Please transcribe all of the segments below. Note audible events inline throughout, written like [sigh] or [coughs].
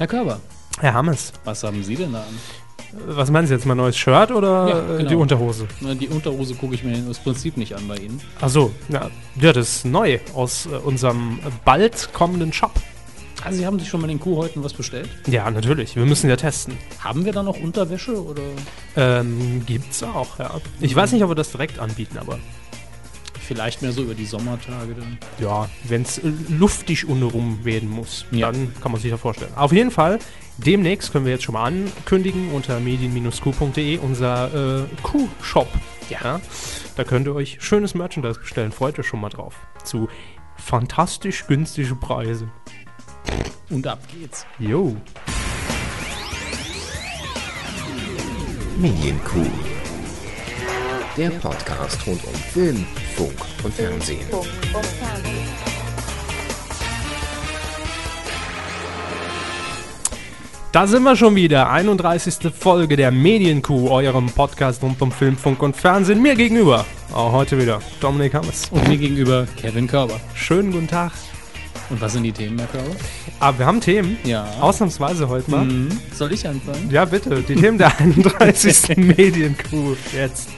Herr Körber, Herr Hammes, was haben Sie denn da an? was meinen Sie jetzt, mein neues Shirt oder Ja, äh, genau. die Unterhose? Die Unterhose gucke ich mir aus Prinzip nicht an bei Ihnen. Ach so, ja, ja, das ist neu aus äh, unserem bald kommenden Shop. Also Sie haben sich schon mal den Kuhhäuten was bestellt? Ja, natürlich, wir müssen ja testen. Haben wir da noch Unterwäsche oder Ähm, gibt's auch, ja. Ich weiß nicht, ob wir das direkt anbieten, aber vielleicht mehr so über die Sommertage dann? ja, wenn es luftig unrum werden muss, Ja. dann kann man sich ja vorstellen. Auf jeden Fall, demnächst können wir jetzt schon mal ankündigen unter medien-q.de unser äh, Q-Shop. Ja. Da könnt ihr euch schönes Merchandise bestellen. Freut euch schon mal drauf. Zu fantastisch günstige Preise. Und ab geht's. Jo. Medienkuh. Der Podcast rund um Film, Funk und Fernsehen. Da sind wir schon wieder. 31. Folge der Medienkuh, eurem Podcast rund um Film, Funk und Fernsehen. Mir gegenüber. Auch heute wieder Dominik Hammes. Und mir gegenüber Kevin Körber. Schönen guten Tag. Und was sind die Themen, Herr Körber? Aber wir haben Themen. Ja. Ausnahmsweise heute mal. Mhm. Soll ich anfangen? Ja, bitte. Die Themen der [laughs] 31. [laughs] Medienkuh. Jetzt.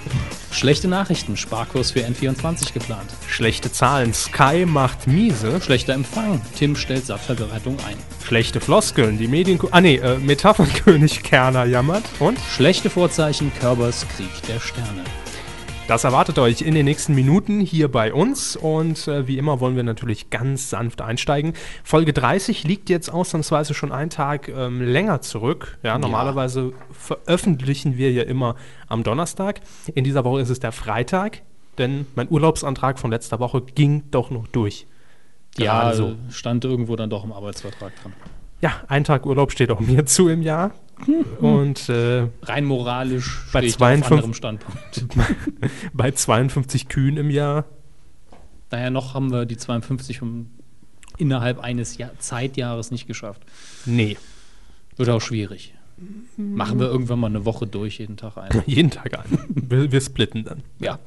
Schlechte Nachrichten. Sparkurs für N24 geplant. Schlechte Zahlen. Sky macht miese. Schlechter Empfang. Tim stellt Sattverbereitung ein. Schlechte Floskeln. Die Medienkuh. Ah, nee, äh, Metaphernkönig Kerner jammert. Und? Schlechte Vorzeichen. Körbers Krieg der Sterne. Das erwartet euch in den nächsten Minuten hier bei uns und äh, wie immer wollen wir natürlich ganz sanft einsteigen. Folge 30 liegt jetzt ausnahmsweise schon einen Tag ähm, länger zurück. Ja, normalerweise veröffentlichen wir ja immer am Donnerstag. In dieser Woche ist es der Freitag, denn mein Urlaubsantrag von letzter Woche ging doch noch durch. Ja, Gerade so. stand irgendwo dann doch im Arbeitsvertrag dran. Ja, ein Tag Urlaub steht auch mir zu im Jahr. Und äh, Rein moralisch Bei stehe ich da 52 auf anderem Standpunkt. [laughs] bei 52 Kühen im Jahr Daher noch haben wir die 52 vom innerhalb eines Jahr Zeitjahres nicht geschafft. Nee, Wird auch schwierig. Machen wir irgendwann mal eine Woche durch, jeden Tag ein. [laughs] jeden Tag ein. Wir, wir splitten dann. Ja.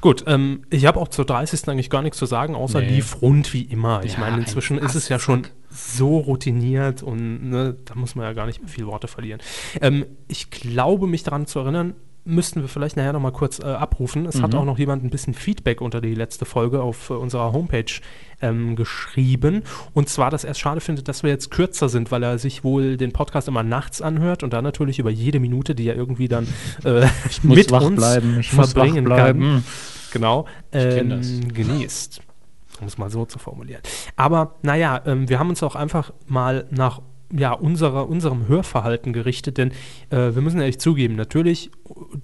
Gut, ähm, ich habe auch zur 30. eigentlich gar nichts zu sagen, außer Nee. lief rund wie immer. Ich Ja, meine, inzwischen ist es ja schon so routiniert und ne, da muss man ja gar nicht mehr viel Worte verlieren. Ähm, ich glaube, mich daran zu erinnern, müssten wir vielleicht nachher noch mal kurz äh, abrufen. Es hat auch noch jemand ein bisschen Feedback unter die letzte Folge auf äh, unserer Homepage ähm, geschrieben. Und zwar, dass er es schade findet, dass wir jetzt kürzer sind, weil er sich wohl den Podcast immer nachts anhört und dann natürlich über jede Minute, die er irgendwie dann äh, [laughs] mit uns verbringen kann. Genau. Ähm, genießt. Um es mal so zu formulieren. Aber naja, ähm, wir haben uns auch einfach mal nach ja, unserer, unserem Hörverhalten gerichtet, denn äh, wir müssen ehrlich zugeben, natürlich,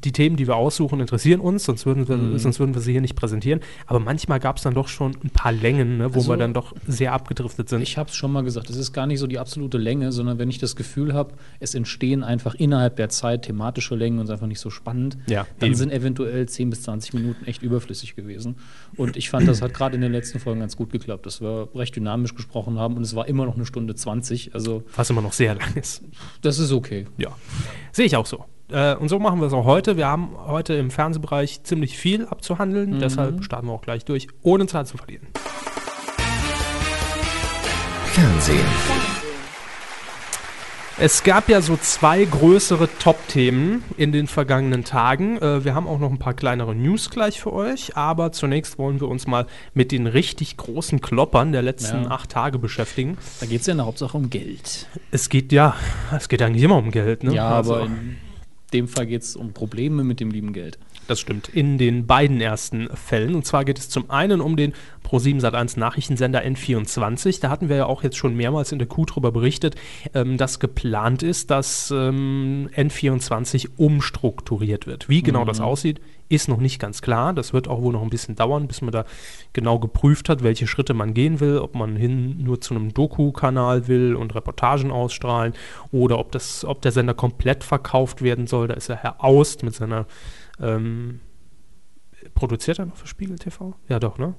die Themen, die wir aussuchen, interessieren uns, sonst würden wir, Mhm. sonst würden wir sie hier nicht präsentieren. Aber manchmal gab es dann doch schon ein paar Längen, ne, wo Also, wir dann doch sehr abgedriftet sind. Ich habe es schon mal gesagt, es ist gar nicht so die absolute Länge, sondern wenn ich das Gefühl habe, es entstehen einfach innerhalb der Zeit thematische Längen und es ist einfach nicht so spannend, Ja, dann eben. sind eventuell 10 bis 20 Minuten echt überflüssig gewesen. Und ich fand, das hat gerade in den letzten Folgen ganz gut geklappt, dass wir recht dynamisch gesprochen haben und es war immer noch eine Stunde 20. Also was immer noch sehr lang ist. das ist okay. Ja, sehe ich auch so. Äh, und so machen wir es auch heute. Wir haben heute im Fernsehbereich ziemlich viel abzuhandeln, deshalb starten wir auch gleich durch, ohne Zeit zu verlieren. Fernsehen. Es gab ja so zwei größere Top-Themen in den vergangenen Tagen. Äh, wir haben auch noch ein paar kleinere News gleich für euch, aber zunächst wollen wir uns mal mit den richtig großen Kloppern der letzten Ja. acht Tage beschäftigen. Da geht es ja in der Hauptsache um Geld. Es geht ja, es geht eigentlich immer um Geld, ne? Ja, Also- aber in dem Fall geht es um Probleme mit dem lieben Geld. Das stimmt. In den beiden ersten Fällen. Und zwar geht es zum einen um den Pro7 Sat1 Nachrichtensender N24. Da hatten wir ja auch jetzt schon mehrmals in der Kuh drüber berichtet, ähm, dass geplant ist, dass ähm, N24 umstrukturiert wird. Wie genau das aussieht, ist noch nicht ganz klar. Das wird auch wohl noch ein bisschen dauern, bis man da genau geprüft hat, welche Schritte man gehen will, ob man hin nur zu einem Doku-Kanal will und Reportagen ausstrahlen oder ob, das, ob der Sender komplett verkauft werden soll. Da ist ja Herr Aust mit seiner ähm, produziert er noch für Spiegel TV? Ja, doch, ne?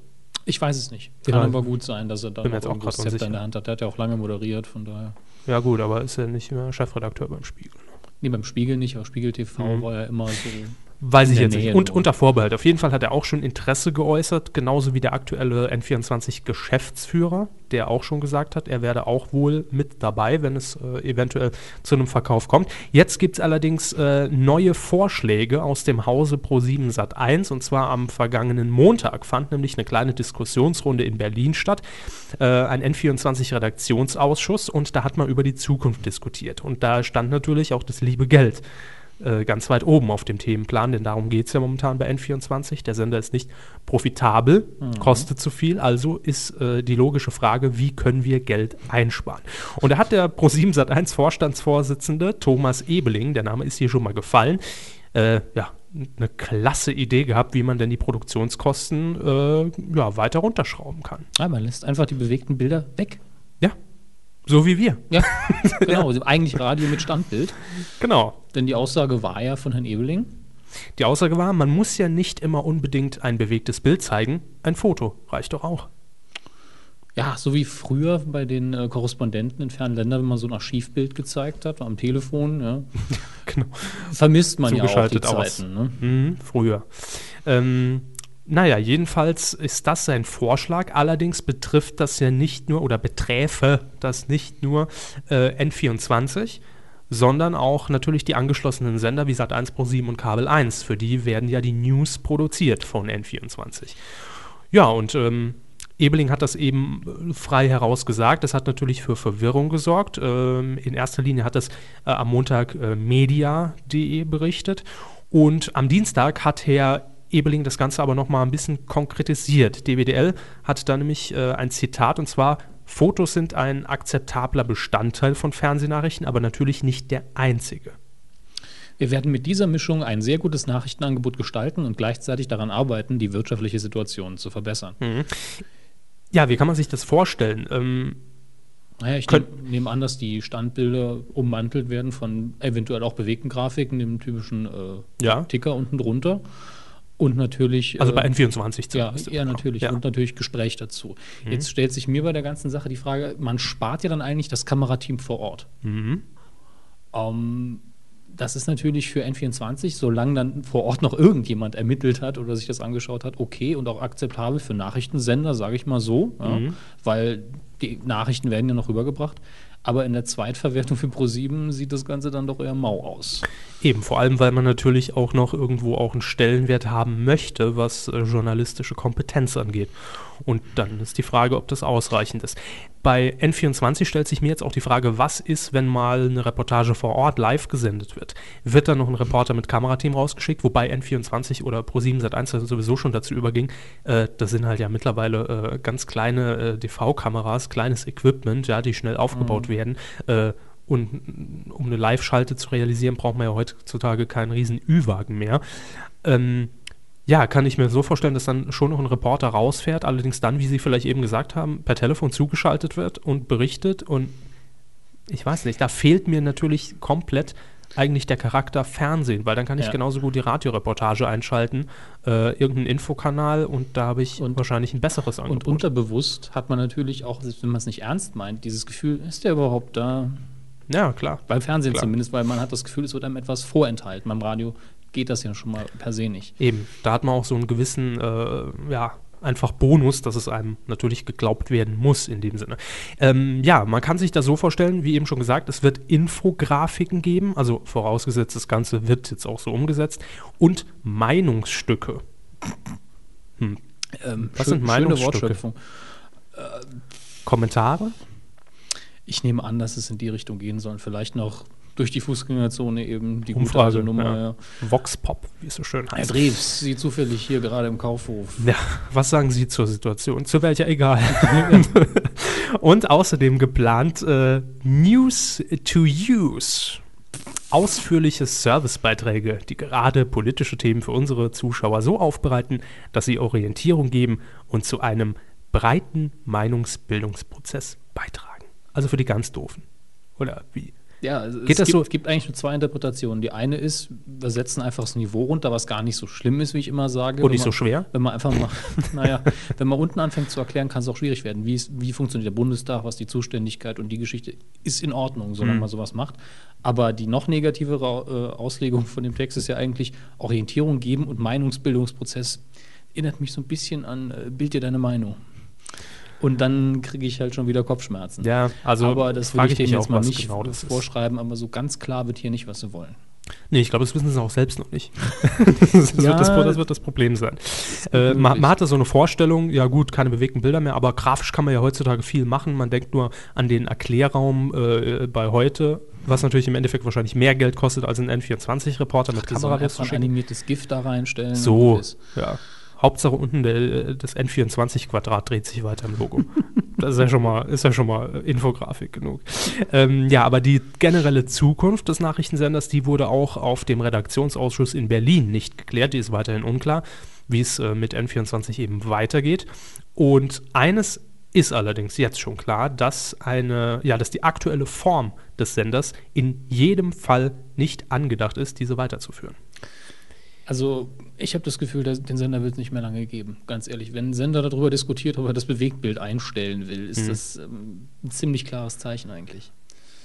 Ich weiß es nicht. Ja, Kann aber gut sein, dass er noch jetzt auch unsicher. in der Hand hat. Der hat ja auch lange moderiert, von daher. Ja, gut, aber ist er nicht mehr Chefredakteur beim Spiegel. Nee, beim Spiegel nicht, aber Spiegel TV Mhm. war ja immer so Weiß ich jetzt nicht. Nähe Und nur. unter Vorbehalt. Auf jeden Fall hat er auch schon Interesse geäußert, genauso wie der aktuelle N24-Geschäftsführer, der auch schon gesagt hat, er werde auch wohl mit dabei, wenn es äh, eventuell zu einem Verkauf kommt. Jetzt gibt es allerdings äh, neue Vorschläge aus dem Hause Pro7 Sat1 und zwar am vergangenen Montag fand nämlich eine kleine Diskussionsrunde in Berlin statt, äh, ein N24-Redaktionsausschuss und da hat man über die Zukunft diskutiert. Und da stand natürlich auch das liebe Geld äh, ganz weit oben auf dem Themenplan, denn darum geht es ja momentan bei N24. Der Sender ist nicht profitabel, kostet zu viel, also ist äh, die logische Frage, wie können wir Geld einsparen? Und da hat der Pro7 Sat1 Vorstandsvorsitzende Thomas Ebeling, der Name ist hier schon mal gefallen, äh, ja, eine klasse Idee gehabt, wie man denn die Produktionskosten äh, ja, weiter runterschrauben kann. Ja, man lässt einfach die bewegten Bilder weg. Ja, so wie wir. Ja, [laughs] genau. Also Eigentlich Radio mit Standbild. Genau. Denn die Aussage war ja von Herrn Ebeling. Die Aussage war, man muss ja nicht immer unbedingt ein bewegtes Bild zeigen, ein Foto reicht doch auch. Ja, so wie früher bei den äh, Korrespondenten in fernen Ländern, wenn man so ein Archivbild gezeigt hat, am Telefon, ja. [laughs] Genau. Vermisst man ja auch die. Zeiten. Ne? Mhm, früher. Ähm, naja, jedenfalls ist das sein Vorschlag. Allerdings betrifft das ja nicht nur oder beträfe das nicht nur äh, N24, sondern auch natürlich die angeschlossenen Sender wie Sat1 Pro 7 und Kabel 1. Für die werden ja die News produziert von N24. Ja, und ähm, Ebeling hat das eben äh, frei heraus gesagt. Das hat natürlich für Verwirrung gesorgt. Ähm, in erster Linie hat das äh, am Montag äh, media.de berichtet. Und am Dienstag hat Herr Ebeling das Ganze aber noch mal ein bisschen konkretisiert. DWDL hat da nämlich äh, ein Zitat und zwar: Fotos sind ein akzeptabler Bestandteil von Fernsehnachrichten, aber natürlich nicht der einzige. Wir werden mit dieser Mischung ein sehr gutes Nachrichtenangebot gestalten und gleichzeitig daran arbeiten, die wirtschaftliche Situation zu verbessern. Ja, wie kann man sich das vorstellen? Ähm, Naja, ich nehme an, dass die Standbilder ummantelt werden von eventuell auch bewegten Grafiken, dem typischen äh, Ja. Ticker unten drunter. Und natürlich. also äh, bei N24 Ja, zumindest. ja, natürlich. Ja. Mhm. Und natürlich Gespräch dazu. Jetzt stellt sich mir bei der ganzen Sache die Frage, man spart ja dann eigentlich das Kamerateam vor Ort. Mhm. Ähm, das ist natürlich für N24, solange dann vor Ort noch irgendjemand ermittelt hat oder sich das angeschaut hat, okay und auch akzeptabel für Nachrichtensender, sage ich mal so, ja, Mhm. weil die Nachrichten werden ja noch rübergebracht. Aber in der Zweitverwertung für Pro7 sieht das Ganze dann doch eher mau aus. Eben, vor allem, weil man natürlich auch noch irgendwo auch einen Stellenwert haben möchte, was äh, journalistische Kompetenz angeht. Und dann ist die Frage, ob das ausreichend ist. Bei N24 stellt sich mir jetzt auch die Frage, was ist, wenn mal eine Reportage vor Ort live gesendet wird? Wird dann noch ein Reporter mit Kamerateam rausgeschickt, wobei N24 oder Pro7 Sat1 sowieso schon dazu überging? Äh, das sind halt ja mittlerweile äh, ganz kleine äh, DV-Kameras, kleines Equipment, ja, die schnell aufgebaut werden. Äh, und um eine Live-Schalte zu realisieren, braucht man ja heutzutage keinen riesen Ü-Wagen mehr. Ähm, ja, kann ich mir so vorstellen, dass dann schon noch ein Reporter rausfährt, allerdings dann, wie Sie vielleicht eben gesagt haben, per Telefon zugeschaltet wird und berichtet. Und ich weiß nicht, da fehlt mir natürlich komplett eigentlich der Charakter Fernsehen, weil dann kann ich Ja. genauso gut die Radioreportage einschalten, äh, irgendeinen Infokanal und da habe ich Und- wahrscheinlich ein besseres Und Angebot. unterbewusst hat man natürlich auch, wenn man es nicht ernst meint, dieses Gefühl, ist der überhaupt da? ja, klar. Beim Fernsehen Klar. zumindest, weil man hat das Gefühl, es wird einem etwas vorenthalten. Beim Radio geht das ja schon mal per se nicht. Eben, da hat man auch so einen gewissen, äh, ja, einfach Bonus, dass es einem natürlich geglaubt werden muss in dem Sinne. Ähm, ja, man kann sich das so vorstellen, wie eben schon gesagt, es wird Infografiken geben, also vorausgesetzt, das Ganze wird jetzt auch so umgesetzt, und Meinungsstücke. Ähm, Was schön- sind Meinungsstücke? Wortschöpfung. Kommentare? Ich nehme an, dass es in die Richtung gehen soll. Vielleicht noch durch die Fußgängerzone eben die gute Umfrage, alte Nummer. ja. Ja. Voxpop, wie es so schön Herr heißt. Drews, Sie zufällig hier gerade im Kaufhof. Ja, was sagen Sie zur Situation? Zu welcher egal. [laughs] Und außerdem geplant äh, News to Use. Ausführliche Servicebeiträge, die gerade politische Themen für unsere Zuschauer so aufbereiten, dass sie Orientierung geben und zu einem breiten Meinungsbildungsprozess beitragen. Also für die ganz Doofen. Oder wie? Ja, also Geht es das gibt, so- es gibt eigentlich nur zwei Interpretationen. Die eine ist, wir setzen einfach das Niveau runter, was gar nicht so schlimm ist, wie ich immer sage. Und Wenn nicht so man- schwer? Wenn man einfach mal, [laughs] naja, wenn man unten anfängt zu erklären, kann es auch schwierig werden. Wie, ist, wie funktioniert der Bundestag, was die Zuständigkeit und die Geschichte ist in Ordnung, solange Mhm. man sowas macht. Aber die noch negativere äh, Auslegung von dem Text ist ja eigentlich Orientierung geben und Meinungsbildungsprozess. Erinnert mich so ein bisschen an äh, Bild dir deine Meinung. Und dann kriege ich halt schon wieder Kopfschmerzen. Ja, also aber das frage ich ich jetzt auch, mal nicht genau vorschreiben, aber so ganz klar wird hier nicht, was sie wollen. Nee, ich glaube, das wissen sie auch selbst noch nicht. [laughs] das, wird Ja. das, das wird das Problem sein. Äh, man, man hatte so eine Vorstellung, ja gut, keine bewegten Bilder mehr, aber grafisch kann man ja heutzutage viel machen. Man denkt nur an den Erklärraum äh, bei heute, was natürlich im Endeffekt wahrscheinlich mehr Geld kostet als ein N24-Reporter mit Kamera einfach ein loszuschicken. animiertes GIF da reinstellen. So, ja. Hauptsache unten der, das N24-Quadrat dreht sich weiter im Logo. [laughs] das ist ja schon mal, ist ja schon mal äh, Infografik genug. Ähm, ja, aber die generelle Zukunft des Nachrichtensenders, die wurde auch auf dem Redaktionsausschuss in Berlin nicht geklärt. Die ist weiterhin unklar, wie es äh, mit N24 eben weitergeht. Und eines ist allerdings jetzt schon klar, dass eine, ja, dass die aktuelle Form des Senders in jedem Fall nicht angedacht ist, diese weiterzuführen. Also, ich habe das Gefühl, dass, den Sender wird es nicht mehr lange geben. Ganz ehrlich, wenn ein Sender darüber diskutiert, ob er das Bewegtbild einstellen will, ist Mhm. das ähm, ein ziemlich klares Zeichen eigentlich.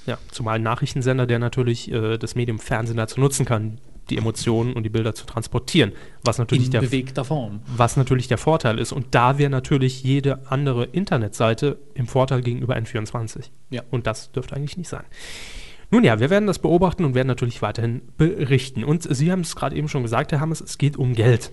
Ja, zumal ein Nachrichtensender, der natürlich äh, das Medium Fernsehen dazu nutzen kann, die Emotionen und die Bilder zu transportieren, was natürlich, In der, bewegter Form. was natürlich der Vorteil ist. Und da wäre natürlich jede andere Internetseite im Vorteil gegenüber N24. Ja. Und das dürfte eigentlich nicht sein. Nun ja, wir werden das beobachten und werden natürlich weiterhin berichten. Und Sie haben es gerade eben schon gesagt, Herr Hammes, es geht um Geld.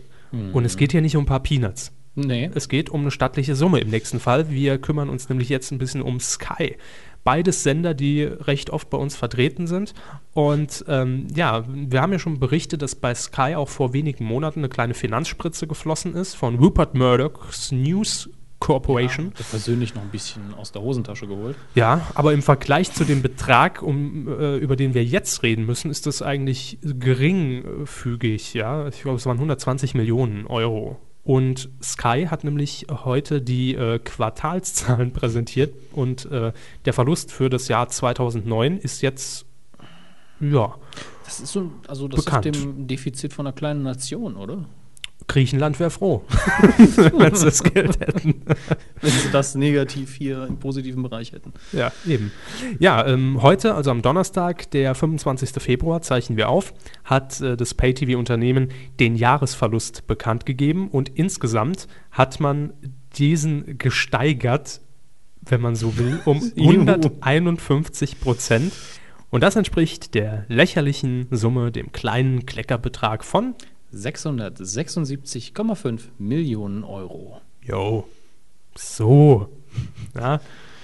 Und es geht hier nicht um ein paar Peanuts. Nee. Es geht um eine stattliche Summe im nächsten Fall. Wir kümmern uns nämlich jetzt ein bisschen um Sky. Beides Sender, die recht oft bei uns vertreten sind. Und ähm, ja, wir haben ja schon berichtet, dass bei Sky auch vor wenigen Monaten eine kleine Finanzspritze geflossen ist von Rupert Murdoch's News Corporation. Ich persönlich noch ein bisschen aus der Hosentasche geholt. Ja, aber im Vergleich zu dem Betrag, um, äh, über den wir jetzt reden müssen, ist das eigentlich geringfügig. Ja, ich glaube, es waren 120 Millionen Euro. Und Sky hat nämlich heute die äh, Quartalszahlen [laughs] präsentiert und äh, der Verlust für das Jahr 2009 ist jetzt ja Das ist so, also das Bekannt. ist dem Defizit von einer kleinen Nation, oder? Griechenland wäre froh, [laughs] wenn sie das Geld hätten. Wenn sie das negativ hier im positiven Bereich hätten. Ja, eben. Ja, ähm, heute, also am Donnerstag, der 25. Februar, zeichnen wir auf, hat äh, das Pay-TV-Unternehmen den Jahresverlust bekannt gegeben und insgesamt hat man diesen gesteigert, wenn man so will, um [laughs] Juhu. 151 Prozent. Und das entspricht der lächerlichen Summe, dem kleinen Kleckerbetrag von 676,5 Millionen Euro. Jo. So. Ja.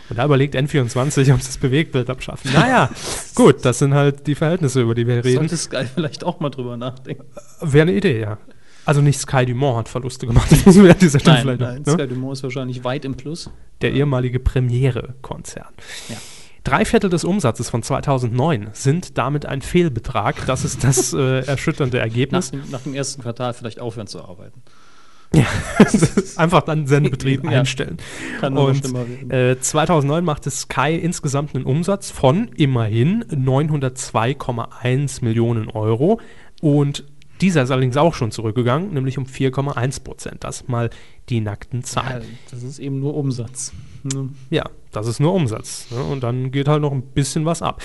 Und da überlegt N24, ob sie das Bewegtbild abschaffen. Naja, [laughs] gut, das sind halt die Verhältnisse, über die wir reden. Sollte Sky vielleicht auch mal drüber nachdenken. Wäre eine Idee, ja. Also nicht Sky Dumont hat Verluste gemacht, [laughs] das müssen wir an dieser Stelle Nein, vielleicht nein ne? Sky Dumont ist wahrscheinlich weit im Plus. Der ehemalige Premiere-Konzern. Ja. Drei Viertel des Umsatzes von 2009 sind damit ein Fehlbetrag. Das ist das [laughs] äh, erschütternde Nach Ergebnis. dem, nach dem ersten Quartal vielleicht aufhören zu arbeiten. [laughs] Einfach dann Sendebetrieb [laughs] Ja. einstellen. Und äh, 2009 machte Sky insgesamt einen Umsatz von immerhin 902,1 Millionen Euro. Und dieser ist allerdings auch schon zurückgegangen, nämlich um 4,1 Prozent. Das mal die nackten Ja, Zahlen. das ist eben nur Umsatz. Ne? Ja, das ist nur Umsatz. Ne? Und dann geht halt noch ein bisschen was ab.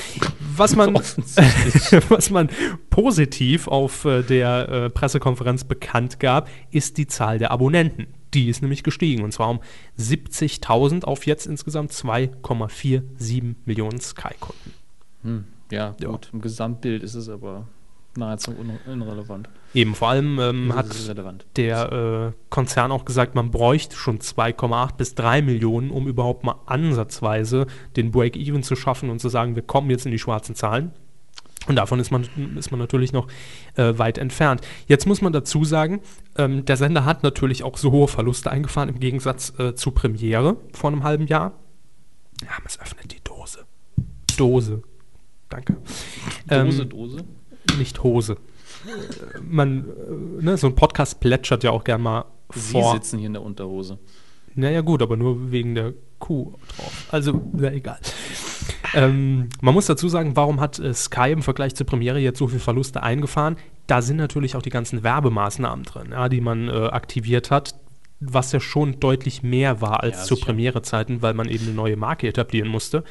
Was man, [laughs] [laughs] was man positiv auf äh, der äh, Pressekonferenz bekannt gab, ist die Zahl der Abonnenten. Die ist nämlich gestiegen und zwar um 70.000 auf jetzt insgesamt 2,47 Millionen Sky-Kunden. Hm, ja, Ja. gut. Im Gesamtbild ist es aber nahezu irrelevant. Eben, vor allem ähm, hat der äh, Konzern auch gesagt, man bräuchte schon 2,8 bis 3 Millionen, um überhaupt mal ansatzweise den Break-Even zu schaffen und zu sagen, wir kommen jetzt in die schwarzen Zahlen. Und davon ist man, ist man natürlich noch äh, weit entfernt. Jetzt muss man dazu sagen, ähm, der Sender hat natürlich auch so hohe Verluste eingefahren im Gegensatz äh, zu Premiere vor einem halben Jahr. Ja, es öffnet die Dose. Dose. Danke. Dose, Ähm, Dose. nicht Hose. [laughs] Man, äh, ne, so ein Podcast plätschert ja auch gern mal Sie vor. sitzen hier in der Unterhose. Naja, gut, aber nur wegen der Kuh drauf. Also, na egal. ähm, man muss dazu sagen, warum hat äh, Sky im Vergleich zur Premiere jetzt so viele Verluste eingefahren? Da sind natürlich auch die ganzen Werbemaßnahmen drin, ja, die man äh, aktiviert hat, was ja schon deutlich mehr war als Ja, zu. Premierezeiten, weil man eben eine neue Marke etablieren musste.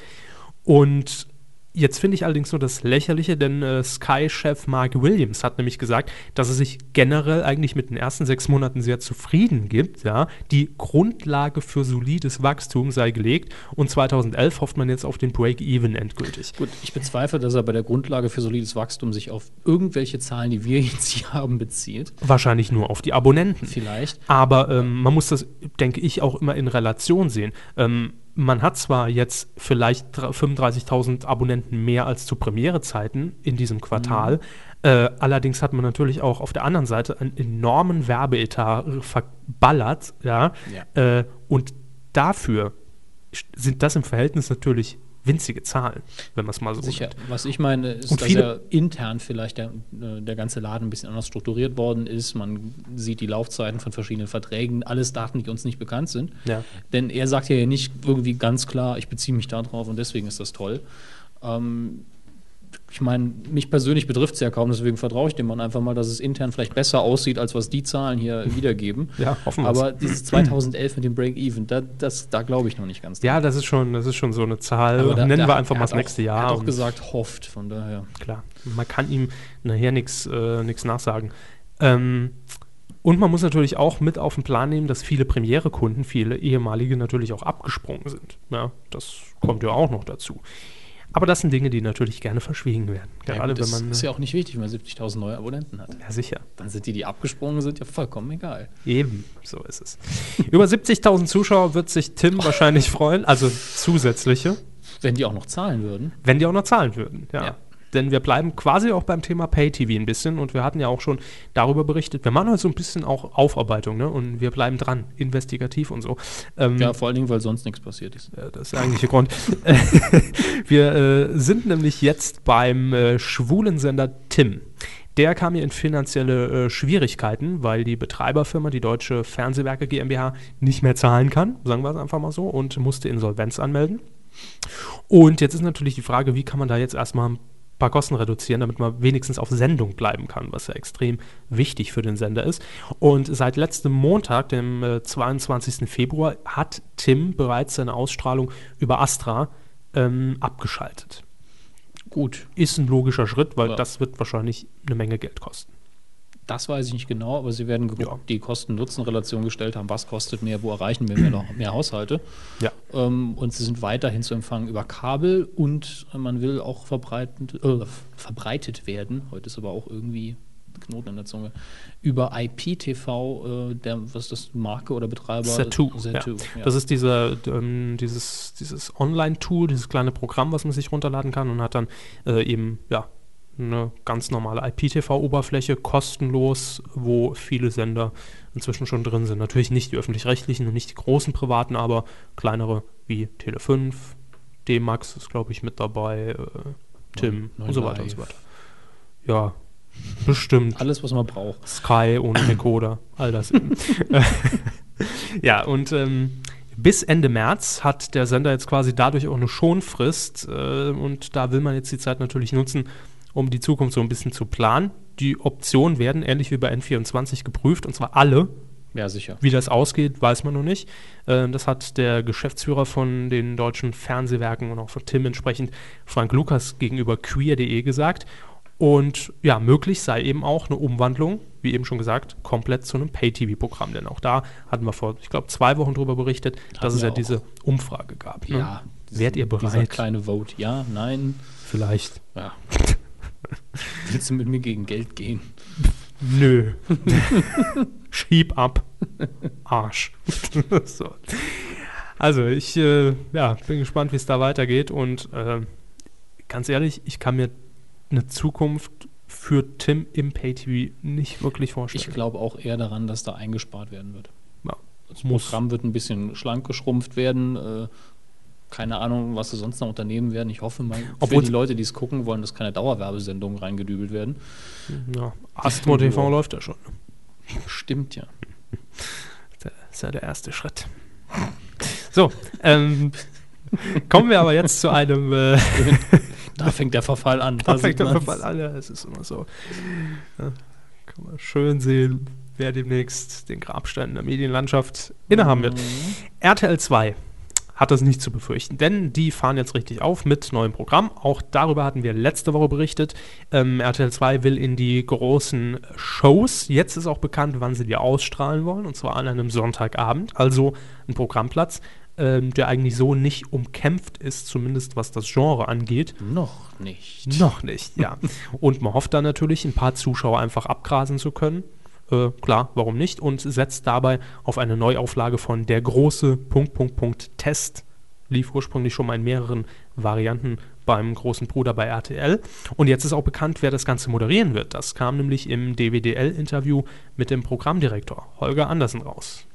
Und Jetzt finde ich allerdings nur das Lächerliche, denn äh, Sky-Chef Mark Williams hat nämlich gesagt, dass er sich generell eigentlich mit den ersten sechs Monaten sehr zufrieden gibt. Ja? Die Grundlage für solides Wachstum sei gelegt und 2011 hofft man jetzt auf den Break-Even endgültig. Gut, ich bezweifle, dass er bei der Grundlage für solides Wachstum sich auf irgendwelche Zahlen, die wir jetzt hier haben, bezieht. Wahrscheinlich nur auf die Abonnenten. Vielleicht. Aber ähm, man muss das, denke ich, auch immer in Relation sehen. Ähm, man hat zwar jetzt vielleicht dr- 35.000 Abonnenten mehr als zu Premierezeiten in diesem Quartal, äh, allerdings hat man natürlich auch auf der anderen Seite einen enormen Werbeetat verballert, ja, Äh, und dafür sind das im Verhältnis natürlich winzige Zahlen, wenn man es mal so Sicher. nimmt. Was ich meine, ist, Und dass ja intern vielleicht der, äh, der ganze Laden ein bisschen anders strukturiert worden ist. Man sieht die Laufzeiten von verschiedenen Verträgen, alles Daten, die uns nicht bekannt sind. Ja. Denn er sagt ja nicht irgendwie ganz klar, ich beziehe mich darauf und deswegen ist das toll. Ähm, ich meine, mich persönlich betrifft es ja kaum, deswegen vertraue ich dem Mann einfach mal, dass es intern vielleicht besser aussieht, als was die Zahlen hier [laughs] wiedergeben. Ja, hoffen wir's. Aber dieses 2011 mit dem Break-Even, da, das, da glaube ich noch nicht ganz. Ja, das ist schon, das ist schon so eine Zahl. Da- Nennen wir einfach mal das nächste auch, Jahr. Er hat auch gesagt, hofft, von daher. klar. Man kann ihm nachher nichts äh, nix nachsagen. Ähm, und man muss natürlich auch mit auf den Plan nehmen, dass viele Premiere-Kunden, viele ehemalige natürlich auch abgesprungen sind. Ja, das kommt ja auch noch dazu. Aber das sind Dinge, die natürlich gerne verschwiegen werden. Gerade ja, gut, wenn das man. ist ja auch nicht wichtig, wenn man 70.000 neue Abonnenten hat. ja, sicher. Dann sind die, die abgesprungen sind, ja vollkommen egal. Eben, so ist es. Über 70.000 Zuschauer wird sich Tim wahrscheinlich freuen, also zusätzliche, Wenn die auch noch zahlen würden. wenn die auch noch zahlen würden. Ja. Ja. Denn wir bleiben quasi auch beim Thema Pay-TV ein bisschen und wir hatten ja auch schon darüber berichtet. Wir machen heute so ein bisschen auch Aufarbeitung ne? und wir bleiben dran, investigativ und so. Ähm, Ja, vor allen Dingen, weil sonst nichts passiert ist. äh, Das ist der eigentliche Grund. [laughs] Wir äh, sind nämlich jetzt beim äh, schwulen Sender Tim. Der kam hier in finanzielle äh, Schwierigkeiten, weil die Betreiberfirma, die Deutsche Fernsehwerke GmbH, nicht mehr zahlen kann, sagen wir es einfach mal so, und musste Insolvenz anmelden. Und jetzt ist natürlich die Frage, wie kann man da jetzt erstmal ein paar Kosten reduzieren, damit man wenigstens auf Sendung bleiben kann, was ja extrem wichtig für den Sender ist. Und seit letztem Montag, dem äh, 22. Februar, hat Tim bereits seine Ausstrahlung über Astra ähm, abgeschaltet. Gut, Ist ein logischer Schritt, weil Ja. das wird wahrscheinlich eine Menge Geld kosten. Das weiß ich nicht genau, aber sie werden Ja. die Kosten-Nutzen-Relation gestellt haben, was kostet mehr, wo erreichen wir mehr, mehr Haushalte. Ja. Ähm, und sie sind weiterhin zu empfangen über Kabel und man will auch verbreitet, äh, verbreitet werden. Heute ist aber auch irgendwie Knoten in der Zunge. Über IPTV, äh, der, was ist das, Marke oder Betreiber? Zetu. Ja. Zetu, ja. Das ist dieser, ähm, dieses, dieses Online-Tool, dieses kleine Programm, was man sich runterladen kann und hat dann äh, eben ja, eine ganz normale IPTV-Oberfläche, kostenlos, wo viele Sender inzwischen schon drin sind. Natürlich nicht die öffentlich-rechtlichen und nicht die großen privaten, aber kleinere wie Tele5, D-Max ist, glaube ich, mit dabei, äh, Tim Neun und so weiter und so weiter. Ja, bestimmt. Alles, was man braucht. Sky ohne [coughs] Decoder, all das. eben. [laughs] ja, und ähm, bis Ende März hat der Sender jetzt quasi dadurch auch eine Schonfrist äh, und da will man jetzt die Zeit natürlich nutzen, um die Zukunft so ein bisschen zu planen. Die Optionen werden ähnlich wie bei N24 geprüft und zwar alle. Ja, sicher. Wie das ausgeht, weiß man noch nicht. Äh, das hat der Geschäftsführer von den deutschen Fernsehwerken und auch von Tim entsprechend Frank Lukas gegenüber queer.de gesagt. Und ja, möglich sei eben auch eine Umwandlung, wie eben schon gesagt, komplett zu einem Pay-TV-Programm. Denn auch da hatten wir vor, ich glaube, zwei Wochen drüber berichtet, dass es ja auch. diese Umfrage gab. ne? Ja. Wärt ihr Dieser bereit? kleine Vote. Ja, nein. Vielleicht. Ja. [laughs] [laughs] Willst du mit mir gegen Geld gehen? Nö. [laughs] Schieb ab. Arsch. [laughs] so. Also ich äh, ja, bin gespannt, wie es da weitergeht. Und äh, ganz ehrlich, ich kann mir eine Zukunft für Tim im Pay-TV nicht wirklich vorstellen. Ich glaube auch eher daran, dass da eingespart werden wird. Ja, Das muss. Programm wird ein bisschen schlank geschrumpft werden. Äh, keine Ahnung, was sie sonst noch unternehmen werden. Ich hoffe mal, Obwohl- für die Leute, die es gucken wollen, dass keine Dauerwerbesendungen reingedübelt werden. Ja, Astro TV Ja. läuft ja schon. Stimmt ja. Das ist ja der erste Schritt. So, ähm, Kommen wir aber jetzt zu einem. Äh, [laughs] Da fängt der Verfall an. da Da fängt der man's. Verfall an. Ja, es ist immer so. Ja, kann man schön sehen, wer demnächst den Grabstein in der Medienlandschaft innehaben wird. RTL 2 hat das nicht zu befürchten, denn die fahren jetzt richtig auf mit neuem Programm. Auch darüber hatten wir letzte Woche berichtet. Ähm, RTL 2 will in die großen Shows. Jetzt ist auch bekannt, wann sie die ausstrahlen wollen, und zwar an einem Sonntagabend. Also ein Programmplatz, ähm, der eigentlich so nicht umkämpft ist, zumindest was das Genre angeht. Noch nicht. Noch nicht, ja. [laughs] Und man hofft dann natürlich, ein paar Zuschauer einfach abgrasen zu können. Äh, klar, warum nicht? Und setzt dabei auf eine Neuauflage von Der große Punkt, Punkt, Punkt Test. Lief ursprünglich schon mal in mehreren Varianten beim großen Bruder bei RTL. Und jetzt ist auch bekannt, wer das Ganze moderieren wird. Das kam nämlich im DWDL-Interview mit dem Programmdirektor Holger Andersen raus.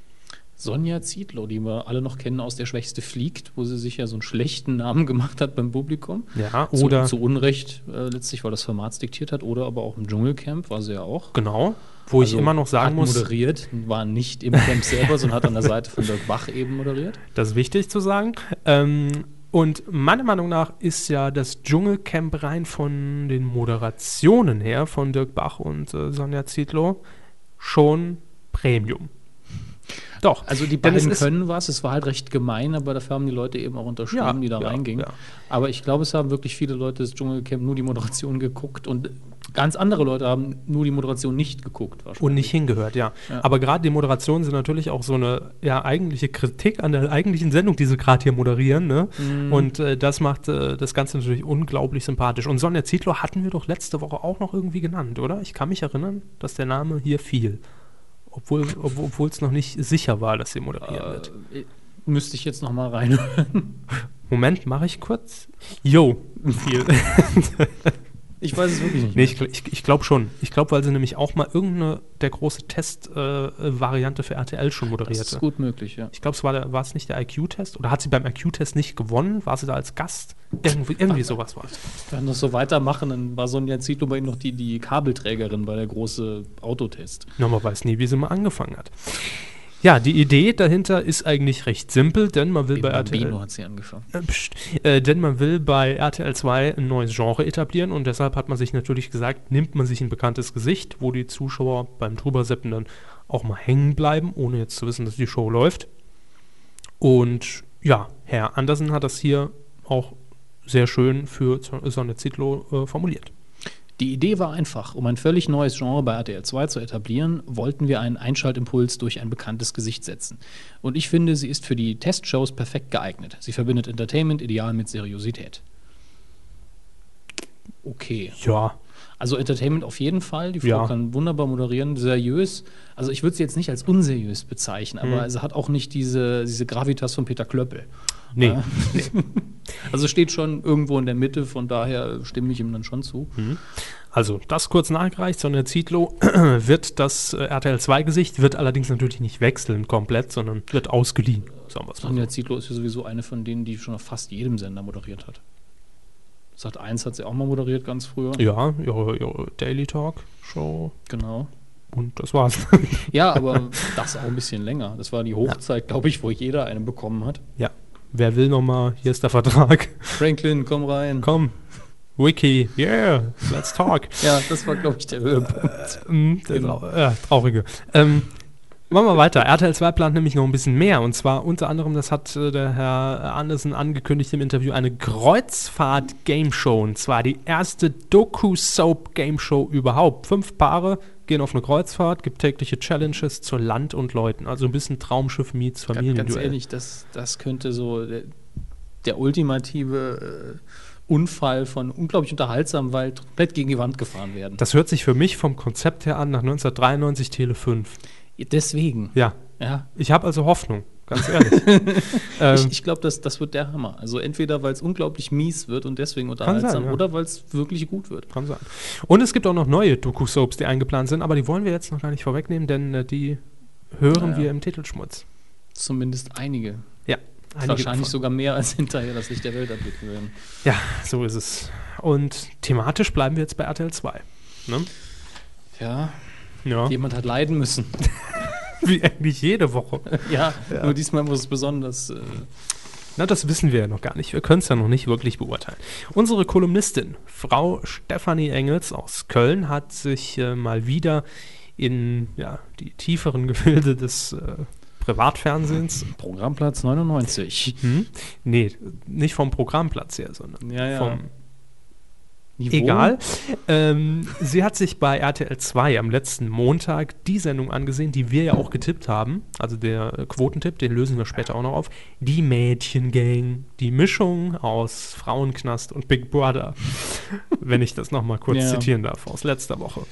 Sonja Zietlow, die wir alle noch kennen aus Der Schwächste fliegt, wo sie sich ja so einen schlechten Namen gemacht hat beim Publikum. Ja, oder zu, zu Unrecht äh, letztlich, weil das Format diktiert hat. Oder aber auch im Dschungelcamp war sie ja auch. genau, wo ich Also immer noch sagen hat muss, moderiert, war nicht im Camp selber, sondern hat an der Seite von Dirk Bach eben moderiert. [laughs] Das ist wichtig zu sagen. Ähm, und meiner Meinung nach ist ja das Dschungelcamp rein von den Moderationen her von Dirk Bach und äh, Sonja Zietlow schon Premium. Doch. Also die beiden können was, es war halt recht gemein, aber dafür haben die Leute eben auch unterschrieben, Ja, die da ja, reingingen. ja. Aber ich glaube, es haben wirklich viele Leute das Dschungelcamp nur die Moderation geguckt und ganz andere Leute haben nur die Moderation nicht geguckt. wahrscheinlich. Und nicht hingehört, ja. Ja. Aber gerade die Moderationen sind natürlich auch so eine ja, eigentliche Kritik an der eigentlichen Sendung, die sie gerade hier moderieren. Ne? Mhm. Und äh, das macht äh, das Ganze natürlich unglaublich sympathisch. Und Sonja Zietlow hatten wir doch letzte Woche auch noch irgendwie genannt, oder? Ich kann mich erinnern, dass der Name hier fiel. Obwohl obwohl es noch nicht sicher war, dass sie moderieren wird. Äh, müsste ich jetzt noch mal reinhören. Moment, mache ich kurz. Jo, fiel. [laughs] Ich weiß es wirklich nicht. Nee, ich, ich, ich glaube schon. Ich glaube, weil sie nämlich auch mal irgendeine der große Test-Variante für RTL schon das moderierte. ist gut möglich, ja. Ich glaube, es war, der- war es nicht der IQ-Test? Oder hat sie beim IQ-Test nicht gewonnen? War sie da als Gast? Irgendwie, irgendwie sowas war es. Wenn das so weitermachen, dann war Sonja Zietlow bei Ihnen noch die, die Kabelträgerin bei der große Autotest. Ja, man weiß nie, wie sie mal angefangen hat. Ja, die Idee dahinter ist eigentlich recht simpel, denn man will bei Bambino RTL. hat sie angefangen. Äh, pst, äh, denn man will bei RTL 2 ein neues Genre etablieren und deshalb hat man sich natürlich gesagt, nimmt man sich ein bekanntes Gesicht, wo die Zuschauer beim Drüberseppen dann auch mal hängen bleiben, ohne jetzt zu wissen, dass die Show läuft. Und ja, Herr Andersen hat das hier auch sehr schön für Sonne Zitlo äh, formuliert. Die Idee war einfach, um ein völlig neues Genre bei RTL 2 zu etablieren, wollten wir einen Einschaltimpuls durch ein bekanntes Gesicht setzen. Und ich finde, sie ist für die Testshows perfekt geeignet. Sie verbindet Entertainment ideal mit Seriosität. Okay. Ja, Also Entertainment auf jeden Fall. Die Frau Ja. kann wunderbar moderieren, seriös. Also ich würde sie jetzt nicht als unseriös bezeichnen, aber Hm. sie hat auch nicht diese, diese Gravitas von Peter Klöppel. Nee. Ja. Also steht schon irgendwo in der Mitte, von daher stimme ich ihm dann schon zu. Also, das kurz nachgereicht. Sonja Zietlow [clears throat] wird das äh, RTL 2-Gesicht, wird allerdings natürlich nicht wechseln komplett, sondern wird ausgeliehen. Sagen. Sonja Zietlow ist ja sowieso eine von denen, die schon auf fast jedem Sender moderiert hat. Sat 1 hat sie auch mal moderiert, ganz früher. Ja, ihre, ihre Daily Talk Show Genau. und das war's. Ja, [laughs] aber das auch ein bisschen länger. Das war die Hochzeit, glaube ich, wo jeder einen bekommen hat. ja, wer will nochmal? Hier ist der Vertrag. Franklin, komm rein. Komm. Wiki, yeah, let's talk. Ja, das war, glaube ich, der Höhepunkt. Ähm, der Genau. trau ja, traurige. Ähm, machen wir weiter. RTL 2 plant nämlich noch ein bisschen mehr. Und zwar unter anderem, das hat äh, der Herr Andersen angekündigt im Interview, eine Kreuzfahrt-Game-Show. Und zwar die erste Doku-Soap-Game-Show überhaupt. Fünf Paare gehen auf eine Kreuzfahrt, gibt tägliche Challenges zu Land und Leuten. Also ein bisschen Traumschiff meets Ganz, Familienduell. ganz ehrlich, das, das könnte so der, der ultimative äh, Unfall von unglaublich unterhaltsam, weil komplett gegen die Wand gefahren werden. Das hört sich für mich vom Konzept her an nach 1993 Tele 5. Deswegen. Ja, Ja. ich habe also Hoffnung, ganz ehrlich. [laughs] ähm, Ich, ich glaube, das, das wird der Hammer. Also entweder, weil es unglaublich mies wird und deswegen unterhaltsam, sein, ja. oder weil es wirklich gut wird. Kann sein. Und es gibt auch noch neue Doku-Soaps, die eingeplant sind, aber die wollen wir jetzt noch gar nicht vorwegnehmen, denn äh, die hören Ja, ja. wir im Titelschmutz. Zumindest einige. Ja. einige Wahrscheinlich davon. sogar mehr als hinterher das Licht der Welt erblicken werden. Ja, so ist es. Und thematisch bleiben wir jetzt bei RTL 2. Ne? Ja, Ja. jemand hat leiden müssen. [laughs] [laughs] Wie eigentlich jede Woche. ja, nur diesmal muss es besonders äh, Na, das wissen wir ja noch gar nicht. Wir können es ja noch nicht wirklich beurteilen. Unsere Kolumnistin, Frau Stefanie Engels aus Köln, hat sich äh, mal wieder in ja, die tieferen Gefilde des äh, Privatfernsehens. [laughs] Programmplatz 99. Hm? Nee, nicht vom Programmplatz her, sondern Ja, ja. vom Niveau? Egal. Ähm, sie hat sich bei RTL 2 am letzten Montag die Sendung angesehen, die wir ja auch getippt haben. Also der äh, Quotentipp, den lösen wir später auch noch auf. Die Mädchengang. Die Mischung aus Frauenknast und Big Brother. wenn ich das nochmal kurz Ja. zitieren darf, aus letzter Woche.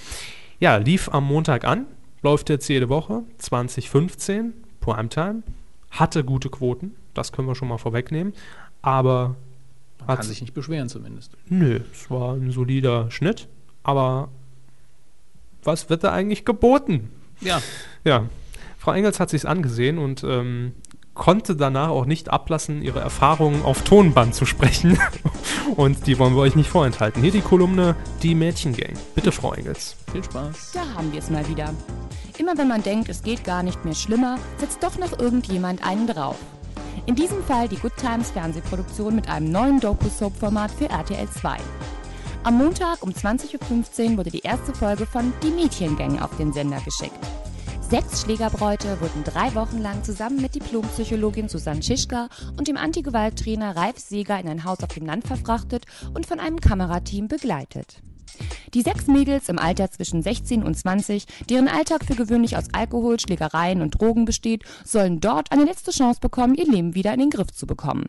Ja, lief am Montag an. Läuft jetzt jede Woche. 2015, Primetime. Hatte gute Quoten. Das können wir schon mal vorwegnehmen. Aber Man hat kann sich nicht beschweren zumindest. Nö, es war ein solider Schnitt, aber was wird da eigentlich geboten? Ja. Ja, Frau Engels hat sich's angesehen und ähm, konnte danach auch nicht ablassen, ihre Erfahrungen auf Tonband zu sprechen. [laughs] und die wollen wir euch nicht vorenthalten. Hier die Kolumne Die Mädchengang. Bitte, Frau Engels. Viel Spaß. Da haben wir es mal wieder. Immer wenn man denkt, es geht gar nicht mehr schlimmer, setzt doch noch irgendjemand einen drauf. In diesem Fall die Good Times Fernsehproduktion mit einem neuen Doku-Soap-Format für RTL 2. Am Montag um 20.15 Uhr wurde die erste Folge von Die Mädchengang auf den Sender geschickt. Sechs Schlägerbräute wurden drei Wochen lang zusammen mit Diplompsychologin Susanne Schischka und dem Antigewalttrainer Ralf Seeger in ein Haus auf dem Land verfrachtet und von einem Kamerateam begleitet. Die sechs Mädels im Alter zwischen 16 und 20, deren Alltag für gewöhnlich aus Alkohol, Schlägereien und Drogen besteht, sollen dort eine letzte Chance bekommen, ihr Leben wieder in den Griff zu bekommen.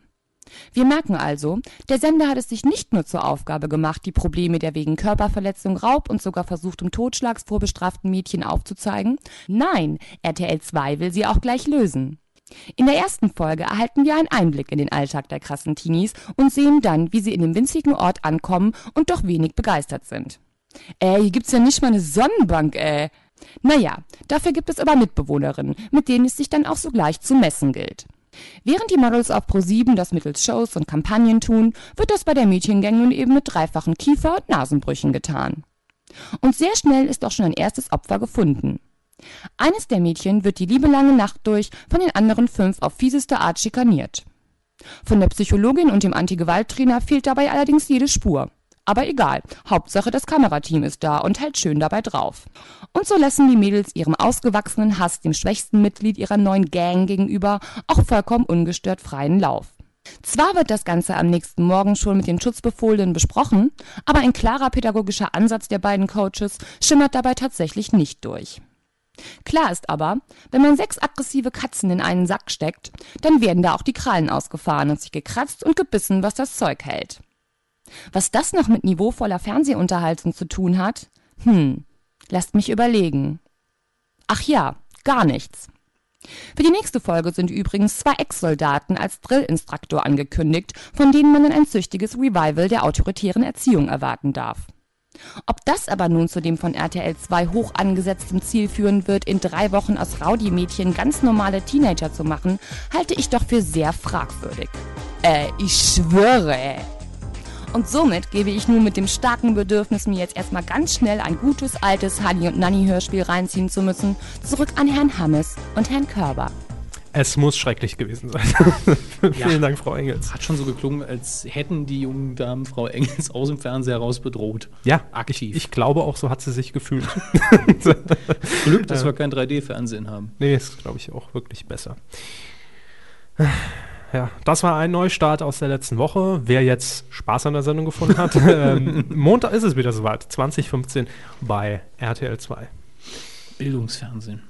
Wir merken also, der Sender hat es sich nicht nur zur Aufgabe gemacht, die Probleme der wegen Körperverletzung, Raub und sogar versuchtem Totschlags vorbestraften Mädchen aufzuzeigen. Nein, RTL 2 will sie auch gleich lösen. In der ersten Folge erhalten wir einen Einblick in den Alltag der krassen Teenies und sehen dann, wie sie in dem winzigen Ort ankommen und doch wenig begeistert sind. Ey, hier gibt's ja nicht mal eine Sonnenbank, ey. Naja, dafür gibt es aber Mitbewohnerinnen, mit denen es sich dann auch sogleich zu messen gilt. Während die Models auf Pro7 das mittels Shows und Kampagnen tun, wird das bei der Mädchengang nun eben mit dreifachen Kiefer- und Nasenbrüchen getan. Und sehr schnell ist auch schon ein erstes Opfer gefunden. Eines der Mädchen wird die liebe lange Nacht durch von den anderen fünf auf fieseste Art schikaniert. Von der Psychologin und dem Antigewalttrainer fehlt dabei allerdings jede Spur. Aber egal, Hauptsache das Kamerateam ist da und hält schön dabei drauf. Und so lassen die Mädels ihrem ausgewachsenen Hass dem schwächsten Mitglied ihrer neuen Gang gegenüber auch vollkommen ungestört freien Lauf. Zwar wird das Ganze am nächsten Morgen schon mit den Schutzbefohlenen besprochen, aber ein klarer pädagogischer Ansatz der beiden Coaches schimmert dabei tatsächlich nicht durch. Klar ist aber, wenn man sechs aggressive Katzen in einen Sack steckt, dann werden da auch die Krallen ausgefahren und sich gekratzt und gebissen, was das Zeug hält. Was das noch mit niveauvoller Fernsehunterhaltung zu tun hat? Hm, lasst mich überlegen. Ach ja, gar nichts. Für die nächste Folge sind übrigens zwei Ex-Soldaten als Drillinstruktor angekündigt, von denen man dann ein züchtiges Revival der autoritären Erziehung erwarten darf. Ob das aber nun zu dem von RTL 2 hoch angesetzten Ziel führen wird, in drei Wochen aus Rowdy-Mädchen ganz normale Teenager zu machen, halte ich doch für sehr fragwürdig. Äh, ich schwöre. Und somit gebe ich nun mit dem starken Bedürfnis, mir jetzt erstmal ganz schnell ein gutes altes Honey und Nanny Hörspiel reinziehen zu müssen, zurück an Herrn Hammes und Herrn Körber. Es muss schrecklich gewesen sein. [laughs] Vielen Dank, Frau Engels. Hat schon so geklungen, als hätten die jungen Damen Frau Engels aus dem Fernseher heraus bedroht. Ja, Aktiv. Ich, ich glaube auch, so hat sie sich gefühlt. [laughs] Glück, dass wir kein 3D-Fernsehen haben. Nee, ist, glaube ich, auch wirklich besser. Ja, das war ein Neustart aus der letzten Woche. Wer jetzt Spaß an der Sendung gefunden hat, [laughs] ähm, Montag ist es wieder soweit. 2015 bei RTL 2. Bildungsfernsehen.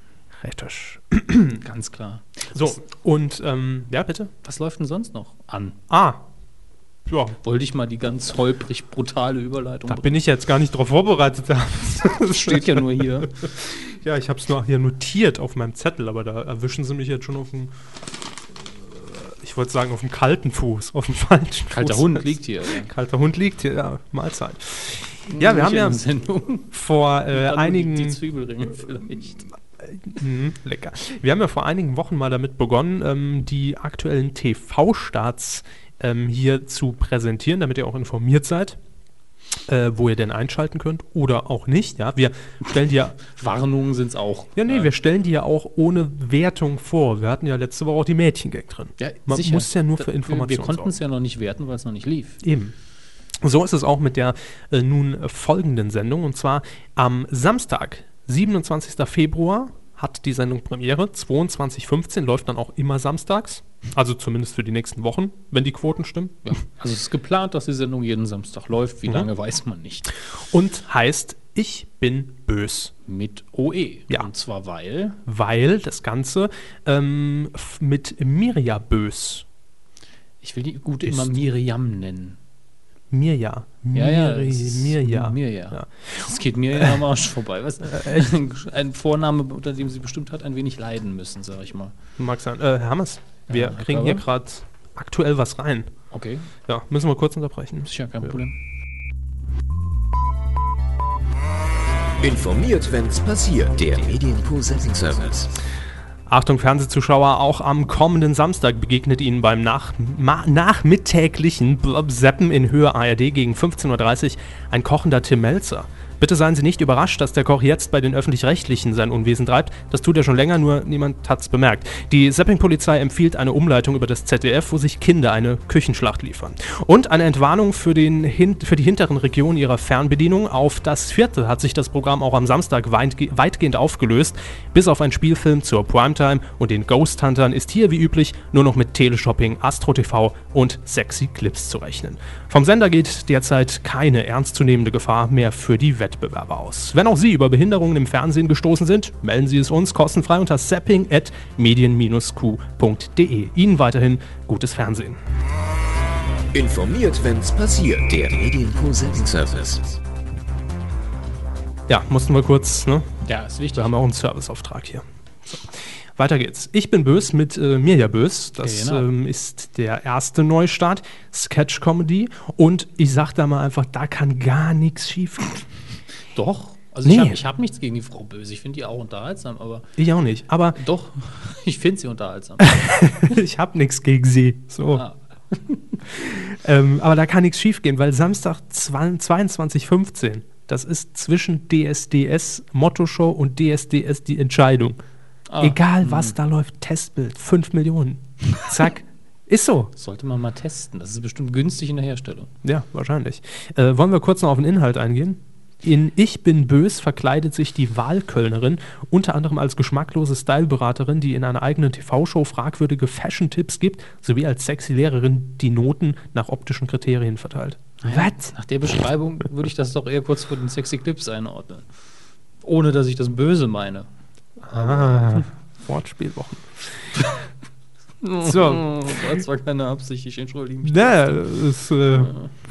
Richtig. [clears throat] Ganz klar. So, und, ähm, ja, bitte? Was läuft denn sonst noch an? Ah, ja, Wollte ich mal die ganz holprig brutale Überleitung da bin ich jetzt gar nicht drauf vorbereitet. [laughs] Das steht ja nur hier. Ja, ich habe es nur hier notiert auf meinem Zettel, aber da erwischen sie mich jetzt schon auf dem, äh, ich wollte sagen, auf dem kalten Fuß, auf dem falschen Kalter Fuß. Hund liegt hier. Kalter Hund liegt hier, ja, Mahlzeit. Ja, wir haben ja Sendung. vor äh, einigen... Die Zwiebelringe vielleicht. Mhm, lecker. Wir haben ja vor einigen Wochen mal damit begonnen, ähm, die aktuellen TV-Starts ähm, hier zu präsentieren, damit ihr auch informiert seid. äh, wo ihr denn einschalten könnt oder auch nicht. Ja, wir stellen die ja, [laughs] Warnungen sind es auch. ja, nee, wir stellen die ja auch ohne Wertung vor. Wir hatten ja letzte Woche auch die Mädchengang drin. Ja, Man sicher. muss ja nur Da- für Informationen Wir konnten es ja noch nicht werten, weil es noch nicht lief. Eben. So ist es auch mit der äh, nun folgenden Sendung. Und zwar am Samstag, 27. Februar, hat die Sendung Premiere. 22.15 läuft dann auch immer samstags. Also zumindest für die nächsten Wochen, wenn die Quoten stimmen. Ja. Also es ist geplant, dass die Sendung jeden Samstag läuft. Wie lange weiß man nicht. Und heißt, ich bin bös. Mit OE. Ja. Und zwar weil, Weil das Ganze ähm, mit Mirja bös. ich will die gute immer Miriam nennen. Mirja. Ja, ja. Ist Mirja. Mirja. Ja. Es geht mir [laughs] ja am Arsch vorbei. Was? Ein, [laughs] ein Vorname, unter dem sie bestimmt hat, ein wenig leiden müssen, sag ich mal. Mag sein. Äh, Herr Hammers, wir Ja, kriegen hier gerade aktuell was rein. Okay, Ja, müssen wir kurz unterbrechen. sicher, kein Ja. Problem. Informiert, wenn's passiert. Der Medienpool Setting Service. Achtung, Fernsehzuschauer, auch am kommenden Samstag begegnet Ihnen beim nach nachmittäglichen Seppen in Höhe ARD gegen 15.30 Uhr ein kochender Tim Melzer. Bitte seien Sie nicht überrascht, dass der Koch jetzt bei den Öffentlich-Rechtlichen sein Unwesen treibt. Das tut er schon länger, nur niemand hat's bemerkt. Die Zapping-Polizei empfiehlt eine Umleitung über das ZDF, wo sich Kinder eine Küchenschlacht liefern. Und eine Entwarnung für, den für die hinteren Regionen ihrer Fernbedienung. Auf das vierte hat sich das Programm auch am Samstag weitge- weitgehend aufgelöst. Bis auf einen Spielfilm zur Primetime und den Ghost Huntern ist hier wie üblich nur noch mit Teleshopping, Astro TV und sexy Clips zu rechnen. Vom Sender geht derzeit keine ernstzunehmende Gefahr mehr für die Wettbewerber aus. Wenn auch Sie über Behinderungen im Fernsehen gestoßen sind, melden Sie es uns kostenfrei unter zapping.medien-q.de. Ihnen weiterhin gutes Fernsehen. Informiert, wenn's passiert. Der Setting Service. Ja, mussten wir kurz, ne? Ja, ist wichtig. Wir haben auch einen Serviceauftrag hier. So. Weiter geht's. Ich bin bös mit äh, Mirja Bös. Das Genau. ähm, ist der erste Neustart. Sketch-Comedy. Und ich sag da mal einfach, da kann gar nichts schief gehen. Doch. Also ich Nee. habe ich hab nichts gegen die Frau Böse. Ich finde die auch unterhaltsam, aber Ich auch nicht. Aber doch, [laughs] ich finde sie unterhaltsam. [laughs] ich habe nichts gegen sie. So. Ah. [laughs] Ähm, aber da kann nichts schief gehen, weil Samstag 22.15, das ist zwischen DSDS Motto-Show und DSDS die Entscheidung. Ah, Egal was da läuft, Testbild, 5 Millionen. Zack. Ist so. Sollte man mal testen. Das ist bestimmt günstig in der Herstellung. Ja, wahrscheinlich. Äh, wollen wir kurz noch auf den Inhalt eingehen? In Ich bin bös verkleidet sich die Wahlkölnerin unter anderem als geschmacklose Styleberaterin, die in einer eigenen TV-Show fragwürdige Fashion-Tipps gibt, sowie als sexy Lehrerin die Noten nach optischen Kriterien verteilt. Was? Nach der Beschreibung würde ich das doch eher kurz vor den sexy Clips einordnen. Ohne dass ich das böse meine. Ah, Wortspielwochen. So. Das [laughs] war keine Absicht, ich entschuldige mich. Ja, es äh,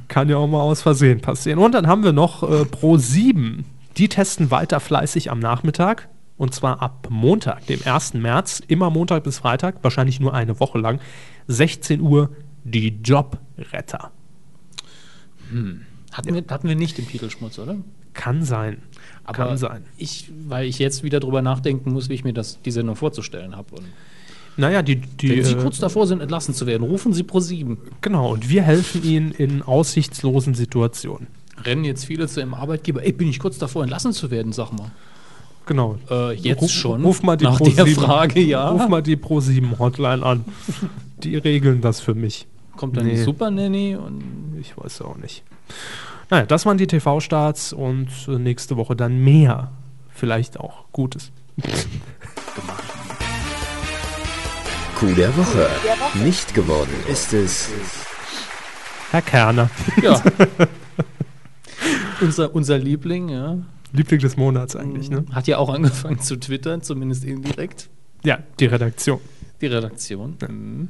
kann ja auch mal aus Versehen passieren. Und dann haben wir noch äh, Pro 7. Die testen weiter fleißig am Nachmittag. Und zwar ab Montag, dem 1. März, immer Montag bis Freitag, wahrscheinlich nur eine Woche lang, 16 Uhr, die Jobretter. Hatten, wir, hatten wir nicht den Titelschmutz, oder? Kann sein. Aber Kann sein. Ich, weil ich jetzt wieder drüber nachdenken muss, wie ich mir das, die Sendung vorzustellen habe. Naja, die, die wenn Sie äh, kurz davor sind, entlassen zu werden, rufen Sie pro 7. genau, und wir helfen Ihnen in aussichtslosen Situationen. Rennen jetzt viele zu ihrem Arbeitgeber. Ey, bin ich kurz davor, entlassen zu werden, sag mal. Genau. Äh, jetzt Ruf- schon. Ruf mal die Nach Pro der 7 Frage, ja. Ruf mal die Pro 7 Hotline an. Die regeln das für mich. Kommt dann die Nee. Super Nanny und Ich weiß auch nicht. Naja, das waren die TV-Starts und äh, nächste Woche dann mehr. Vielleicht auch Gutes. Coup der Woche. Nicht geworden ist es. Herr Kerner, ja. [laughs] unser, unser Liebling, ja. Liebling des Monats eigentlich, ne? Hat ja auch angefangen zu twittern, zumindest indirekt. Ja, die Redaktion. Die Redaktion. Mhm.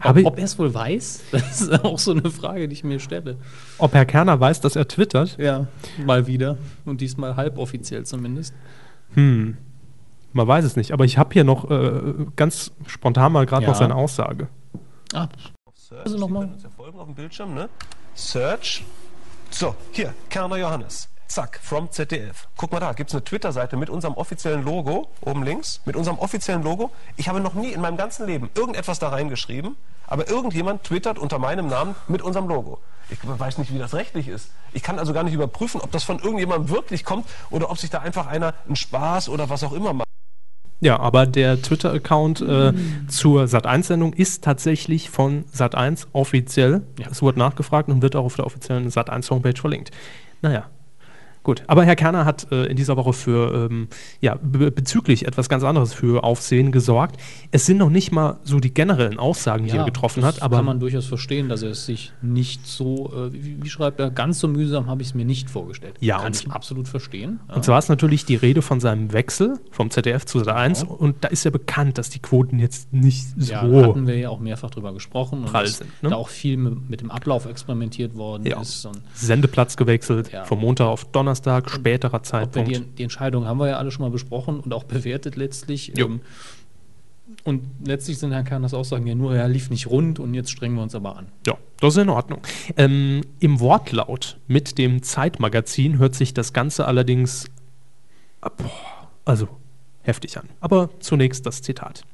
Habe ich- ob ob er es wohl weiß? [laughs] Das ist auch so eine Frage, die ich mir stelle. Ob Herr Kerner weiß, dass er twittert? Ja, mal wieder. Und diesmal halboffiziell zumindest. Hm. Man weiß es nicht. Aber ich habe hier noch äh, ganz spontan mal gerade Ja. noch seine Aussage. Ah, Search. Also noch mal. Sie können uns ja folgen auf dem Bildschirm, ne? Search. So, hier, Kerner Johannes. Zack, from ZDF. Guck mal da, gibt es eine Twitter-Seite mit unserem offiziellen Logo, oben links, mit unserem offiziellen Logo. Ich habe noch nie in meinem ganzen Leben irgendetwas da reingeschrieben, aber irgendjemand twittert unter meinem Namen mit unserem Logo. Ich weiß nicht, wie das rechtlich ist. Ich kann also gar nicht überprüfen, ob das von irgendjemandem wirklich kommt oder ob sich da einfach einer einen Spaß oder was auch immer macht. Ja, aber der Twitter-Account äh, zur Sat1-Sendung ist tatsächlich von Sat1 offiziell. Ja. Es wurde nachgefragt und wird auch auf der offiziellen Sat1-Homepage verlinkt. Naja. Gut, aber Herr Kerner hat äh, in dieser Woche für, ähm, ja, be bezüglich etwas ganz anderes für Aufsehen gesorgt. Es sind noch nicht mal so die generellen Aussagen, die er getroffen hat, aber kann man durchaus verstehen, dass er es sich nicht so, äh, wie, wie schreibt er, ganz so mühsam habe ich es mir nicht vorgestellt. Ja, kann ich absolut verstehen. Ja. Und zwar ist natürlich die Rede von seinem Wechsel vom ZDF zu Sat1 und da ist ja bekannt, dass die Quoten jetzt nicht so Ja, hatten wir ja auch mehrfach drüber gesprochen und dass ne? da auch viel mit, mit dem Ablauf experimentiert worden Ja. ist. Sendeplatz gewechselt, Ja. vom Montag auf Donnerstag, späterer ob wir Zeitpunkt. die, die Entscheidung haben wir ja alle schon mal besprochen und auch bewertet letztlich. Ähm, und letztlich sind Herrn Kahn Aussagen ja nur, er lief nicht rund und jetzt strengen wir uns aber an. Ja, das ist in Ordnung. Ähm, Im Wortlaut mit dem Zeitmagazin hört sich das Ganze allerdings ah, boah, also heftig an. Aber zunächst das Zitat.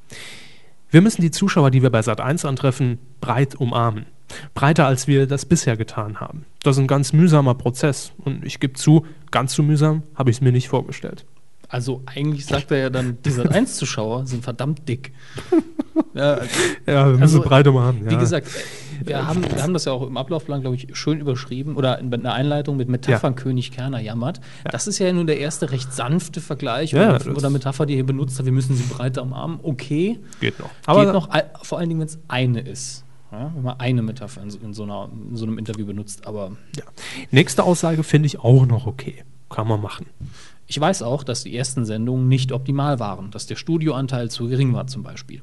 Wir müssen die Zuschauer, die wir bei Sat1 antreffen, breit umarmen. Breiter, als wir das bisher getan haben. Das ist ein ganz mühsamer Prozess. Und ich gebe zu, ganz so mühsam habe ich es mir nicht vorgestellt. Also eigentlich sagt er ja dann, die Sat1-Zuschauer sind verdammt dick. [laughs] ja, also, Ja, wir müssen breit umarmen. Wie gesagt, äh, wir haben, wir haben das ja auch im Ablaufplan, glaube ich, schön überschrieben oder in einer Einleitung mit Metaphern König Kerner jammert. Das ist ja nun der erste recht sanfte Vergleich Ja, oder, oder Metapher, die er hier benutzt hat. Wir müssen sie breiter umarmen. Okay, geht noch. geht noch, al- vor allen Dingen, wenn es eine ist. Ja, wenn man eine Metapher in so, in, so einer, in so einem Interview benutzt. Aber Ja. Nächste Aussage finde ich auch noch okay. Kann man machen. ich weiß auch, dass die ersten Sendungen nicht optimal waren, dass der Studioanteil zu gering war zum Beispiel.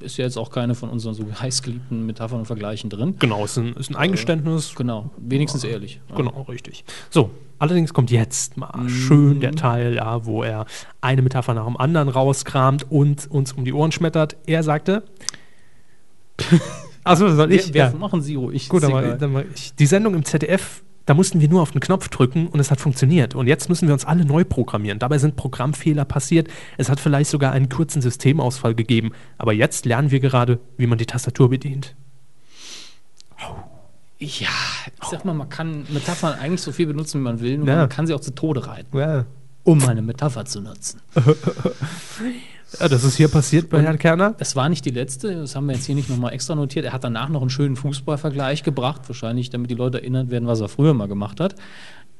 Ist ja jetzt auch keine von unseren so heißgeliebten Metaphern und Vergleichen drin. Genau, ist ein, ist ein Eingeständnis. Genau, wenigstens ehrlich. Ja. Genau, richtig. So, allerdings kommt jetzt mal schön der Teil, ja, wo er eine Metapher nach dem anderen rauskramt und uns um die Ohren schmettert. Er sagte. Achso, soll ich? Wir, ja. machen Sie ruhig. Gut, aber dann mal ich. Die Sendung im ZDF, da mussten wir nur auf den Knopf drücken und es hat funktioniert. Und jetzt müssen wir uns alle neu programmieren. Dabei sind Programmfehler passiert. Es hat vielleicht sogar einen kurzen Systemausfall gegeben. Aber jetzt lernen wir gerade, wie man die Tastatur bedient. Ja, ich sag mal, man kann Metaphern eigentlich so viel benutzen, wie man will, nur Ja. man kann sie auch zu Tode reiten, Ja. um eine Metapher zu nutzen. [laughs] Ja, das ist hier passiert bei Herrn Kerner. Das war nicht die letzte, das haben wir jetzt hier nicht nochmal extra notiert. Er hat danach noch einen schönen Fußballvergleich gebracht, wahrscheinlich damit die Leute erinnert werden, was er früher mal gemacht hat.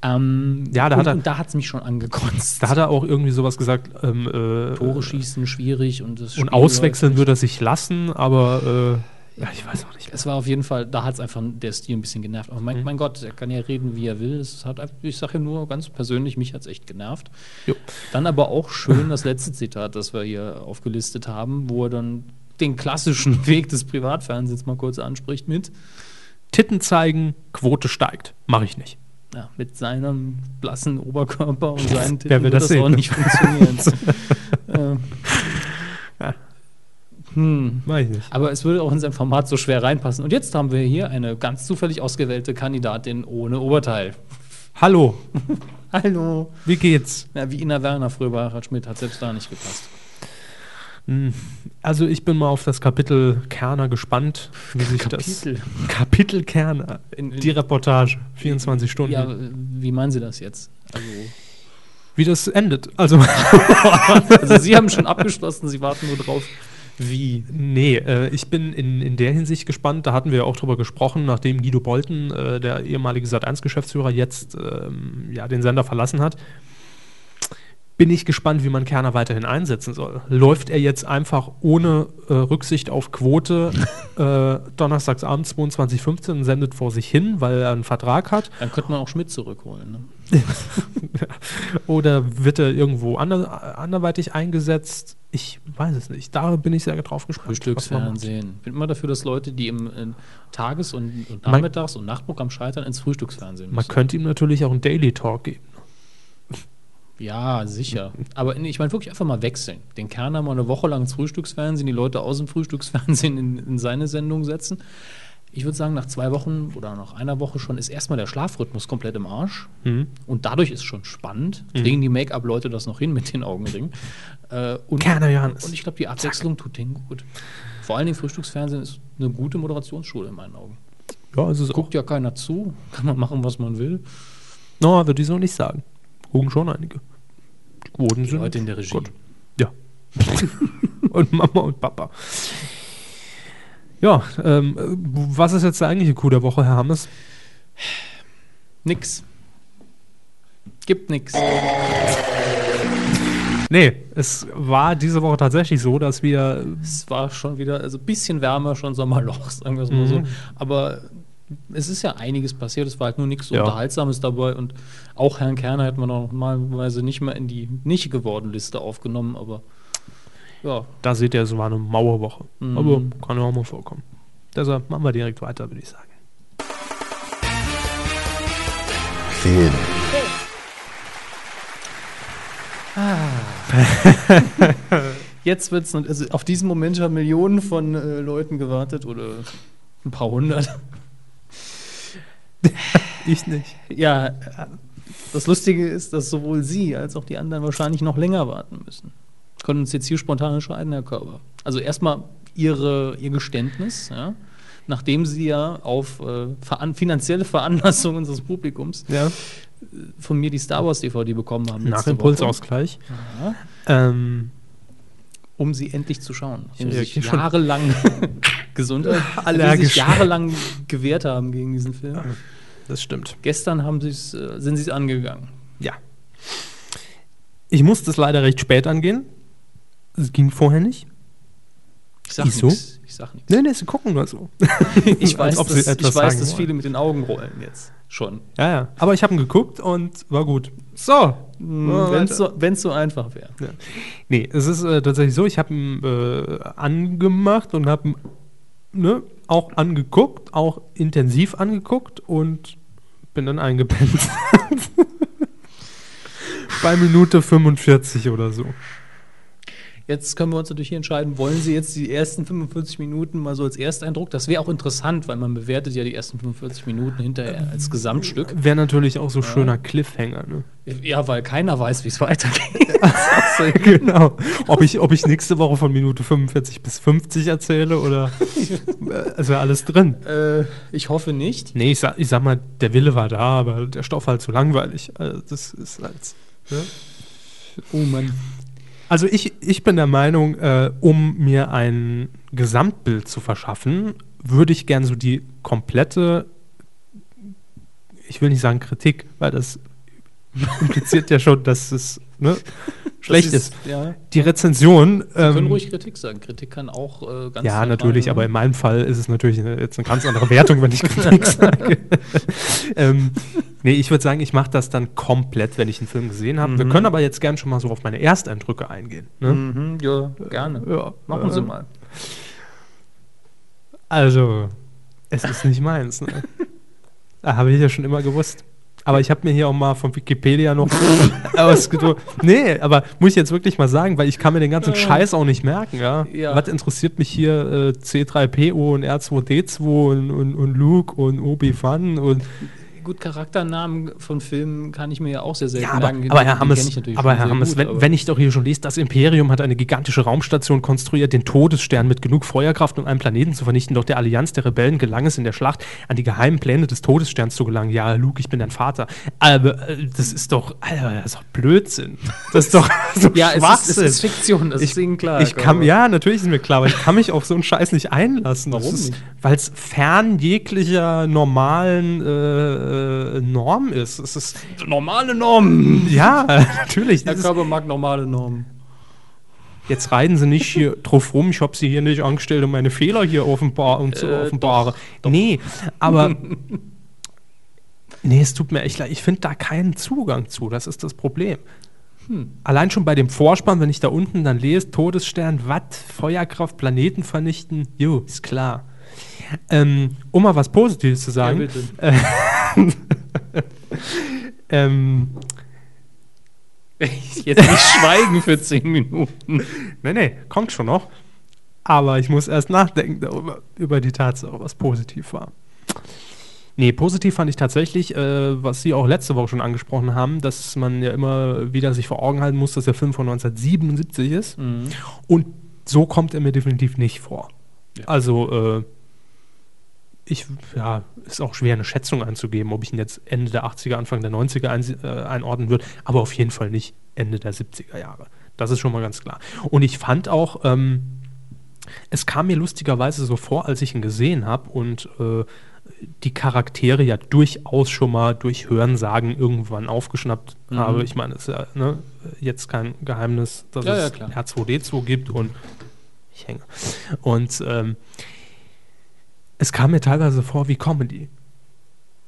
Ähm, Ja, da und, hat er- und da hat es mich schon angekotzt. Da hat er auch irgendwie sowas gesagt, ähm, äh, Tore schießen schwierig und das und auswechseln würde er sich lassen, aber äh, ja, ich weiß auch nicht. Es war auf jeden Fall, da hat es einfach der Stil ein bisschen genervt. Aber mein, mein Gott, er kann ja reden, wie er will. Es hat, ich sage ja nur ganz persönlich, mich hat es echt genervt. Jo. Dann aber auch schön das letzte Zitat, das wir hier aufgelistet haben, wo er dann den klassischen [laughs] Weg des Privatfernsehens mal kurz anspricht mit, Titten zeigen, Quote steigt. Mache ich nicht. ja, mit seinem blassen Oberkörper und [laughs] seinen Titten Wer will das das auch nicht funktionieren. [laughs] ähm. Hm. Ich nicht. Aber es würde auch in sein Format so schwer reinpassen. Und jetzt haben wir hier eine ganz zufällig ausgewählte Kandidatin ohne Oberteil. Hallo, [laughs] Hallo. wie geht's? Ja, wie Ina Werner früher bei Harald Schmidt, hat selbst da nicht gepasst. Hm, Also ich bin mal auf das Kapitel Kerner gespannt, wie sich Kapitel? das Kapitel Kerner, In- in- die Reportage, 24 Stunden, Ja, wie meinen Sie das jetzt? Also, wie das endet. Also [laughs] also Sie haben schon abgeschlossen, Sie warten nur drauf, wie. nee, äh, ich bin in, in der Hinsicht gespannt. Da hatten wir ja auch drüber gesprochen, nachdem Guido Bolten, äh, der ehemalige Sat1-Geschäftsführer, jetzt ähm, ja den Sender verlassen hat. Bin ich gespannt, wie man Kerner weiterhin einsetzen soll. Läuft er jetzt einfach ohne äh, Rücksicht auf Quote [laughs] äh, donnerstagsabend 22.15 und sendet vor sich hin, weil er einen Vertrag hat? Dann könnte man auch Schmidt zurückholen. Ne? [laughs] Oder wird er irgendwo ander, anderweitig eingesetzt? Ich weiß es nicht. Da bin ich sehr drauf gespannt. man. Frühstücksfernsehen. Ich bin immer dafür, dass Leute, die im Tages- und, und Man- Nachmittags- und Nachtprogramm scheitern, ins Frühstücksfernsehen Man müssen. könnte ihm natürlich auch einen Daily Talk geben. Ja, sicher. Aber ich meine wirklich einfach mal wechseln. Den Kerner mal eine Woche lang ins Frühstücksfernsehen, die Leute aus dem Frühstücksfernsehen in, in seine Sendung setzen. Ich würde sagen, nach zwei Wochen oder nach einer Woche schon ist erstmal der Schlafrhythmus komplett im Arsch. Mhm. Und dadurch ist schon spannend. Kriegen die Make-up-Leute das noch hin mit den Augenringen? Äh, und, Kerner Johannes. Und ich glaube, die Abwechslung tut denen gut. Vor allen Dingen Frühstücksfernsehen ist eine gute Moderationsschule in meinen Augen. Ja, es auch. Guckt ja keiner zu, kann man machen, was man will. No, würde ich so nicht sagen. Gucken schon einige. Die Quoten Die sind Leute in der Regie. Gut. Ja. [laughs] und Mama und Papa. Ja, ähm, äh, was ist jetzt der eigentliche Coup der Woche, Herr Hammes? Nix. Gibt nix. Nee, es war diese Woche tatsächlich so, dass wir Es war schon wieder, also ein bisschen wärmer, schon Sommerloch, sagen wir es mal so. Mhm. Aber es ist ja einiges passiert, es war halt nur nichts Ja. Unterhaltsames dabei und auch Herrn Kerner hätten wir normalerweise nicht mehr in die nicht geworden Liste aufgenommen, aber ja, Da seht ihr, es war eine Mauerwoche. Mhm. Aber kann ja auch mal vorkommen. Deshalb machen wir direkt weiter, würde ich sagen. Film. [laughs] jetzt wird es, also auf diesen Moment haben Millionen von äh, Leuten gewartet oder ein paar hundert. [laughs] Ich nicht. Ja, äh, das Lustige ist, dass sowohl Sie als auch die anderen wahrscheinlich noch länger warten müssen. Können uns jetzt hier spontan entscheiden, Herr Körber. Also erstmal Ihre, Ihr Geständnis, ja, nachdem Sie ja auf äh, veran finanzielle Veranlassung [laughs] unseres Publikums Ja. von mir die Star Wars DVD bekommen haben. Nach Impulsausgleich. Woche, Ähm, um sie endlich zu schauen. Ich Um sich jahrelang [laughs] Gesundheit, [laughs] Allergisch. sich jahrelang gewehrt haben gegen diesen Film. das stimmt. Gestern haben sie's, äh, sind sie es angegangen. Ja. Ich musste es leider recht spät angehen. Es ging vorher nicht. Ich sag Wieso? nichts. Ich sag nichts. Nee, nee, sie gucken nur so. [laughs] Ich weiß, dass, sie etwas ich weiß sagen dass wollen. viele mit den Augen rollen jetzt schon. Ja, ja. Aber ich habe ihn geguckt und war gut. So. Wenn es so, wenn's so einfach wäre. Ja. Nee, es ist äh, tatsächlich so, ich habe ihn äh, angemacht und habe ihn ne, auch angeguckt, auch intensiv angeguckt und bin dann eingepennt. [laughs] Bei Minute 45 oder so. Jetzt können wir uns natürlich hier entscheiden, wollen Sie jetzt die ersten 45 Minuten mal so als Ersteindruck? Das wäre auch interessant, weil man bewertet ja die ersten 45 Minuten hinterher als Gesamtstück. Wäre natürlich auch so schöner Cliffhanger. Ne? Ja, weil keiner weiß, wie es weitergeht. [laughs] [laughs] genau. Ob ich, ob ich nächste Woche von Minute 45 bis 50 erzähle oder äh, es wäre alles drin. äh, ich hoffe nicht. Nee, ich sag, ich sag mal, der Wille war da, aber der Stoff halt zu langweilig. Also das ist halt. Ne? Oh Mann. Also ich, ich bin der Meinung, äh, um mir ein Gesamtbild zu verschaffen, würde ich gern so die komplette, ich will nicht sagen Kritik, weil das [laughs] impliziert ja schon, dass es ne, schlecht Das ist. Ja. Die Rezension. Sie können ähm, ruhig Kritik sagen. Kritik kann auch äh, ganz ja, natürlich, aber in meinem Fall ist es natürlich eine, jetzt eine ganz andere Wertung, wenn ich Kritik [laughs] sage. ähm, nee, ich würde sagen, ich mache das dann komplett, wenn ich einen Film gesehen habe. Wir können aber jetzt gern schon mal so auf meine Ersteindrücke eingehen. Ne? Mhm, ja, gerne. Ja, Machen Sie äh, mal. Also, es ist nicht meins. Ne? [laughs] Ah, Habe ich ja schon immer gewusst. Aber ich habe mir hier auch mal von Wikipedia noch [laughs] [laughs] ausgedruckt. Nee, aber muss ich jetzt wirklich mal sagen, weil ich kann mir den ganzen Scheiß auch nicht merken. Ja? Ja. Was interessiert mich hier äh, C3PO und R2D2 und, und, und Luke und Obi-Wan und Gut, Charakternamen von Filmen kann ich mir ja auch sehr selten Ja, aber, merken. aber Herr Hammes, ich aber Herr Hammes gut, wenn, aber- wenn ich doch hier schon lese, das Imperium hat eine gigantische Raumstation konstruiert, den Todesstern mit genug Feuerkraft, um einen Planeten zu vernichten, doch der Allianz der Rebellen gelang es in der Schlacht, an die geheimen Pläne des Todessterns zu gelangen. Ja, Luke, ich bin dein Vater. Aber äh, das ist doch, Alter, das ist doch Blödsinn. Das ist doch so [laughs] ja, es ist, es Schwachsinn. ist Fiktion, das ist Ihnen klar. Ich kann, ja, natürlich ist mir klar, aber ich kann mich auf so einen Scheiß nicht einlassen. Warum? Weil es fern jeglicher normalen äh, äh, Norm ist. Es ist Normale Normen. ja, [laughs] natürlich. Ist, Körper mag normale Normen. jetzt reiten sie nicht hier drauf rum, ich habe sie hier nicht angestellt, um meine Fehler hier offenbar und zu Äh, offenbaren. Nee, aber [laughs] nee, es tut mir echt leid. Ich finde da keinen Zugang zu. Das ist das Problem. Hm. Allein schon bei dem Vorspann, wenn ich da unten dann lese, Todesstern, Watt, Feuerkraft, Planeten vernichten, jo, ist klar. Ähm, um mal was Positives zu sagen. Ja, [laughs] ähm, Jetzt nicht schweigen für 10 Minuten. Nee, nee, kommt schon noch. Aber ich muss erst nachdenken darüber, über die Tatsache, was positiv war. Nee, positiv fand ich tatsächlich, äh, was Sie auch letzte Woche schon angesprochen haben, dass man ja immer wieder sich vor Augen halten muss, dass der Film von 1977 ist. Mhm. Und so kommt er mir definitiv nicht vor. Also, äh, ich, ja, ist auch schwer eine Schätzung anzugeben, ob ich ihn jetzt Ende der 80er, Anfang der 90er ein, äh, einordnen würde, aber auf jeden Fall nicht Ende der 70er Jahre. Das ist schon mal ganz klar. Und ich fand auch, ähm, es kam mir lustigerweise so vor, als ich ihn gesehen habe und äh, die Charaktere ja durchaus schon mal durch Hörensagen irgendwann aufgeschnappt Mhm. habe. Ich meine, es ist ja ne, jetzt kein Geheimnis, dass Ja, ja, es klar. R2D2 gibt und ich hänge. Und ähm, es kam mir teilweise vor wie Comedy.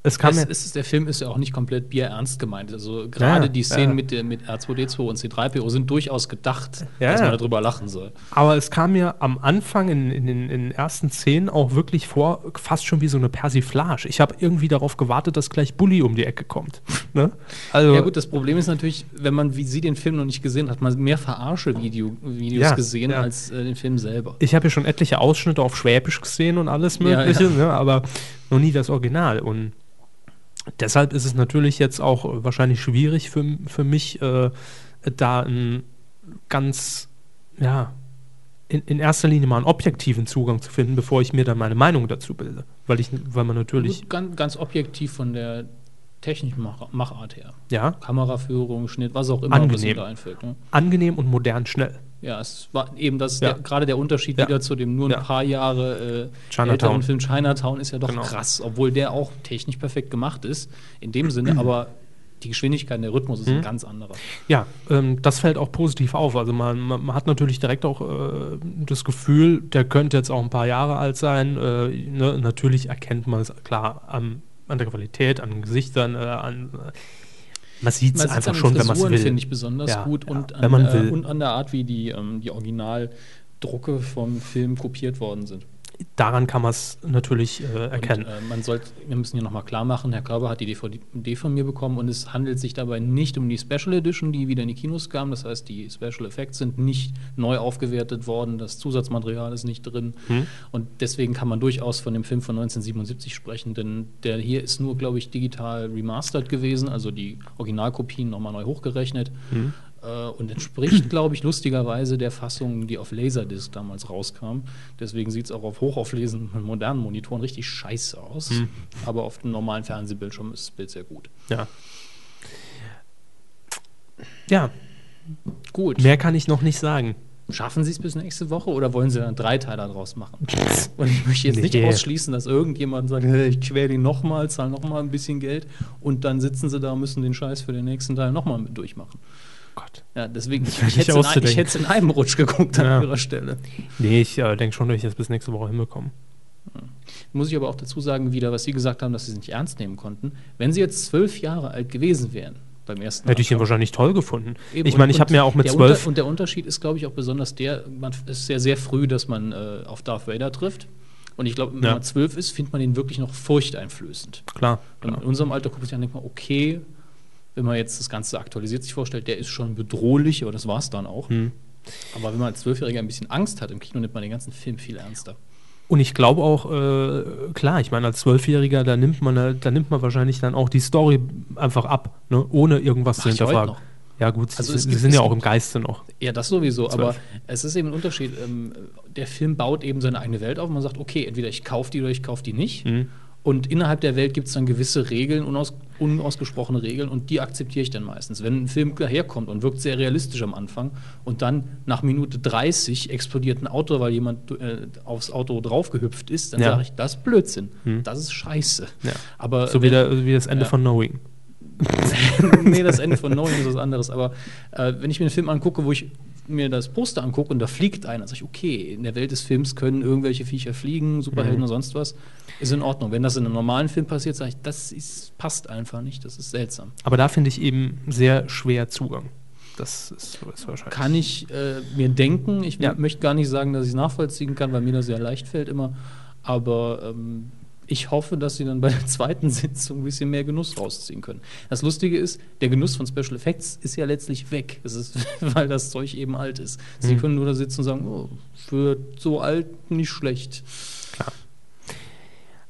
Es kam Es ist, der Film ist ja auch nicht komplett bierernst gemeint. Also gerade Ja, die Szenen ja. mit, der, mit R2D2 und C3PO sind durchaus gedacht, Ja, dass man darüber lachen soll. aber es kam mir am Anfang in, in, den, in den ersten Szenen auch wirklich vor, fast schon wie so eine Persiflage. Ich habe irgendwie darauf gewartet, dass gleich Bully um die Ecke kommt. [laughs] Ne? Also, Ja gut, das Problem ist natürlich, wenn man wie sie den Film noch nicht gesehen hat, hat man mehr Verarsche-Videos Ja, gesehen als äh, den Film selber. ich habe ja schon etliche Ausschnitte auf Schwäbisch gesehen und alles Mögliche. Ne? aber noch nie das Original. Und deshalb ist es natürlich jetzt auch äh, wahrscheinlich schwierig für, für mich, äh, da einen ganz, ja, in, in erster Linie mal einen objektiven Zugang zu finden, bevor ich mir dann meine Meinung dazu bilde. Weil, ich, weil man natürlich, Gut, ganz, ganz objektiv von der technischen Mach Machart her. ja, Kameraführung, Schnitt, was auch immer, was Angenehm. mir da einfällt. Ne? angenehm und modern schnell. Ja, es war eben das, Ja. der, gerade der Unterschied Ja. wieder zu dem nur ein Ja. paar Jahre äh, Chinatown. älteren Film Chinatown ist ja doch Genau. krass, obwohl der auch technisch perfekt gemacht ist, in dem Sinne, [clears throat] aber die Geschwindigkeit und der Rhythmus ist ein ganz anderer. Ja, ähm, das fällt auch positiv auf. Also man, man, hat natürlich direkt auch äh, das Gefühl, der könnte jetzt auch ein paar Jahre alt sein. Äh, ne? Natürlich erkennt man es klar an, an der Qualität, an Gesichtern, äh, an äh, man sieht es einfach schon, wenn man es Frisuren, will. finde ich besonders Ja, gut ja, und, wenn an, äh, und an der Art, wie die, ähm, die Originaldrucke vom Film kopiert worden sind. Daran kann man es natürlich äh, erkennen. Und, äh, man sollte, wir müssen hier nochmal klar machen, Herr Körber hat die DVD von mir bekommen und es handelt sich dabei nicht um die Special Edition, die wieder in die Kinos kam. Das heißt, die Special Effects sind nicht neu aufgewertet worden, das Zusatzmaterial ist nicht drin. Hm. Und deswegen kann man durchaus von dem Film von 1977 sprechen, denn der hier ist nur, glaube ich, digital remastered gewesen, also die Originalkopien nochmal neu hochgerechnet. Hm. Äh, Und entspricht, [clears throat] glaube ich, lustigerweise der Fassung, die auf Laserdisc damals rauskam. Deswegen sieht es auch auf hochauflesenden modernen Monitoren richtig scheiße aus. Hm. Aber auf dem normalen Fernsehbildschirm ist das Bild sehr gut. ja. ja, Gut. mehr kann ich noch nicht sagen. Schaffen Sie es bis nächste Woche oder wollen Sie dann drei Teile daraus machen? [laughs] Und ich möchte jetzt nicht Nee. ausschließen, dass irgendjemand sagt, "Hey, ich quäle ihn nochmal, zahle nochmal ein bisschen Geld und dann sitzen Sie da und müssen den Scheiß für den nächsten Teil nochmal mit durchmachen. Gott. Ja, deswegen, ich, ich hätte es in, in einem Rutsch geguckt an Ja. Ihrer Stelle. Nee, ich äh, denke schon, dass ich das bis nächste Woche hinbekomme. Muss ich aber auch dazu sagen, wieder, was Sie gesagt haben, dass Sie es nicht ernst nehmen konnten. Wenn Sie jetzt zwölf Jahre alt gewesen wären beim ersten Hätte ich ihn wahrscheinlich toll gefunden. Eben, ich meine, ich habe mir auch mit zwölf. Und der Unterschied ist, glaube ich, auch besonders der, man es ist sehr, sehr früh, dass man äh, auf Darth Vader trifft. Und ich glaube, wenn Ja. man zwölf ist, findet man ihn wirklich noch furchteinflößend. Klar, klar. in unserem Alter guckt man sich an und denkt man, okay, wenn man jetzt das Ganze aktualisiert sich vorstellt, der ist schon bedrohlich, aber das war es dann auch. Hm. Aber wenn man als Zwölfjähriger ein bisschen Angst hat im Kino, nimmt man den ganzen Film viel ernster. Und ich glaube auch, äh, klar, ich meine, als Zwölfjähriger, da nimmt man, da nimmt man wahrscheinlich dann auch die Story einfach ab, ne? ohne irgendwas Mach zu hinterfragen. Ja, gut, Also sie, gibt- sind ja auch im Geiste noch. Ja, das sowieso, Zwölf. aber es ist eben ein Unterschied. Ähm, der Film baut eben seine eigene Welt auf. Man sagt, okay, entweder ich kaufe die oder ich kaufe die nicht. Mhm. Und innerhalb der Welt gibt es dann gewisse Regeln, unaus unausgesprochene Regeln, und die akzeptiere ich dann meistens. Wenn ein Film daherkommt und wirkt sehr realistisch am Anfang und dann nach Minute 30 explodiert ein Auto, weil jemand äh, aufs Auto draufgehüpft ist, dann Ja. sage ich, das ist Blödsinn. Das ist scheiße. Ja. Aber So wie, wenn- der, wie das Ende Ja. von Knowing. [laughs] nee, das Ende von Knowing ist was anderes. Aber äh, wenn ich mir einen Film angucke, wo ich mir das Poster angucke und da fliegt einer, sage ich, okay, in der Welt des Films können irgendwelche Viecher fliegen, Superhelden Mhm. oder sonst was, ist in Ordnung. Wenn das in einem normalen Film passiert, sage ich, das ist, passt einfach nicht, das ist seltsam. Aber da finde ich eben sehr schwer Zugang. Das ist, ist wahrscheinlich. Kann ich äh, mir denken, ich Ja. möchte gar nicht sagen, dass ich es nachvollziehen kann, weil mir das sehr leicht fällt immer, aber ähm, ich hoffe, dass sie dann bei der [laughs] zweiten Sitzung ein bisschen mehr Genuss rausziehen können. Das Lustige ist, der Genuss von Special Effects ist ja letztlich weg. Es ist, [laughs] weil das Zeug eben alt ist. Sie Mhm. können nur da sitzen und sagen, oh, für so alt nicht schlecht.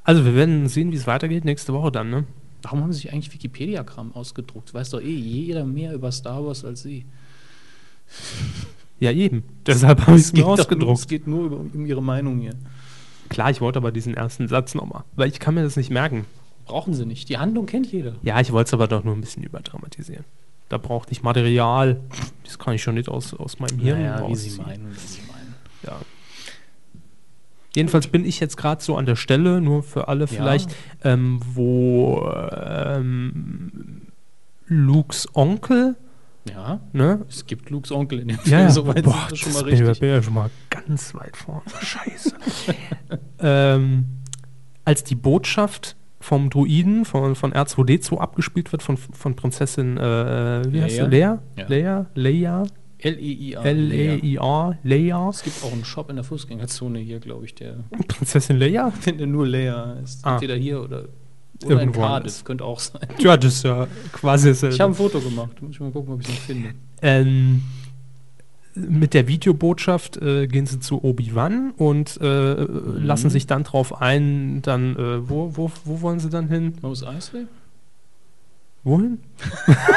Also, wir werden sehen, wie es weitergeht nächste Woche dann, ne? Warum haben sie sich eigentlich Wikipedia-Kram ausgedruckt? Weiß doch eh jeder mehr über Star Wars als sie. Ja, eben. Deshalb habe ich es mir doch nur, es ausgedruckt. geht nur über, um ihre Meinung hier. Klar, ich wollte aber diesen ersten Satz nochmal, weil ich kann mir das nicht merken. Brauchen sie nicht. Die Handlung kennt jeder. Ja, ich wollte es aber doch nur ein bisschen überdramatisieren. Da brauchte ich Material. Das kann ich schon nicht aus, aus meinem Hirn Naja, wie sie rausziehen. meinen, wie sie meinen. Ja. Jedenfalls bin ich jetzt gerade so an der Stelle, nur für alle vielleicht, ähm, wo ähm, Lukes Onkel, Ja, ne? es gibt Lukes Onkel in dem Ja, Film, soweit Boah, sind wir schon das mal bin, ich- richtig. bin ja schon mal ganz weit vorne. Scheiße. [laughs] ähm, als die Botschaft vom Druiden, von, von R2D2 abgespielt wird, von, von Prinzessin, äh, wie heißt sie? Leia? Lea? Ja. Leia? Leia? L-E-I-A. L-E-I-A? Es gibt auch einen Shop in der Fußgängerzone hier, glaube ich, der Prinzessin Leia? [laughs] der nur Leia ist. Ah. Entweder hier oder, oder in Irgendwo Cardiff, anders. könnte auch sein. Ja, das ist ja quasi dasselbe. Ich habe ein Foto gemacht, muss ich mal gucken, ob ich es noch finde. Ähm, mit der Videobotschaft äh, gehen sie zu Obi-Wan und äh, lassen sich dann drauf ein, dann, äh, wo, wo, wo wollen sie dann hin? Mos Eisley? Wohin?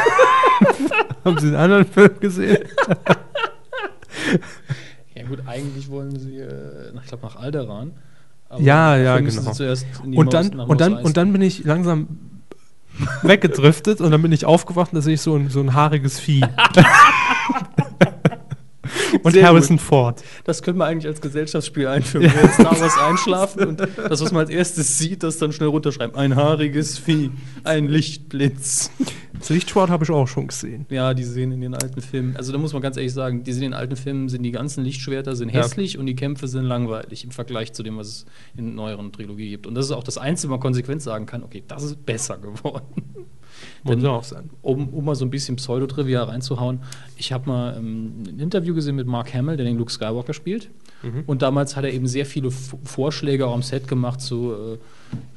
[laughs] Haben Sie einen anderen Film gesehen? Ja gut, eigentlich wollen sie, äh, ich glaube, nach Alderan. Aber Ja, ja, genau. Und dann, und, dann, und dann bin ich langsam weggedriftet und dann bin ich aufgewacht und da sehe ich so ein, so ein haariges Vieh. [laughs] [laughs] und Sehr Harrison Ford. Das können wir eigentlich als Gesellschaftsspiel einführen. Wir jetzt Star Wars einschlafen [laughs] und das, was man als erstes sieht, das dann schnell runterschreiben. Ein haariges Vieh, ein Lichtblitz. Das Lichtschwert habe ich auch schon gesehen. Ja, die sehen in den alten Filmen, also da muss man ganz ehrlich sagen, die sind in den alten Filmen, sind die ganzen Lichtschwerter sind Ja. hässlich und die Kämpfe sind langweilig im Vergleich zu dem, was es in neueren Trilogie gibt. Und das ist auch das Einzige, wo man konsequent sagen kann, okay, das ist besser geworden. Muss auch sein. um, um mal so ein bisschen Pseudo-Trivia reinzuhauen, ich habe mal ähm, ein Interview gesehen mit Mark Hamill, der den Luke Skywalker spielt. Und damals hat er eben sehr viele F Vorschläge auch am Set gemacht zu, äh,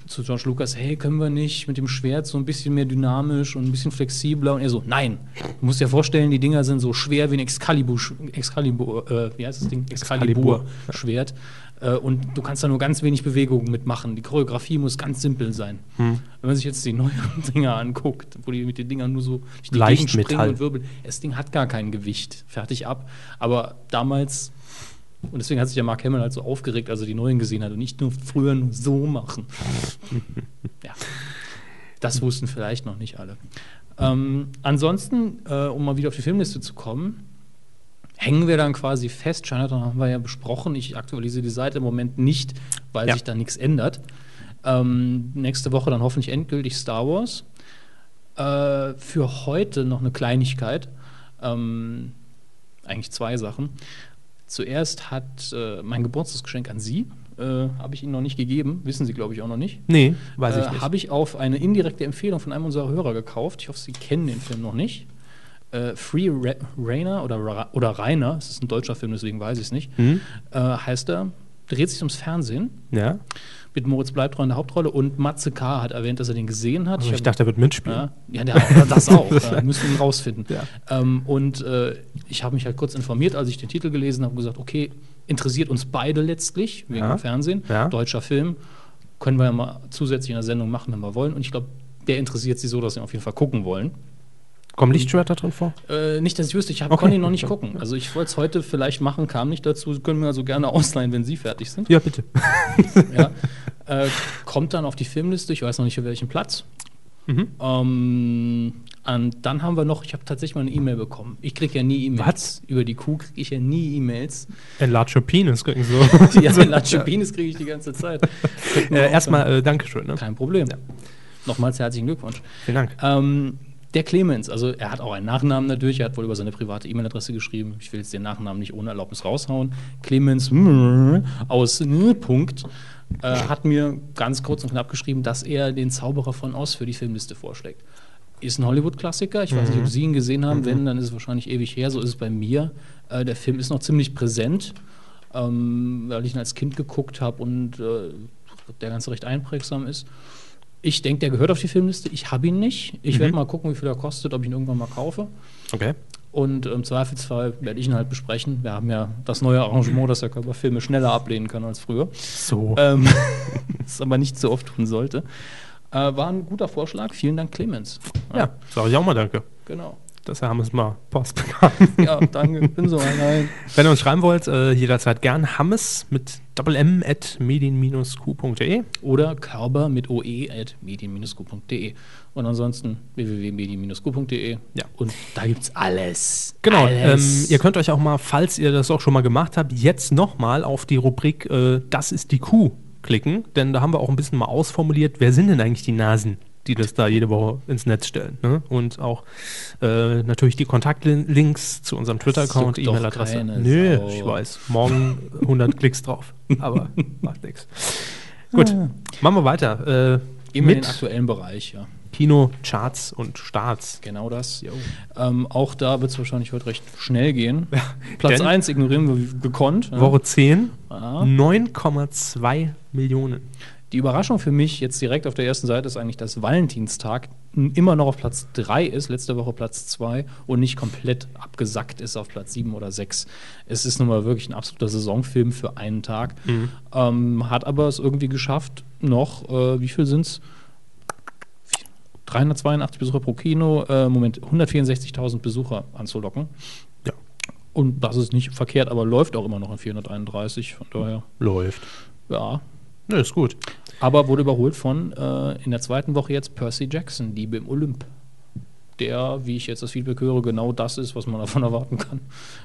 zu George Lucas, hey, können wir nicht mit dem Schwert so ein bisschen mehr dynamisch und ein bisschen flexibler? Und er so, nein. Du musst dir vorstellen, die Dinger sind so schwer wie ein Excalibur, Excalibur äh, wie heißt das Ding? Excalibur. Excalibur-Schwert. Äh, und du kannst da nur ganz wenig Bewegungen mitmachen. Die Choreografie muss ganz simpel sein. Wenn man sich jetzt die neuen [laughs] Dinger anguckt, wo die mit den Dingern nur so Leicht springen und wirbeln, das Ding hat gar kein Gewicht. Fertig ab. Aber damals, und deswegen hat sich der Mark Hamill halt so aufgeregt, als er die neuen gesehen hat und nicht nur früher nur so machen. [laughs] ja. Das wussten vielleicht noch nicht alle. Ähm, ansonsten, äh, um mal wieder auf die Filmliste zu kommen, hängen wir dann quasi fest. Chinatown haben wir ja besprochen. Ich aktualisiere die Seite im Moment nicht, weil Ja. sich da nichts ändert. Ähm, nächste Woche dann hoffentlich endgültig Star Wars. Äh, für heute noch eine Kleinigkeit. Ähm, eigentlich zwei Sachen. Zuerst hat äh, mein Geburtstagsgeschenk an Sie, äh, habe ich Ihnen noch nicht gegeben, wissen Sie, glaube ich, auch noch nicht. Nee, weiß ich Äh, nicht. Habe ich auf eine indirekte Empfehlung von einem unserer Hörer gekauft. Ich hoffe, Sie kennen den Film noch nicht. Äh, Free Ra Rainer oder, Ra oder Rainer, es ist ein deutscher Film, deswegen weiß ich es nicht, Mhm. äh, heißt er, dreht sich ums Fernsehen Ja. Mit Moritz Bleibtreu in der Hauptrolle und Matze K. hat erwähnt, dass er den gesehen hat. Also ich hab- dachte, er wird mitspielen. ja, ja das auch. da [laughs] müssen wir ihn rausfinden. Ja. Ähm, und äh, ich habe mich halt kurz informiert, als ich den Titel gelesen habe, und gesagt, okay, interessiert uns beide letztlich, wegen Ja. dem Fernsehen, Ja. deutscher Film, können wir ja mal zusätzlich in der Sendung machen, wenn wir wollen. Und ich glaube, der interessiert sie so, dass sie auf jeden Fall gucken wollen. Kommen Lichtschwerter drin vor? Äh, nicht, dass ich wüsste, ich hab, Okay. konnte ihn noch nicht gucken. Also ich wollte es heute vielleicht machen, kam nicht dazu. Können mir also gerne ausleihen, wenn Sie fertig sind. Ja, bitte. [laughs] ja. [laughs] äh, kommt dann auf die Filmliste, ich weiß noch nicht für welchen Platz. Mhm. Ähm, und dann haben wir noch, ich habe tatsächlich mal eine E-Mail bekommen. Ich kriege ja nie E-Mails. Über die Kuh kriege ich ja nie E-Mails. Enlarge penis kriegen so. [laughs] Ja, den Latschepines kriege ich die ganze Zeit. Äh, erstmal äh, Dankeschön. Ne? Kein Problem. Nochmals herzlichen Glückwunsch. Vielen Dank. Ähm, der Clemens, also er hat auch einen Nachnamen natürlich, er hat wohl über seine private E-Mail-Adresse geschrieben. Ich will jetzt den Nachnamen nicht ohne Erlaubnis raushauen. Clemens aus Punkt äh, hat mir ganz kurz und knapp geschrieben, dass er den Zauberer von Oz für die Filmliste vorschlägt. Ist ein Hollywood-Klassiker. Ich weiß nicht, ob Sie ihn gesehen haben. Wenn, dann ist es wahrscheinlich ewig her. So ist es bei mir. Äh, der Film ist noch ziemlich präsent, ähm, weil ich ihn als Kind geguckt habe und äh, der Ganze recht einprägsam ist. Ich denke, der gehört auf die Filmliste. Ich habe ihn nicht. Ich werde mal gucken, wie viel er kostet, ob ich ihn irgendwann mal kaufe. Okay. Und im Zweifelsfall werde ich ihn halt besprechen. Wir haben ja das neue Arrangement, dass der Körper Filme schneller ablehnen kann als früher. So. Ähm, [laughs] [laughs] das aber nicht so oft tun sollte. Äh, war ein guter Vorschlag. Vielen Dank, Clemens. ja, sage ich auch mal Danke. Genau. Dass Herr Hammes mal Post bekam. [laughs] Ja, danke. Bin so allein. Wenn ihr uns schreiben wollt, äh, jederzeit gern Hammes mit doppel m at medien-q.de. Oder körber mit oe at medien-q.de. Und ansonsten www.medien-q.de. Ja. Und da gibt's alles. Genau, ähm, Alles. ihr könnt euch auch mal, falls ihr das auch schon mal gemacht habt, jetzt nochmal auf die Rubrik äh, Das ist die Kuh klicken, denn da haben wir auch ein bisschen mal ausformuliert, wer sind denn eigentlich die Nasen, die das da jede Woche ins Netz stellen. Ne? Und auch äh, natürlich die Kontaktlinks zu unserem Twitter-Account, E-Mail-Adresse. Nö, Sau. ich weiß, morgen [laughs] 100 Klicks drauf, aber [laughs] macht nichts. Gut, machen wir weiter. Äh, mit den aktuellen Bereich, ja. Kino, Charts und Starts. Genau das. Ähm, auch da wird es wahrscheinlich heute recht schnell gehen. Platz denn- 1 ignorieren wir wie gekonnt. ja. Woche 10, Ja. 9,2 Millionen. Die Überraschung für mich jetzt direkt auf der ersten Seite ist eigentlich, dass Valentinstag immer noch auf Platz 3 ist, letzte Woche Platz 2 und nicht komplett abgesackt ist auf Platz 7 oder 6. Es ist nun mal wirklich ein absoluter Saisonfilm für einen Tag. Ähm, hat aber es irgendwie geschafft, noch, äh, wie viel sind es? 382 Besucher pro Kino, äh, Moment, 164.000 Besucher anzulocken. Ja. Und das ist nicht verkehrt, aber läuft auch immer noch in 431, von daher, Läuft. ja, Ne, ist gut. aber wurde überholt von äh, in der zweiten Woche jetzt Percy Jackson, Liebe im Olymp. Der, wie ich jetzt das Feedback höre, genau das ist, was man [laughs] davon erwarten kann.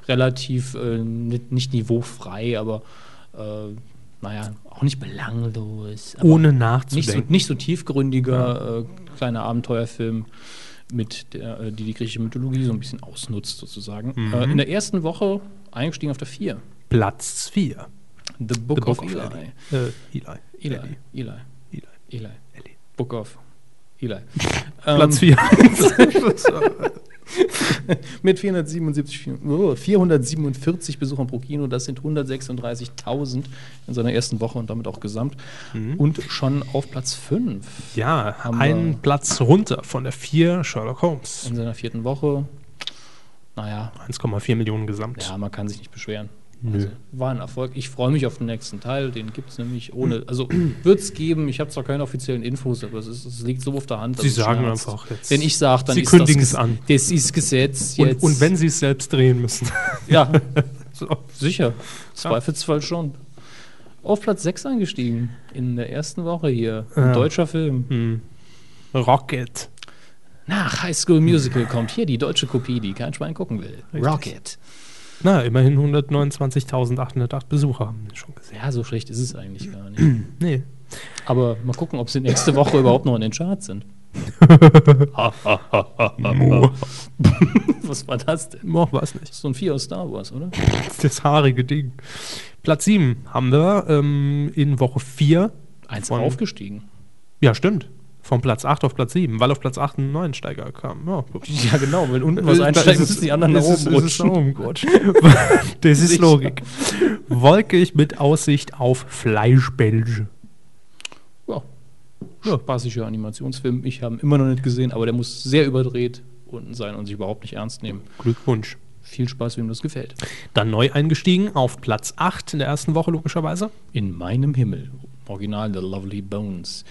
Relativ äh, nicht, nicht niveaufrei, aber äh, naja, auch nicht belanglos. Ohne nicht so, nachzudenken. nicht so tiefgründiger äh, kleiner Abenteuerfilm, mit der, äh, die die griechische Mythologie so ein bisschen ausnutzt, sozusagen. Mhm. Äh, in der ersten Woche eingestiegen auf der 4. Platz 4. The Book, of, Eli. Äh, Eli. Eli. Eli. Eli. Eli. Eli. Eli. Book of Eli. [laughs] Platz Ähm, [laughs] 4. Mit 477, oh, 447 Besuchern pro Kino, das sind 136.000 in seiner ersten Woche und damit auch gesamt. Und schon auf Platz 5 ja, Haben einen Platz runter von der 4 Sherlock Holmes. in seiner vierten Woche. Naja, 1,4 Millionen gesamt. ja, man kann sich nicht beschweren. Nö. Also, war ein Erfolg. Ich freue mich auf den nächsten Teil. Den gibt es nämlich ohne. Also [clears throat] wird es geben. Ich habe zwar keine offiziellen Infos, aber es, ist, es liegt so auf der Hand. dass Sie sagen einfach jetzt. Wenn ich sage, dann Sie ist kündigen das, es an. Das ist Gesetz Und, jetzt. und wenn Sie es selbst drehen müssen. [laughs] Ja, [laughs] so. sicher. Zweifelsfall schon. Auf Platz 6 eingestiegen. In der ersten Woche hier. Ein Ja. deutscher Film. hm. Rocket. Nach High School Musical kommt hier die deutsche Kopie, die kein Schwein gucken will. Richtig. Rocket. Na, immerhin 129.808 Besucher haben wir schon gesehen. Ja, so schlecht ist es eigentlich gar nicht. [clears throat] Nee. Aber mal gucken, ob sie nächste Woche überhaupt noch in den Charts sind. [laughs] [laughs] Was war das denn? Oh, weiß nicht. So ein Vier aus Star Wars, oder? [laughs] Das haarige Ding. Platz 7 haben wir ähm, in Woche 4. Eins aufgestiegen. Ja, stimmt. Von Platz 8 auf Platz 7, weil auf Platz 8 ein Neuensteiger kam. Ja. [laughs] Ja, genau. Wenn unten was Da einsteigt, müssen die anderen nach oben ist rutschen. nach oben [laughs] gerutscht. [laughs] das ist. Logik. Wolkig mit Aussicht auf Fleischbälge. Ja. Spaßiger Animationsfilm. Ich habe ihn immer noch nicht gesehen, aber der muss sehr überdreht unten sein und sich überhaupt nicht ernst nehmen. Glückwunsch. Viel Spaß, wem das gefällt. Dann neu eingestiegen auf Platz 8 in der ersten Woche, logischerweise. In meinem Himmel. Original The Lovely Bones.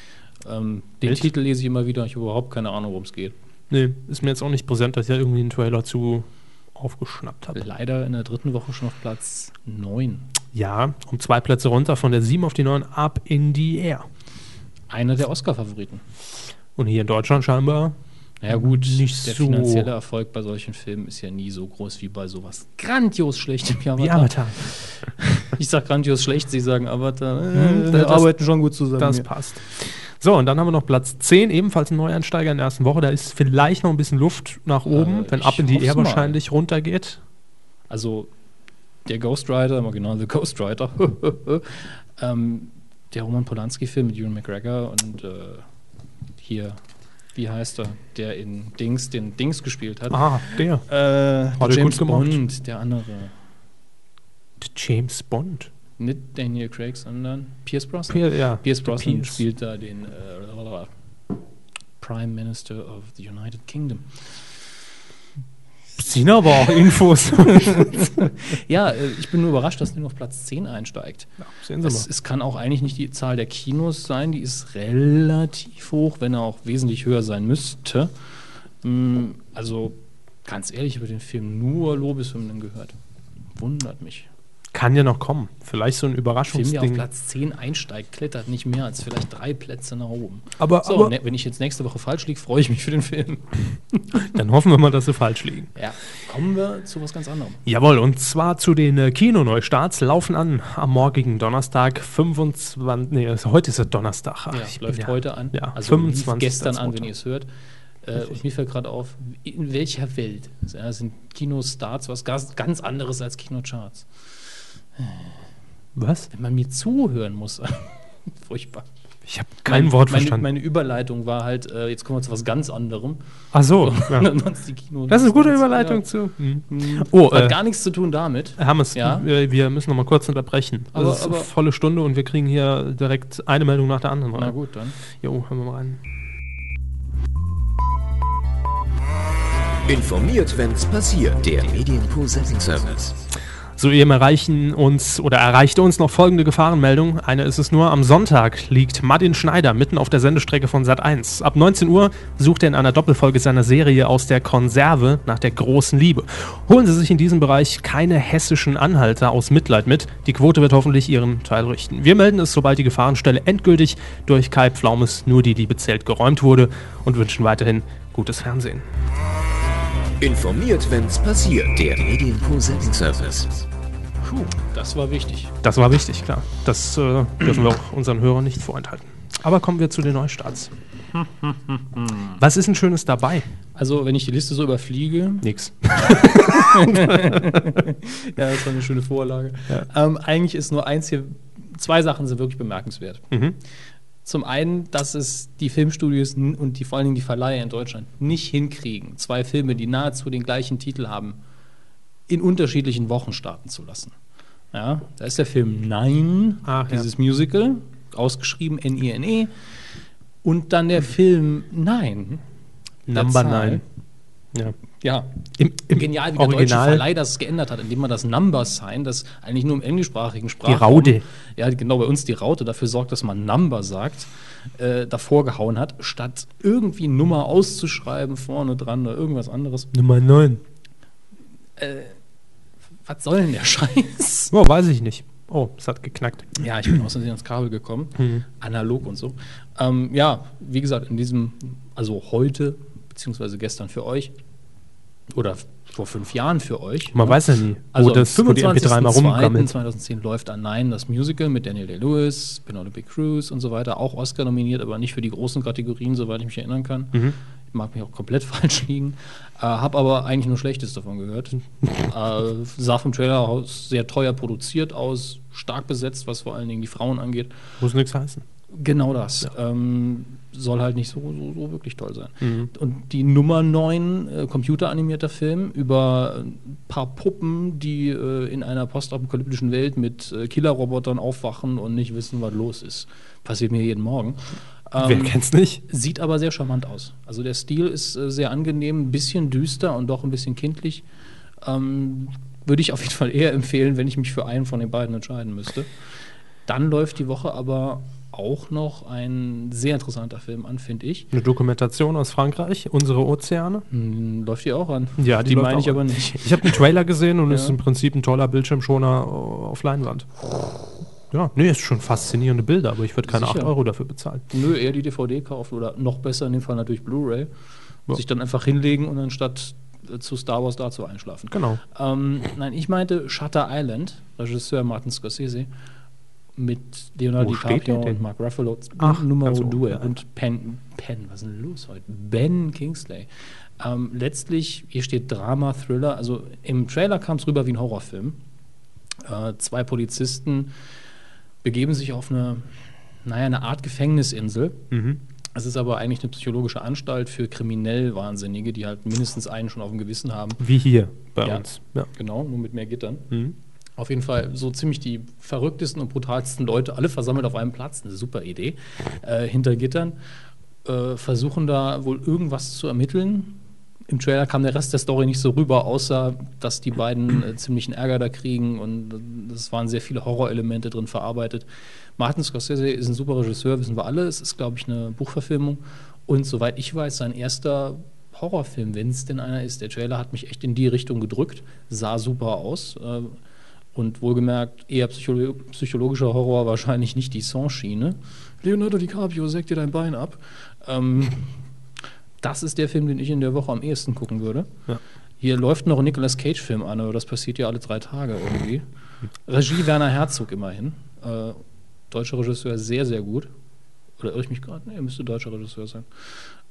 Ähm, den Echt? Titel lese ich immer wieder. Ich habe überhaupt keine Ahnung, worum es geht. Nee, ist mir jetzt auch nicht präsent, dass ich da irgendwie einen Trailer zu aufgeschnappt habe. Leider in der dritten Woche schon auf Platz 9. Ja, um zwei Plätze runter von der 7 auf die 9 ab in die Air. Einer der Oscar-Favoriten. Und hier in Deutschland scheinbar Naja gut, Nicht der so. finanzielle Erfolg bei solchen Filmen ist ja nie so groß wie bei sowas grandios schlechtem wie wie Avatar. Avatar. [laughs] Ich sag grandios schlecht, Sie sagen Avatar. Äh, Hm, wir das- arbeiten schon gut zusammen. Das hier. passt. So, und dann haben wir noch Platz 10, ebenfalls ein Neueinsteiger in der ersten Woche. Da ist vielleicht noch ein bisschen Luft nach oben, Äh, wenn ab in die Air mal. wahrscheinlich runtergeht. Also der Ghostwriter, mal genau, The Ghostwriter, [laughs] ähm, der Roman Polanski-Film mit Ewan McGregor und äh, hier, wie heißt er, der in Dings, den Dings gespielt hat. Ah, der. Äh, Hat er James. Bond, der andere. James Bond. Nicht Daniel Craig, sondern Pierce Brosnan. Pier, ja, Pierce Brosnan Pierce. spielt da den äh, Prime Minister of the United Kingdom. Sind aber auch Infos. [laughs] Ja, äh, ich bin nur überrascht, dass nur auf Platz 10 einsteigt. Sehen Sie Es, mal. es kann auch eigentlich nicht die Zahl der Kinos sein, die ist relativ hoch, wenn er auch wesentlich höher sein müsste. Mm, Also Ganz ehrlich, ich habe den Film nur Lobeshymnen gehört. Wundert mich. Kann ja noch kommen. Vielleicht so ein Film, der auf Überraschungsding. Platz 10 einsteigt, klettert nicht mehr als vielleicht drei Plätze nach oben. Aber, So, aber ne, wenn ich jetzt nächste Woche falsch liege, freue ich mich für den Film. [laughs] dann hoffen wir mal, dass sie falsch liegen. Ja, kommen wir zu was ganz anderem. Jawohl, und zwar zu den äh, Kinoneustarts laufen an am morgigen Donnerstag, 25. Nee, also heute ist ja Donnerstag. Ach, Ja, ich bin läuft ja- heute an. Ja, also lief 25. gestern an, wenn ihr es hört. Äh, und mir fällt gerade auf, in welcher Welt ja, sind Kinostarts was ganz anderes als Kinocharts? Was? Wenn man mir zuhören muss. [laughs] Furchtbar. Ich habe kein Mein- Wort meine, verstanden. Meine Überleitung war halt, äh, jetzt kommen wir zu was ganz anderem. Ach so. [laughs] Ja. Die Kino- Das ist eine gute Ja. Überleitung zu. Mhm. Oh, Hat äh, gar nichts zu tun damit. Hammes, Ja. äh, wir müssen noch mal kurz unterbrechen. Aber- das ist aber- eine volle Stunde und wir kriegen hier direkt eine Meldung nach der anderen Na rein. gut, dann. Jo, hören wir mal rein. Informiert, wenn's passiert. Der Medienpool Setting Service. Soeben erreichen uns oder erreichte uns noch folgende Gefahrenmeldung. Eine ist es nur, am Sonntag liegt Martin Schneider mitten auf der Sendestrecke von Sat 1. Ab 19 Uhr sucht er in einer Doppelfolge seiner Serie aus der Konserve nach der großen Liebe. Holen Sie sich in diesem Bereich keine hessischen Anhalter aus Mitleid mit. Die Quote wird hoffentlich ihren Teil richten. Wir melden es, sobald die Gefahrenstelle endgültig durch Kai Pflaumes nur die Liebe zählt geräumt wurde und wünschen weiterhin gutes Fernsehen. Informiert, wenn's passiert. Der Medienpool Setting Service. Puh, das war wichtig. Das war wichtig, klar. Das äh, dürfen wir auch unseren Hörern nicht vorenthalten. Aber kommen wir zu den Neustarts. [laughs] Was ist ein Schönes dabei? Also, wenn ich die Liste so überfliege, Nix. [laughs] ja, das war eine schöne Vorlage. Ähm, eigentlich ist nur eins hier, zwei Sachen sind wirklich bemerkenswert. Mhm. Zum einen, dass es die Filmstudios und die, vor allen Dingen die Verleiher in Deutschland nicht hinkriegen, zwei Filme, die nahezu den gleichen Titel haben, in unterschiedlichen Wochen starten zu lassen. Ja, da ist der Film Nein, Ach, ja. dieses Musical, ausgeschrieben N-I-N-E, E. und dann der Film Nein. Number. 9. Ja. Ja, Im, im Genial, wie der deutsche. Verleih das geändert hat, indem man das Number Sign, das eigentlich nur im englischsprachigen Sprachraum... Raude. Ja, genau, bei uns die Raute dafür sorgt, dass man Number sagt, äh, davor gehauen hat, statt irgendwie Nummer auszuschreiben vorne dran oder irgendwas anderes. Nummer 9. Was soll denn der [laughs] Scheiß? Oh, weiß ich nicht. Oh, es hat geknackt. Ja, ich bin aus ans Kabel gekommen, Mhm. analog und so. Ähm, ja, wie gesagt, in diesem, also heute, beziehungsweise gestern für euch, oder vor fünf Jahren für euch. Man ne? weiß ja nie, wo, Also das, wo die MP3 mal rumkammelt. 2010 läuft an Nein das Musical mit Daniel Day-Lewis, Penelope Cruz und so weiter. Auch Oscar nominiert, aber nicht für die großen Kategorien, soweit ich mich erinnern kann. Mhm. Ich mag mich auch komplett [laughs] falsch liegen. Äh, hab aber eigentlich nur Schlechtes davon gehört. [laughs] äh, sah vom Trailer aus sehr teuer produziert aus, stark besetzt, was vor allen Dingen die Frauen angeht. Muss nichts heißen. Genau das. Ähm, soll halt nicht so, so, so wirklich toll sein. Mhm. Und die Nummer 9, äh, computeranimierter Film über ein paar Puppen, die äh, in einer postapokalyptischen Welt mit äh, Killerrobotern aufwachen und nicht wissen, was los ist. Passiert mir jeden Morgen. Wer Ähm, kennt's nicht? Sieht aber sehr charmant aus. Also der Stil ist äh, sehr angenehm, ein bisschen düster und doch ein bisschen kindlich. Ähm, würde ich auf jeden Fall eher empfehlen, wenn ich mich für einen von den beiden entscheiden müsste. Dann läuft die Woche aber auch noch ein sehr interessanter Film an, finde ich. Eine Dokumentation aus Frankreich, unsere Ozeane. Hm, läuft die auch an? Ja, die, die meine ich aber nicht. Ich habe einen Trailer gesehen und Ja. es ist im Prinzip ein toller Bildschirmschoner auf Leinwand. Ja, nee, ist schon faszinierende Bilder, aber ich würde keine Sicher. 8 Euro dafür bezahlen. Nö, eher die DVD kaufen oder noch besser in dem Fall natürlich Blu-ray. Ja. Sich dann einfach hinlegen und anstatt äh, zu Star Wars dazu einschlafen. Genau. Ähm, nein, ich meinte Shutter Island, Regisseur Martin Scorsese, mit Leonardo Wo DiCaprio und Mark Ruffalo Ach, ganz oben, 2 ja. und Penn, Penn, was ist denn los heute? Ben Kingsley. Ähm, letztlich, hier steht Drama, Thriller, also im Trailer kam es rüber wie ein Horrorfilm. Äh, zwei Polizisten begeben sich auf eine, naja, eine Art Gefängnisinsel. Mhm. Es ist aber eigentlich eine psychologische Anstalt für kriminell Wahnsinnige, die halt mindestens einen schon auf dem Gewissen haben. Wie hier bei Ja. uns. Ja. Genau, nur mit mehr Gittern. Mhm. Auf jeden Fall so ziemlich die verrücktesten und brutalsten Leute, alle versammelt auf einem Platz, eine super Idee, äh, hinter Gittern, äh, versuchen da wohl irgendwas zu ermitteln. Im Trailer kam der Rest der Story nicht so rüber, außer dass die beiden äh, ziemlichen Ärger da kriegen und äh, es waren sehr viele Horrorelemente drin verarbeitet. Martin Scorsese ist ein super Regisseur, wissen wir alle. Es ist, glaube ich, eine Buchverfilmung und soweit ich weiß, sein erster Horrorfilm, wenn es denn einer ist. Der Trailer hat mich echt in die Richtung gedrückt, sah super aus. Äh, und wohlgemerkt, eher psycholo psychologischer Horror, wahrscheinlich nicht die Song-Schiene. Leonardo DiCaprio, sägt dir dein Bein ab. Ähm, das ist der Film, den ich in der Woche am ehesten gucken würde. Ja. Hier läuft noch ein Nicolas Cage-Film an, aber das passiert ja alle drei Tage irgendwie. Regie Werner Herzog immerhin. Äh, deutscher Regisseur, sehr, sehr gut. Oder irre ich mich gerade? Nee, müsste deutscher Regisseur sein.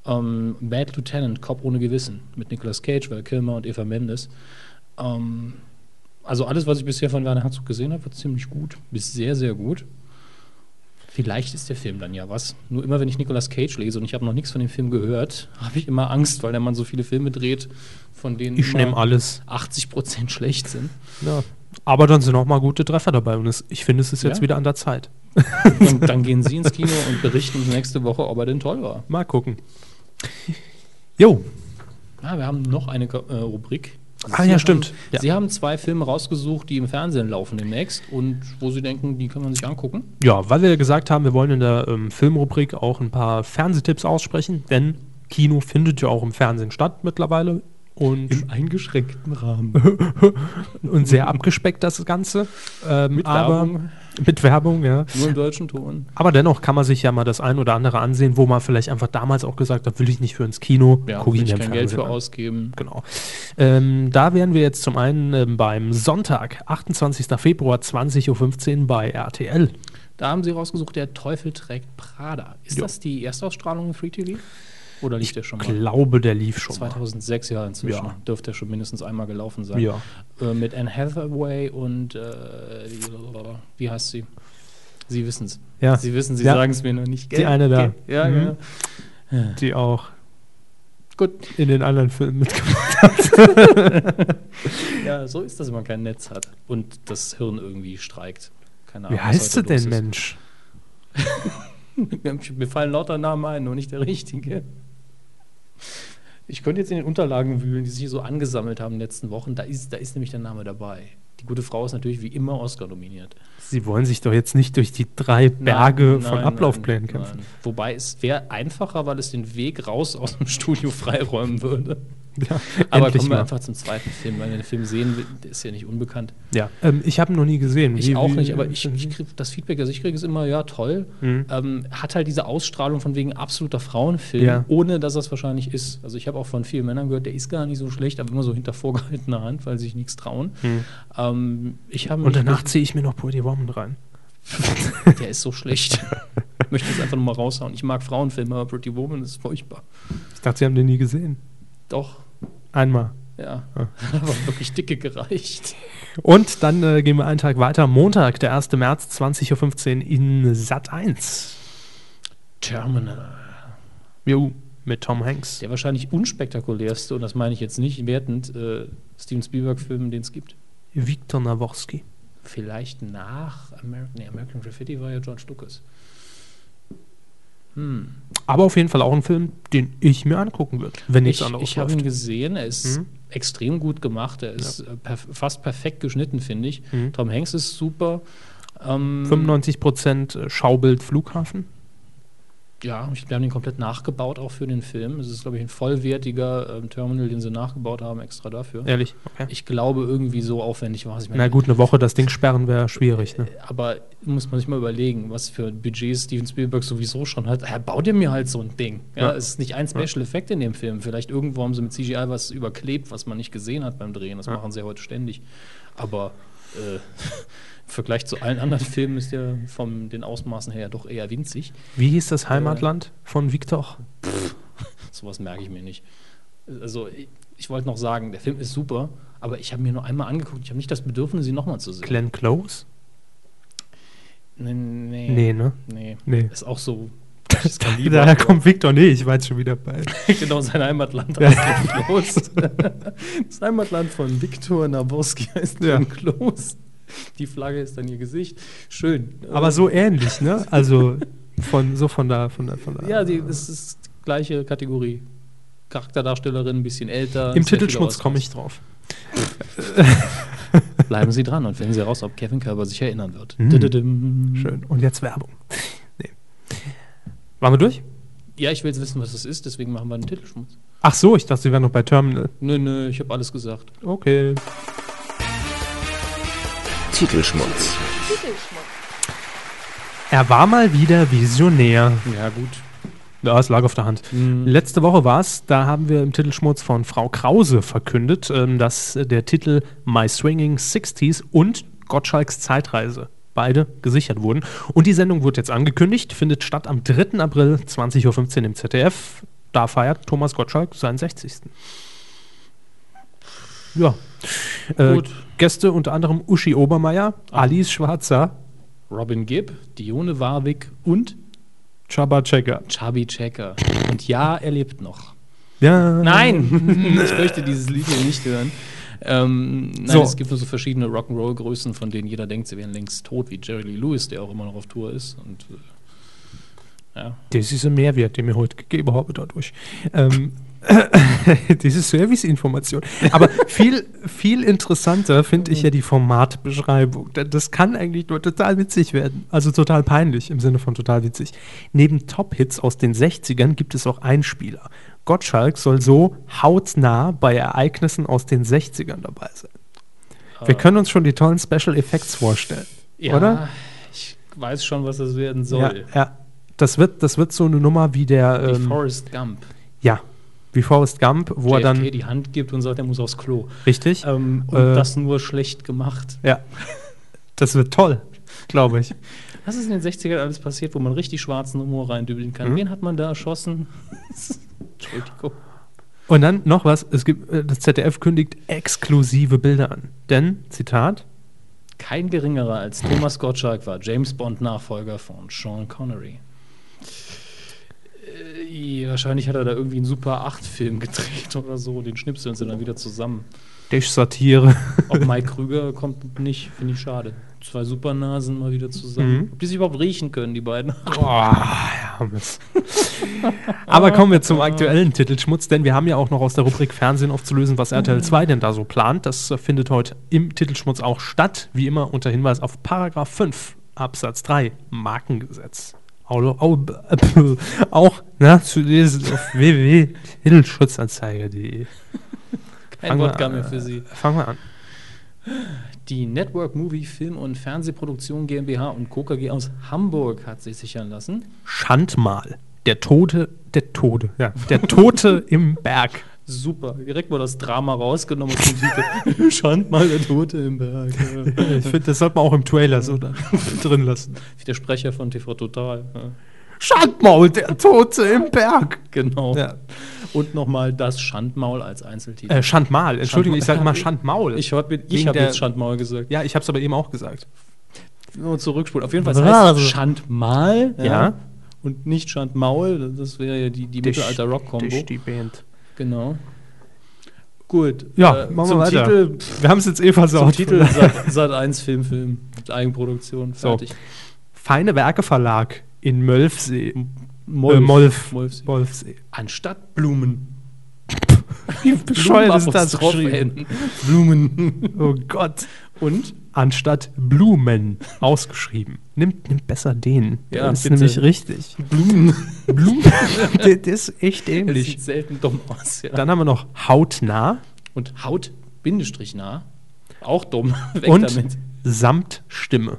Ähm, Bad Lieutenant, Cop ohne Gewissen, mit Nicolas Cage, Val Kilmer und Eva Mendes. Ähm, also alles, was ich bisher von Werner Herzog gesehen habe, war ziemlich gut. Bis sehr, sehr gut. Vielleicht ist der Film dann ja was. Nur immer, wenn ich Nicolas Cage lese und ich habe noch nichts von dem Film gehört, [laughs] habe ich immer Angst, weil der Mann so viele Filme dreht, von denen Ich nehme alles. 80 Prozent schlecht sind. Ja. Aber dann sind auch mal gute Treffer dabei und ich finde, es ist jetzt Ja. wieder an der Zeit. [laughs] Und [laughs] dann gehen Sie ins Kino und berichten uns nächste Woche, ob er denn toll war. Mal gucken. Jo. Ah, wir haben noch eine äh, Rubrik. Ah, Sie ja, haben, stimmt. Ja. Sie haben zwei Filme rausgesucht, die im Fernsehen laufen demnächst und wo Sie denken, die kann man sich angucken. Ja, weil wir gesagt haben, wir wollen in der ähm, Filmrubrik auch ein paar Fernsehtipps aussprechen, denn Kino findet ja auch im Fernsehen statt mittlerweile und, eingeschränkten Rahmen. [laughs] und sehr abgespeckt das Ganze. Ähm, Mit aber, Werbung. Mit Werbung, ja. Nur im deutschen Ton. Aber dennoch kann man sich ja mal das ein oder andere ansehen, wo man vielleicht einfach damals auch gesagt hat, will ich nicht für ins Kino, Ja, guck will ich im kein Geld für an. ausgeben. Genau. Ähm, da wären wir jetzt zum einen ähm, beim Sonntag, 28. Februar, 20.15 Uhr bei RTL. Da haben Sie rausgesucht, der Teufel trägt Prada. Ist Jo. das die Erstausstrahlung im Free TV? Oder lief der schon mal? Glaube, der lief schon mal. 2006 ja inzwischen. Ja. Dürfte er schon mindestens einmal gelaufen sein. Ja. Äh, mit Anne Hathaway und äh, wie heißt sie? Sie wissen es. Ja. Sie wissen, Sie Ja. sagen es mir noch nicht. Die eine da. Ja, Mhm. ja. Die auch Gut. in den anderen Filmen mitgemacht [laughs] Ja, so ist das, wenn man kein Netz hat und das Hirn irgendwie streikt. Keine Wie was heißt los denn, ist. Mensch? [laughs] Mir fallen lauter Namen ein, nur nicht der richtige. Ich könnte jetzt in den Unterlagen wühlen, die sich hier so angesammelt haben in den letzten Wochen. Da ist, da ist nämlich der Name dabei. Die gute Frau ist natürlich wie immer Oscar nominiert. Sie wollen sich doch jetzt nicht durch die drei Berge Nein, von nein, Ablaufplänen nein, kämpfen. Wobei es wäre einfacher, weil es den Weg raus aus dem Studio freiräumen würde. Ja, [laughs] Aber kommen wir mal. einfach zum zweiten Film, weil wir den Film sehen will, der ist ja nicht unbekannt. Ja, ähm, ich habe ihn noch nie gesehen. Ich Wie- auch wie- nicht, aber ich, [laughs] ich krieg, das Feedback, das ich kriege, ist immer, ja, toll. Mhm. Ähm, hat halt diese Ausstrahlung von wegen absoluter Frauenfilm, Ja. ohne dass das wahrscheinlich ist. Also ich habe auch von vielen Männern gehört, der ist gar nicht so schlecht, aber immer so hinter vorgehaltener Hand, weil sie sich nichts trauen. Ähm, ich Mhm. Und danach ziehe ich mir noch Pretty Woman rein. [laughs] der ist so schlecht. ich möchte es einfach nur mal raushauen. Ich mag Frauenfilme, aber Pretty Woman ist furchtbar. Ich dachte, Sie haben den nie gesehen. Doch, Einmal. ja. Ah. [laughs] aber wirklich dicke gereicht. Und dann äh, gehen wir einen Tag weiter. Montag, der 1. März, 20.15 Uhr in Sat 1. Terminal. Jo, mit Tom Hanks. Der wahrscheinlich unspektakulärste, und das meine ich jetzt nicht wertend, äh, Steven Spielberg-Film, den es gibt. Viktor Naworski. Vielleicht nach American, nee, American Graffiti war ja George Lucas. Hm. Aber auf jeden Fall auch ein Film, den ich mir angucken würde, wenn nichts Ich, anderes ich habe läuft. ihn gesehen, er ist Mhm. extrem gut gemacht, er ist äh, perf fast perfekt geschnitten, finde ich. Mhm. Tom Hanks ist super. Ähm, 95% Schaubild Flughafen. Ja, ich, wir haben den komplett nachgebaut auch für den Film. Es ist, glaube ich, ein vollwertiger ähm, Terminal, den sie nachgebaut haben, extra dafür. Ehrlich? Okay. Ich glaube, irgendwie so aufwendig war es. Na gut, eine Woche das Ding sperren wäre schwierig. Ne? Aber muss man sich mal überlegen, was für ein Budget Steven Spielberg sowieso schon hat. Er baut dir mir halt so ein Ding. Ja, Ja. Es ist nicht ein Special Effekt in dem Film. Vielleicht irgendwo haben sie mit CGI was überklebt, was man nicht gesehen hat beim Drehen. Das Ja. machen sie ja heute ständig. Aber äh, im Vergleich zu allen anderen [laughs] Filmen ist der von den Ausmaßen her ja doch eher winzig. Wie hieß das Heimatland von Viktor? Sowas merke ich mir nicht. Also, ich, ich wollte noch sagen, der Film ist super, aber ich habe mir nur einmal angeguckt. Ich habe nicht das Bedürfnis, ihn nochmal zu sehen. Glenn Close? Nee, nee. Nee, ne? nee. Nee. Ist auch so. [laughs] Daher kommt Viktor. Nee, ich weiß schon wieder bei. [laughs] genau, sein Heimatland heißt Glenn Close. Das Heimatland von Viktor Naboski heißt Ja. Glenn Close. Die Flagge ist dann ihr Gesicht. Schön. Aber so ähnlich, ne? [laughs] Also von so von da, von da, von da. Ja, die, das ist die gleiche Kategorie. Charakterdarstellerin, ein bisschen älter. Im Titelschmutz komme ich drauf. [laughs] Bleiben Sie dran und finden Sie heraus, ob Kevin Körber sich erinnern wird. Hm. Dididim. Schön. Und jetzt Werbung. Nee. Waren wir durch? Ja, ich will jetzt wissen, was das ist, deswegen machen wir einen Titelschmutz. Ach so, ich dachte, sie wären noch bei Terminal. Nö, nö, ich habe alles gesagt. Okay. Titelschmutz. Er war mal wieder visionär. Ja, gut. Ja, es lag auf der Hand. Letzte Woche war es, da haben wir im Titelschmutz von Frau Krause verkündet, ähm, dass äh, der Titel My Swinging Sixties und Gottschalks Zeitreise beide gesichert wurden. Und die Sendung wird jetzt angekündigt, findet statt am 3. April 20.15 Uhr im ZDF. Da feiert Thomas Gottschalk seinen 60. Ja. Äh, Gut. Gäste unter anderem Uschi Obermeier, Alice Schwarzer, Robin Gibb, Dione Warwick und Chaba Checker. Chubby Checker. Und ja, er lebt noch. Ja. Nein, [laughs] ich möchte dieses Lied hier nicht hören. Ähm, nein, So. es gibt nur so verschiedene Rock'n'Roll-Größen, von denen jeder denkt, sie wären längst tot, wie Jerry Lee Lewis, der auch immer noch auf Tour ist. Und äh, ja, Das ist ein Mehrwert, den mir heute gegeben habe dadurch. Ähm, [laughs] ist Serviceinformation. Aber viel, viel interessanter finde ich ja die Formatbeschreibung. Das kann eigentlich nur total witzig werden. Also total peinlich im Sinne von total witzig. Neben Top-Hits aus den 60ern gibt es auch Einspieler. Gottschalk soll so hautnah bei Ereignissen aus den 60ern dabei sein. Wir können uns schon die tollen Special Effects vorstellen. ja Oder? ich weiß schon, was das werden Ja, soll. ja. Das wird, das wird so eine Nummer wie der. Wie ähm, Forrest Gump. Ja, wie Forrest Gump, wo er JFK dann. die Hand gibt und sagt, er muss aufs Klo. Richtig? Ähm, und Äh, das nur schlecht gemacht. Ja. Das wird toll, glaube ich. Was ist in den 60ern alles passiert, wo man richtig schwarzen Humor reindübeln kann? Mhm. Wen hat man da erschossen? [laughs] Entschuldigung. Und dann noch was: Es gibt, äh, das ZDF kündigt exklusive Bilder an. Denn, Zitat, Kein geringerer als Thomas Gottschalk war James Bond-Nachfolger von Sean Connery. Äh, wahrscheinlich hat er da irgendwie einen Super 8-Film [laughs] gedreht oder so. Den schnipseln sie dann wieder zusammen. ich Satire. Ob [laughs] Mike Krüger kommt nicht, finde ich schade. Zwei Supernasen mal wieder zusammen. Mhm. Ob die sich überhaupt riechen können, die beiden. [laughs] Boah, ja. Aber kommen wir zum aktuellen Titelschmutz, denn wir haben ja auch noch aus der Rubrik Fernsehen aufzulösen, was RTL 2 denn da so plant. Das findet heute im Titelschmutz auch statt, wie immer unter Hinweis auf Paragraph 5 Absatz 3 Markengesetz. Auch, auch, auch na, zu lesen auf www.titelschutzanzeige.de. Kein Fangen Wodka mehr für sie. Fangen wir an. Die Network Movie Film- und Fernsehproduktion GmbH und Co. KG aus Hamburg hat sich sichern lassen. Schandmal. Der Tote, der Tode, ja, der Tote im Berg. Super, direkt mal das Drama rausgenommen Titel. [laughs] Schand mal der Tote im Berg. Ja. Ich finde, das sollte man auch im Trailer so [laughs] drin lassen. Wie der Sprecher von TV Total. Ja. Schandmaul, der Tote im Berg. Genau. Ja. Und nochmal das Schandmaul als Einzeltitel. Äh, Schandmal, Entschuldigung, ich sage immer Schandmaul. Schandmaul. ich habe hab jetzt Schandmaul gesagt. ja, ich habe es aber eben auch gesagt. Nur zurückspulen. Auf jeden Fall heißt Schandmal. Ja. Und nicht Schandmaul. Das wäre ja die, die Mittelalter-Rock-Kombo. die Band. Genau. Gut. Ja, äh, machen wir zum weiter. Titel, pff, Wir haben es jetzt eh zum versaut. Titel [laughs] Sat, Sat 1 Filmfilm. Eigenproduktion. So. Fertig. Feine Werke Verlag in Mölfsee. Molf. Äh, Molf. Molfsee. Molfsee. Anstatt Blumen. [laughs] Wie bescheuert ist das geschrieben? Blumen. Oh Gott. Und? Anstatt Blumen ausgeschrieben. Nimmt, nimmt besser den. Der Ja, ist bitte. nämlich richtig. Blumen. Blumen. [laughs] der, der ist echt Das dämlich. sieht selten dumm aus. Ja. Dann haben wir noch Hautnah Und Haut, Bindestrich nah. Auch dumm. [laughs] Weg und damit. samt Stimme.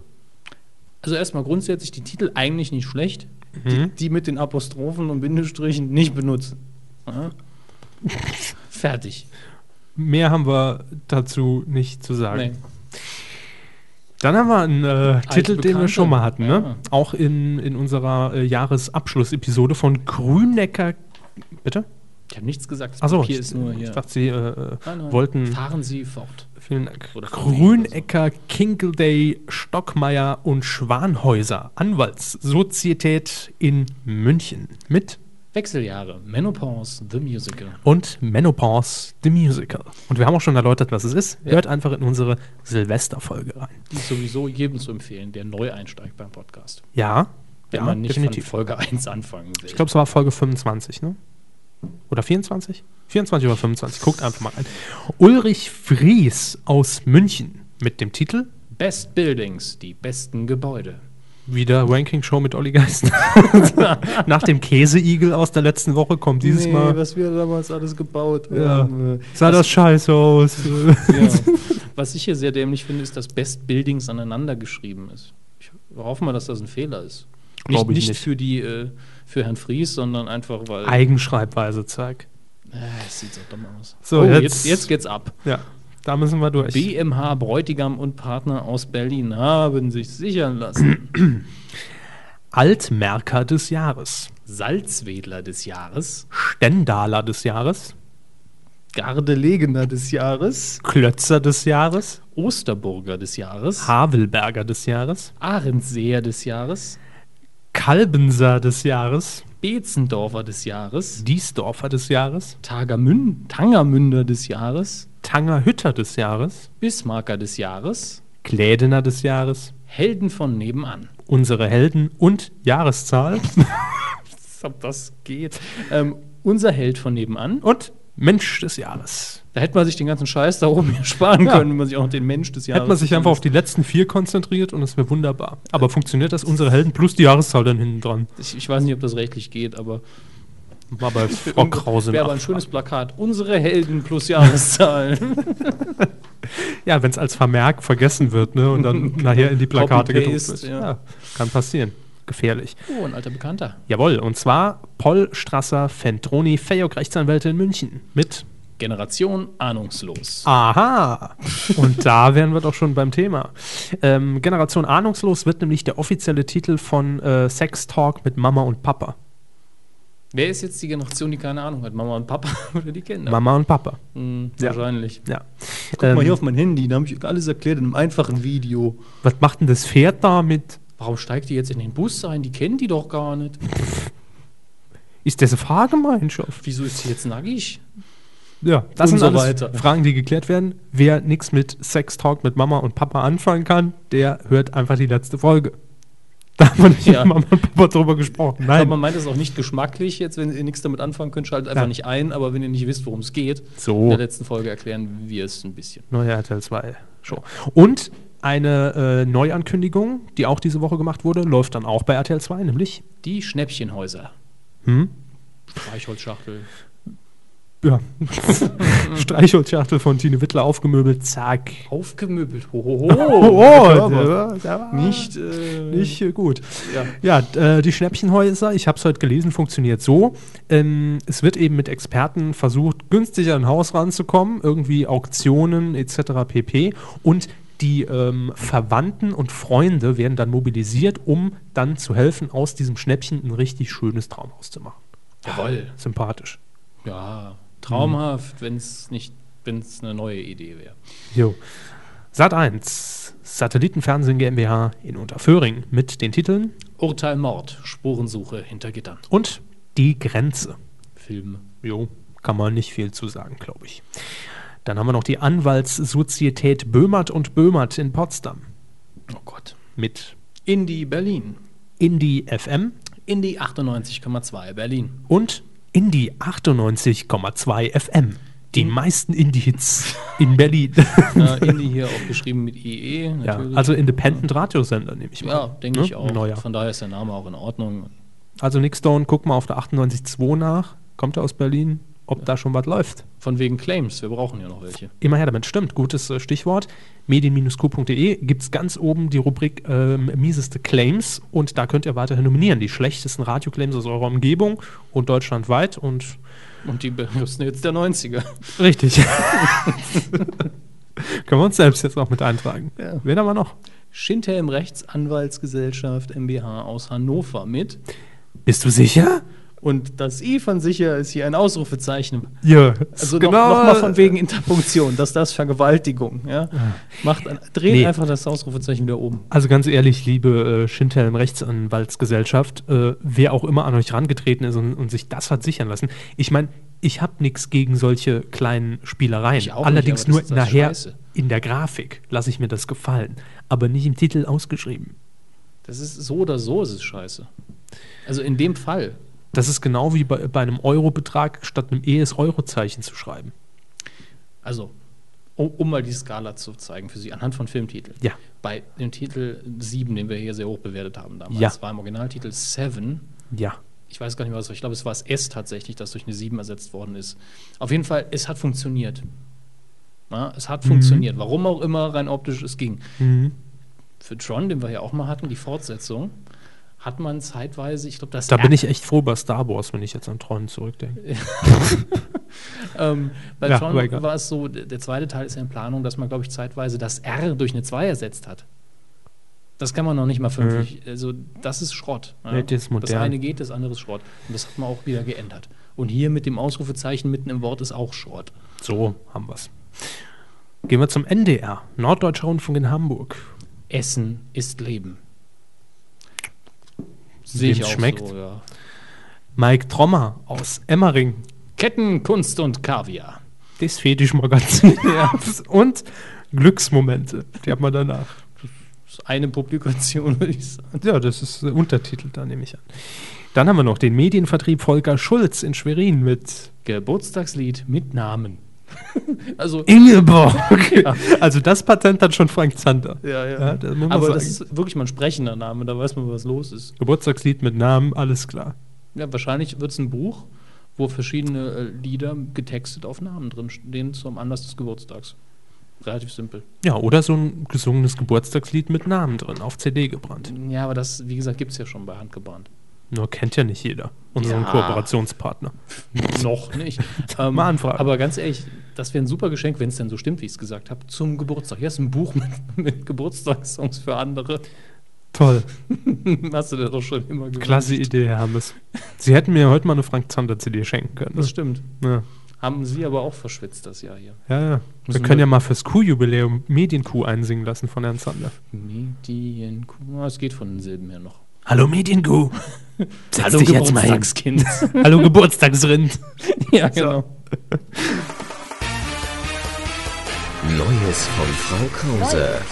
Also erstmal grundsätzlich die Titel eigentlich nicht schlecht. Mhm. Die, die mit den Apostrophen und Bindestrichen nicht benutzen. Ja. [laughs] Fertig. Mehr haben wir dazu nicht zu sagen. Nee. Dann haben wir einen äh, Titel, den wir schon mal hatten, ne? Ja. Auch in, in unserer äh, Jahresabschlussepisode von Grünecker. Bitte? Ich habe nichts gesagt. Das Achso, Papier ich, ist nur ich hier. dachte, Sie äh, äh, Nein, nein. wollten. Fahren Sie fort. Vielen Dank. Oder Grünecker, Kinkelday, Stockmeier und Schwanhäuser, Anwaltssozietät in München mit Wechseljahre. Menopause, The Musical. und Menopause, the Musical. Und wir haben auch schon erläutert, was es ist. Ja. Hört einfach in unsere Silvesterfolge rein. Die ist sowieso jedem zu empfehlen, der neu einsteigt beim Podcast. Ja, Wenn ja, man nicht definitiv. von Folge 1 anfangen will. Ich glaube, es war Folge 25, ne? Oder 24? 24 oder 25. Guckt einfach mal rein. Ulrich Fries aus München mit dem Titel Best Buildings, die besten Gebäude. Wieder Ranking-Show mit Olli Geist. [laughs] Nach dem Käseigel aus der letzten Woche kommt dieses Mal. was wir damals alles gebaut Ja. haben. äh, Sah das scheiße aus. Ja. Was ich hier sehr dämlich finde, ist, dass Best Buildings aneinander geschrieben ist. Ich hoffe mal, dass das ein Fehler ist. Nicht, nicht, nicht. für die äh, für Herrn Fries, sondern einfach, weil. Eigenschreibweise zeig. Äh, es sieht so dumm aus. So, oh, jetzt- jetzt, jetzt geht's ab. Ja, da müssen wir durch. BMH Bräutigam und Partner aus Berlin haben sich sichern lassen. Altmerker des Jahres. Salzwedler des Jahres, Stendaler des Jahres. Gardelegener des Jahres, Klötzer des Jahres. Osterburger des Jahres, Havelberger des Jahres. Ahrensseer des Jahres, Kalbenser des Jahres. Bezendorfer des Jahres, Diesdorfer des Jahres. Tagermün Tangermünder des Jahres, Tangerhütter des Jahres. Bismarcker des Jahres, Klädener des Jahres. Helden von nebenan. Unsere Helden und Jahreszahl. [laughs] Ob das geht. Ähm, unser Held von nebenan. Und Mensch des Jahres. Da hätte man sich den ganzen Scheiß da oben sparen Ja. können, wenn man sich auch noch den Mensch des Jahres. Hätte man sich einfach auf die letzten vier konzentriert und es wäre wunderbar. Aber funktioniert das unsere Helden plus die Jahreszahl dann hinten dran? Ich, ich weiß nicht, ob das rechtlich geht, aber. War bei Frau Krause Wäre aber ein schönes Plakat. Unsere Helden plus Jahreszahl. [laughs] Ja, wenn es als Vermerk vergessen wird ne, und dann [laughs] nachher in die Plakate gedruckt wird. ja. kann passieren. Gefährlich. oh, ein alter Bekannter. Jawohl, und zwar Paul Strasser Fentroni, Fayok Rechtsanwälte in München mit Generation ahnungslos. Aha! [laughs] Und da wären wir doch schon beim Thema. Ähm, Generation Ahnungslos wird nämlich der offizielle Titel von äh, Sex Talk mit Mama und Papa. Wer ist jetzt die Generation, die keine Ahnung hat? Mama und Papa [laughs] oder die Kinder? Mama und Papa. Hm, Ja. Wahrscheinlich. Ja. Guck mal Ähm, hier auf mein Handy, da habe ich alles erklärt in einem einfachen Video. Was macht denn das Pferd da mit? Warum steigt die jetzt in den Bus ein? Die kennen die doch gar nicht. Ist das eine Fahrgemeinschaft? Wieso ist sie jetzt nackig? Ja, das Und sind so alles weiter. Fragen, die geklärt werden. Wer nichts mit Sex Talk mit Mama und Papa anfangen kann, der hört einfach die letzte Folge. Da haben wir nicht Ja. mit Mama und Papa drüber gesprochen. Aber Nein. man meint es auch nicht geschmacklich jetzt, wenn ihr nichts damit anfangen könnt, schaltet einfach Ja. nicht ein, aber wenn ihr nicht wisst, worum es geht, in So. der letzten Folge erklären wir es ein bisschen. Neue RTL 2 Show. Und eine äh, Neuankündigung, die auch diese Woche gemacht wurde, läuft dann auch bei RTL 2, nämlich Die Schnäppchenhäuser. hm? Streichholzschachtel. Ja. [laughs] Streichholzschachtel von Tine Wittler aufgemöbelt, zack. Aufgemöbelt. [laughs] Hohoho. Oh, der der war war- der war nicht, äh, nicht äh, gut. Ja. Ja, äh, die Schnäppchenhäuser, ich habe es heute gelesen, funktioniert so. Ähm, es wird eben mit Experten versucht, günstig an ein Haus ranzukommen, irgendwie Auktionen etc. pp. Und die ähm, Verwandten und Freunde werden dann mobilisiert, um dann zu helfen, aus diesem Schnäppchen ein richtig schönes Traumhaus zu machen. Jawohl. Sympathisch. Ja, traumhaft, wenn es nicht, wenn es eine neue Idee wäre. Jo. Sat 1, Satellitenfernsehen GmbH in Unterföhring mit den Titeln Urteil Mord, Spurensuche hinter Gittern. und Die Grenze. Film. Jo, kann man nicht viel zu sagen, glaube ich. Dann haben wir noch die Anwaltssozietät Böhmert und Böhmert in Potsdam Oh Gott. mit Indie Berlin. Indie FM Indie 98,2 Berlin. und Indie 98,2 FM. Die meisten Indie-Hits in Berlin. [laughs] Äh, Indie hier auch geschrieben mit IE, ja, natürlich. also Independent Radiosender, nehme ich mal. ja, denke Ne? ich auch. Neuer. Von daher ist der Name auch in Ordnung. Also Nick Stone, guck mal auf der 98.2 nach. Kommt er aus Berlin? Ob da schon was läuft. Von wegen Claims, wir brauchen ja noch welche. Immer her damit, stimmt. Gutes äh, Stichwort. Medien-q.de gibt es ganz oben die Rubrik ähm, mieseste Claims und da könnt ihr weiterhin nominieren. Die schlechtesten Radioclaims aus eurer Umgebung und deutschlandweit und Und die benutzen jetzt der 90er. richtig. [laughs] Können wir uns selbst jetzt auch mit eintragen. Ja. Wen haben wir noch? Schindhelm Rechtsanwaltsgesellschaft MBH aus Hannover mit. Bist du sicher? Und das I von sicher ist hier ein Ausrufezeichen. Ja. Also noch, noch mal von wegen Interpunktion, dass das Vergewaltigung. Ja? Macht ein, dreht Nee. einfach das Ausrufezeichen wieder oben. Also ganz ehrlich, liebe äh, Schindhelm Rechtsanwaltsgesellschaft, äh, wer auch immer an euch rangetreten ist und, und sich das hat sichern lassen. Ich meine, ich habe nichts gegen solche kleinen Spielereien. Ich auch nicht, Allerdings aber nur nachher Scheiße. in der Grafik lasse ich mir das gefallen, aber nicht im Titel ausgeschrieben. Das ist so oder so ist es scheiße. Also in dem Fall. Das ist genau wie bei, bei einem Eurobetrag statt einem ES-Euro-Zeichen zu schreiben. Also um, um mal die Skala zu zeigen für Sie, anhand von Filmtiteln. Ja. Bei dem Titel 7, den wir hier sehr hoch bewertet haben damals, Ja. war im Originaltitel 7. Ja. Ich weiß gar nicht mehr, was, ich glaube, es war das S tatsächlich, das durch eine 7 ersetzt worden ist. Auf jeden Fall, es hat funktioniert. Na, es hat funktioniert. Warum auch immer, rein optisch, es ging. Mhm. Für Tron, den wir ja auch mal hatten, die Fortsetzung, hat man zeitweise, ich glaube, das Da bin ich echt froh bei Star Wars, wenn ich jetzt an Tron zurückdenke. [laughs] Ähm, bei Ja, Tron war es so, der zweite Teil ist ja in Planung, dass man, glaube ich, zeitweise das R durch eine 2 ersetzt hat. Das kann man noch nicht mal vernünftig. Also, das ist Schrott. Ja. Das. Das eine geht, das andere ist Schrott. Und das hat man auch wieder geändert. Und hier mit dem Ausrufezeichen mitten im Wort ist auch Schrott. So haben wir's. Gehen wir zum NDR, Norddeutscher Rundfunk in Hamburg. Essen ist Leben. Wem's schmeckt. so, ja. Mike Trommer aus Emmering, Ketten, Kunst und Kaviar. das Fetischmagazin. [laughs] Und Glücksmomente, die hat man danach. Das ist eine Publikation, [laughs] würde ich sagen. Ja, das ist der Untertitel, da nehme ich an. Dann haben wir noch den Medienvertrieb Volker Schulz in Schwerin mit Geburtstagslied mit Namen. [laughs] also, Ingeborg. [laughs] Also das Patent hat schon Frank Zander. ja, ja. Ja, das Aber sagen. das ist wirklich mal ein sprechender Name, da weiß man, was los ist. Geburtstagslied mit Namen, alles klar. Ja, wahrscheinlich wird es ein Buch, wo verschiedene äh, Lieder getextet auf Namen drin stehen zum Anlass des Geburtstags. Relativ simpel. Ja, oder so ein gesungenes Geburtstagslied mit Namen drin, auf CD gebrannt. Ja, aber das, wie gesagt, gibt es ja schon bei Handgebrannt. Nur kennt ja nicht jeder, unseren Ja. Kooperationspartner. [laughs] Noch nicht. [laughs] ähm, Mal anfragen. Aber ganz ehrlich, das wäre ein super Geschenk, wenn es denn so stimmt, wie ich es gesagt habe, zum Geburtstag. Hier ist ein Buch mit, [laughs] mit Geburtstagssongs für andere. Toll, Hast du dir doch schon immer gewünscht. klasse Idee, Herr Hammes. Sie hätten mir heute mal eine Frank Zander CD schenken können. Das stimmt. Ja, Haben Sie aber auch verschwitzt das Jahr hier. ja. ja. Wir Müssen können wir- ja mal fürs Q-Jubiläum Medienkuh einsingen lassen von Herrn Zander. Medienkuh. Ah, Es geht von den Silben her noch. Hallo Medienkuh. [laughs] Setz Hallo dich jetzt mal hin. Geburtstagskind. [laughs] Hallo Geburtstagsrind. [laughs] ja, genau. Neues von Frau Krause.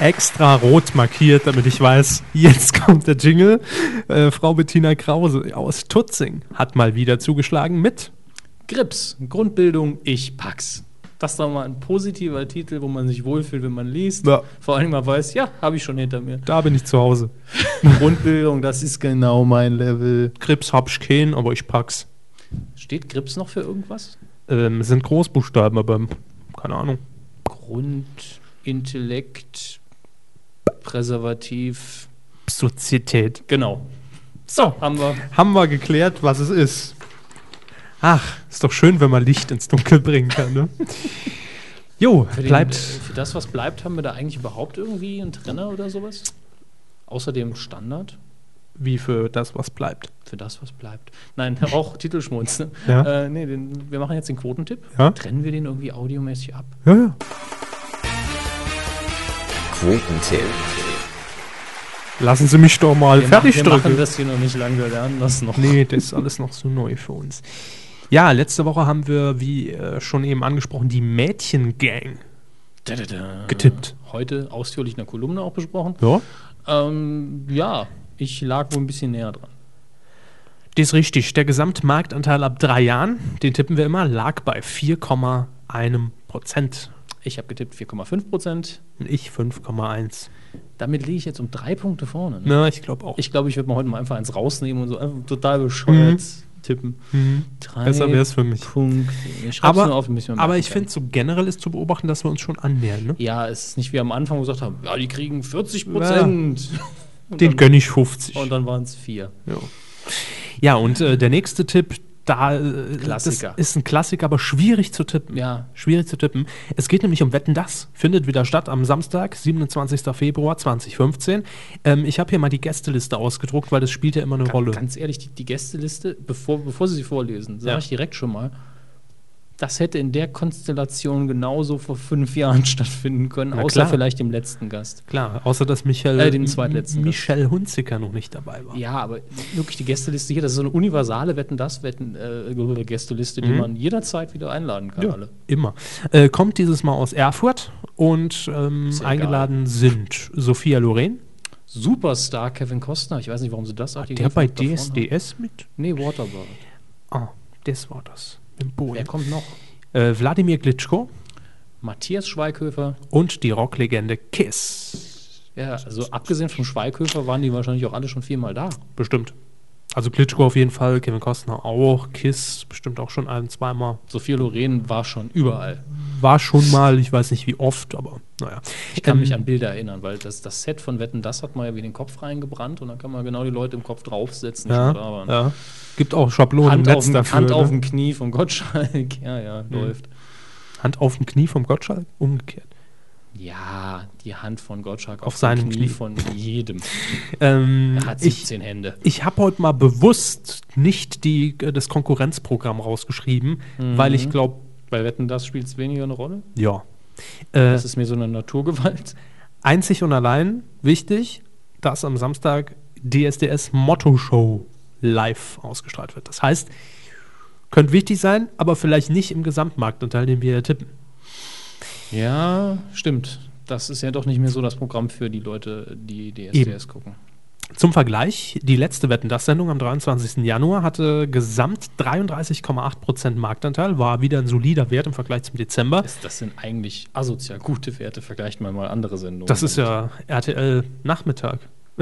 Extra rot markiert, damit ich weiß, jetzt kommt der Jingle. Äh, Frau Bettina Krause aus Tutzing hat mal wieder zugeschlagen mit Grips, Grundbildung, ich pack's. Das ist doch mal ein positiver Titel, wo man sich wohlfühlt, wenn man liest. Ja. Vor allem mal weiß, ja, habe ich schon hinter mir. Da bin ich zu Hause. [laughs] Grundbildung, das ist genau mein Level. Krebs hab ich keinen, aber ich pack's. Steht Grips noch für irgendwas? Ähm, sind Großbuchstaben, aber keine Ahnung. Grund, Intellekt, Präservativ. Sozietät. Genau. So, haben wir. Haben wir geklärt, was es ist. Ach, ist doch schön, wenn man Licht ins Dunkel bringen kann, ne? [laughs] Jo, Für, den, bleibt. äh, für das, was bleibt, haben wir da eigentlich überhaupt irgendwie einen Trenner oder sowas? Außer dem Standard? Wie für das, was bleibt. Für das, was bleibt. Nein, [laughs] auch Titelschmutz. Ne? Ja. Äh, nee, den, wir machen jetzt den Quotentipp. Ja. Trennen wir den irgendwie audiomäßig ab? Ja, ja. Quotentipp. Lassen Sie mich doch mal Wir, fertig machen, wir machen drücken. das hier noch nicht lange, wir lernen das noch. Nee, [laughs] das ist alles noch so neu für uns. Ja, letzte Woche haben wir, wie äh, schon eben angesprochen, die Mädchengang Da, da, da. getippt. Heute ausführlich in der Kolumne auch besprochen. Ja, Ähm, ja, ich lag wohl ein bisschen näher dran. das ist richtig. Der Gesamtmarktanteil ab drei Jahren, den tippen wir immer, lag bei 4,1 Prozent. Ich habe getippt 4,5 Prozent. Und ich 5,1. Damit liege ich jetzt um drei Punkte vorne. Ne? Na, ich glaube auch. Ich glaube, ich würde mal heute mal einfach eins rausnehmen und so einfach total bescheuert tippen. Mhm. Drei Besser wäre es für mich. Punkte. Ich Aber, auf, aber ich finde, so generell ist zu beobachten, dass wir uns schon annähern. Ne? Ja, es ist nicht wie am Anfang gesagt haben, ja, die kriegen 40 Prozent. Und Den gönne ich 50. Und dann waren es vier. Ja, ja und äh, der nächste Tipp, da äh, Klassiker. Das ist ein Klassiker, aber schwierig zu tippen. Ja. Schwierig zu tippen. Es geht nämlich um Wetten das. Findet wieder statt am Samstag, 27. Februar 2015. Ähm, ich habe hier mal die Gästeliste ausgedruckt, weil das spielt ja immer eine Rolle. Ganz ehrlich, die, die Gästeliste, bevor, bevor Sie sie vorlesen, sage Ja. ich direkt schon mal, das hätte in der Konstellation genauso vor fünf Jahren [laughs] stattfinden können, Na außer klar. vielleicht dem letzten Gast. Klar, außer dass Michael, Äh, den zweitletzten. Michelle Hunziker noch nicht dabei war. Ja, aber wirklich die Gästeliste hier, das ist so eine universale Wetten das Wetten äh, Gästeliste, die man jederzeit wieder einladen kann. Mhm. Ja, Alle. immer. Äh, kommt dieses Mal aus Erfurt und ähm, eingeladen sind Sophia Loren, Superstar Kevin Costner, ich weiß nicht, warum sie das auch die der bei. DSDS mit. Nee, Waterboy. Ah, das war das. Im Boot. Wer kommt noch? Äh, Wladimir Glitschko, Matthias Schweighöfer. Und die Rocklegende Kiss. Ja, also abgesehen vom Schweighöfer waren die wahrscheinlich auch alle schon viermal da. Bestimmt. Also Klitschko auf jeden Fall, Kevin Costner auch, Kiss bestimmt auch schon ein, zweimal. Sophia Loren war schon überall. War schon mal, ich weiß nicht wie oft, aber naja. Ich kann Ähm, mich an Bilder erinnern, weil das, das Set von Wetten, das hat man ja wie den Kopf reingebrannt und dann kann man genau die Leute im Kopf draufsetzen, ja, da ja. Gibt auch Schablonen Hand, im auf Netz dem, dafür. Hand ne? auf dem Knie vom Gottschalk. [laughs] Ja, ja, läuft. Hand auf dem Knie vom Gottschalk? Umgekehrt. Ja, die Hand von Gottschalk Auf dem seinem Knie. von jedem. [laughs] Ähm, Er hat ich 17 Hände. ich habe heute mal bewusst nicht die, äh, das Konkurrenzprogramm rausgeschrieben, weil Mhm. ich glaube, Bei Wetten, das spielt es weniger eine Rolle. ja. Äh, Das ist mir so eine Naturgewalt. [laughs] einzig und allein wichtig, dass am Samstag DSDS Motto Show live ausgestrahlt wird. Das heißt, könnte wichtig sein, aber vielleicht nicht im Gesamtmarktanteil, den wir hier tippen. Ja, stimmt. Das ist ja doch nicht mehr so das Programm für die Leute, die DSDS gucken. Zum Vergleich, die letzte Wetten das Sendung am 23. Januar hatte gesamt 33,8% Marktanteil, war wieder ein solider Wert im Vergleich zum Dezember. Das, sind eigentlich asozial gute Werte. Vergleicht mal mal andere Sendungen. Das ist ja RTL Nachmittag. [laughs]